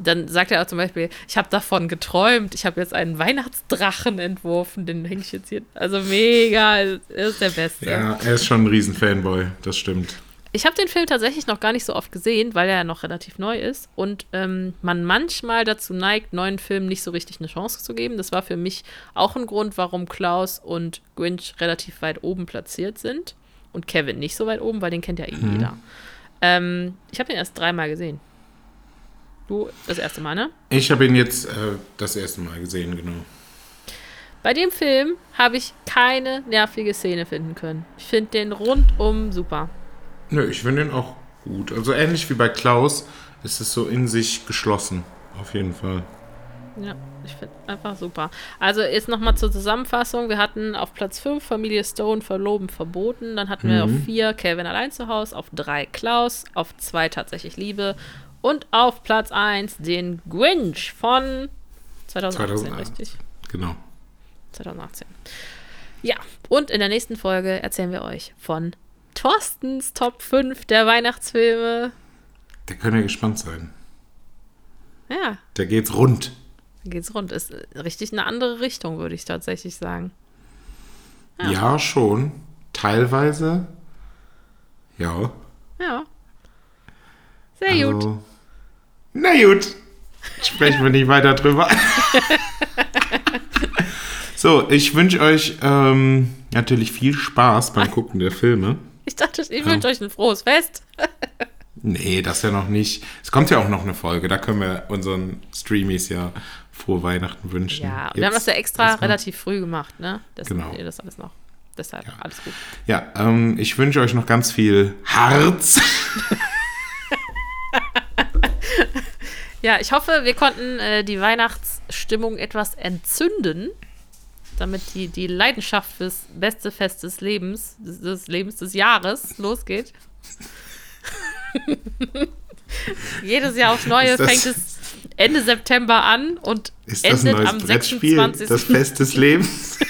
Dann sagt er auch zum Beispiel, ich habe davon geträumt, ich habe jetzt einen Weihnachtsdrachen entworfen, den hänge ich jetzt hier. Also mega, er ist der Beste. Ja, er ist schon ein Riesen-Fanboy, das stimmt. Ich habe den Film tatsächlich noch gar nicht so oft gesehen, weil er ja noch relativ neu ist und ähm, man manchmal dazu neigt, neuen Filmen nicht so richtig eine Chance zu geben. Das war für mich auch ein Grund, warum Klaus und Grinch relativ weit oben platziert sind und Kevin nicht so weit oben, weil den kennt ja eh jeder. Ähm, ich habe den erst dreimal gesehen. Du das erste Mal, ne? Ich habe ihn jetzt äh, das erste Mal gesehen, genau. Bei dem Film habe ich keine nervige Szene finden können. Ich finde den rundum super. Nö, ich finde ihn auch gut. Also ähnlich wie bei Klaus ist es so in sich geschlossen, auf jeden Fall. Ja, ich finde einfach super. Also jetzt nochmal zur Zusammenfassung. Wir hatten auf Platz 5 Familie Stone verloben verboten. Dann hatten wir auf 4 Calvin allein zu Hause, auf 3 Klaus, auf 2 tatsächlich Liebe und auf Platz 1 den Grinch von 2018, 2008. richtig? Genau. 2018. Ja, und in der nächsten Folge erzählen wir euch von Thorstens Top 5 der Weihnachtsfilme. Da können wir gespannt sein. Ja, Da geht's rund. dann geht's rund. Ist richtig eine andere Richtung, würde ich tatsächlich sagen. Ja, schon. Teilweise. Ja. Ja. Sehr gut. Na gut. Sprechen wir nicht weiter drüber. so, ich wünsche euch ähm, natürlich viel Spaß beim Gucken der Filme. Ich dachte, ich wünsche euch ein frohes Fest. Nee, das ja noch nicht. Es kommt ja auch noch eine Folge. Da können wir unseren Streamies ja frohe Weihnachten wünschen. Ja, wir haben das ja extra erstmal. relativ früh gemacht, ne? Deswegen Genau. ihr das alles noch. Deshalb alles gut. Ja, ähm, ich wünsche euch noch ganz viel Harz. *laughs* Ja, ich hoffe, wir konnten äh, die Weihnachtsstimmung etwas entzünden, damit die, die Leidenschaft fürs beste Fest des Lebens, des, des Lebens des Jahres losgeht. *laughs* Jedes Jahr aufs Neue das- fängt es Ende September an und Ist das ein endet neues am Brettspiel? 26. Das Fest des Lebens? *laughs*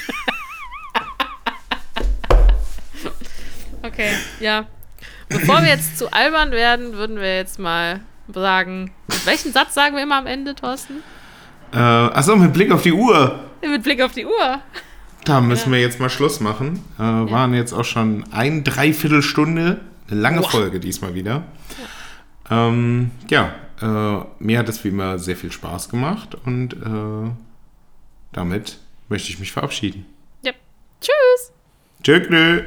Okay, ja. Bevor wir jetzt zu albern werden, würden wir jetzt mal sagen, welchen Satz sagen wir immer am Ende, Thorsten? Äh, achso, mit Blick auf die Uhr. Mit Blick auf die Uhr. Da müssen wir jetzt mal Schluss machen. Äh, Waren jetzt auch schon ein Dreiviertelstunde. Eine lange Boah. Folge diesmal wieder. Ja, ähm, ja äh, mir hat es wie immer sehr viel Spaß gemacht und äh, damit möchte ich mich verabschieden. Ja. Tschüss. Tschüss.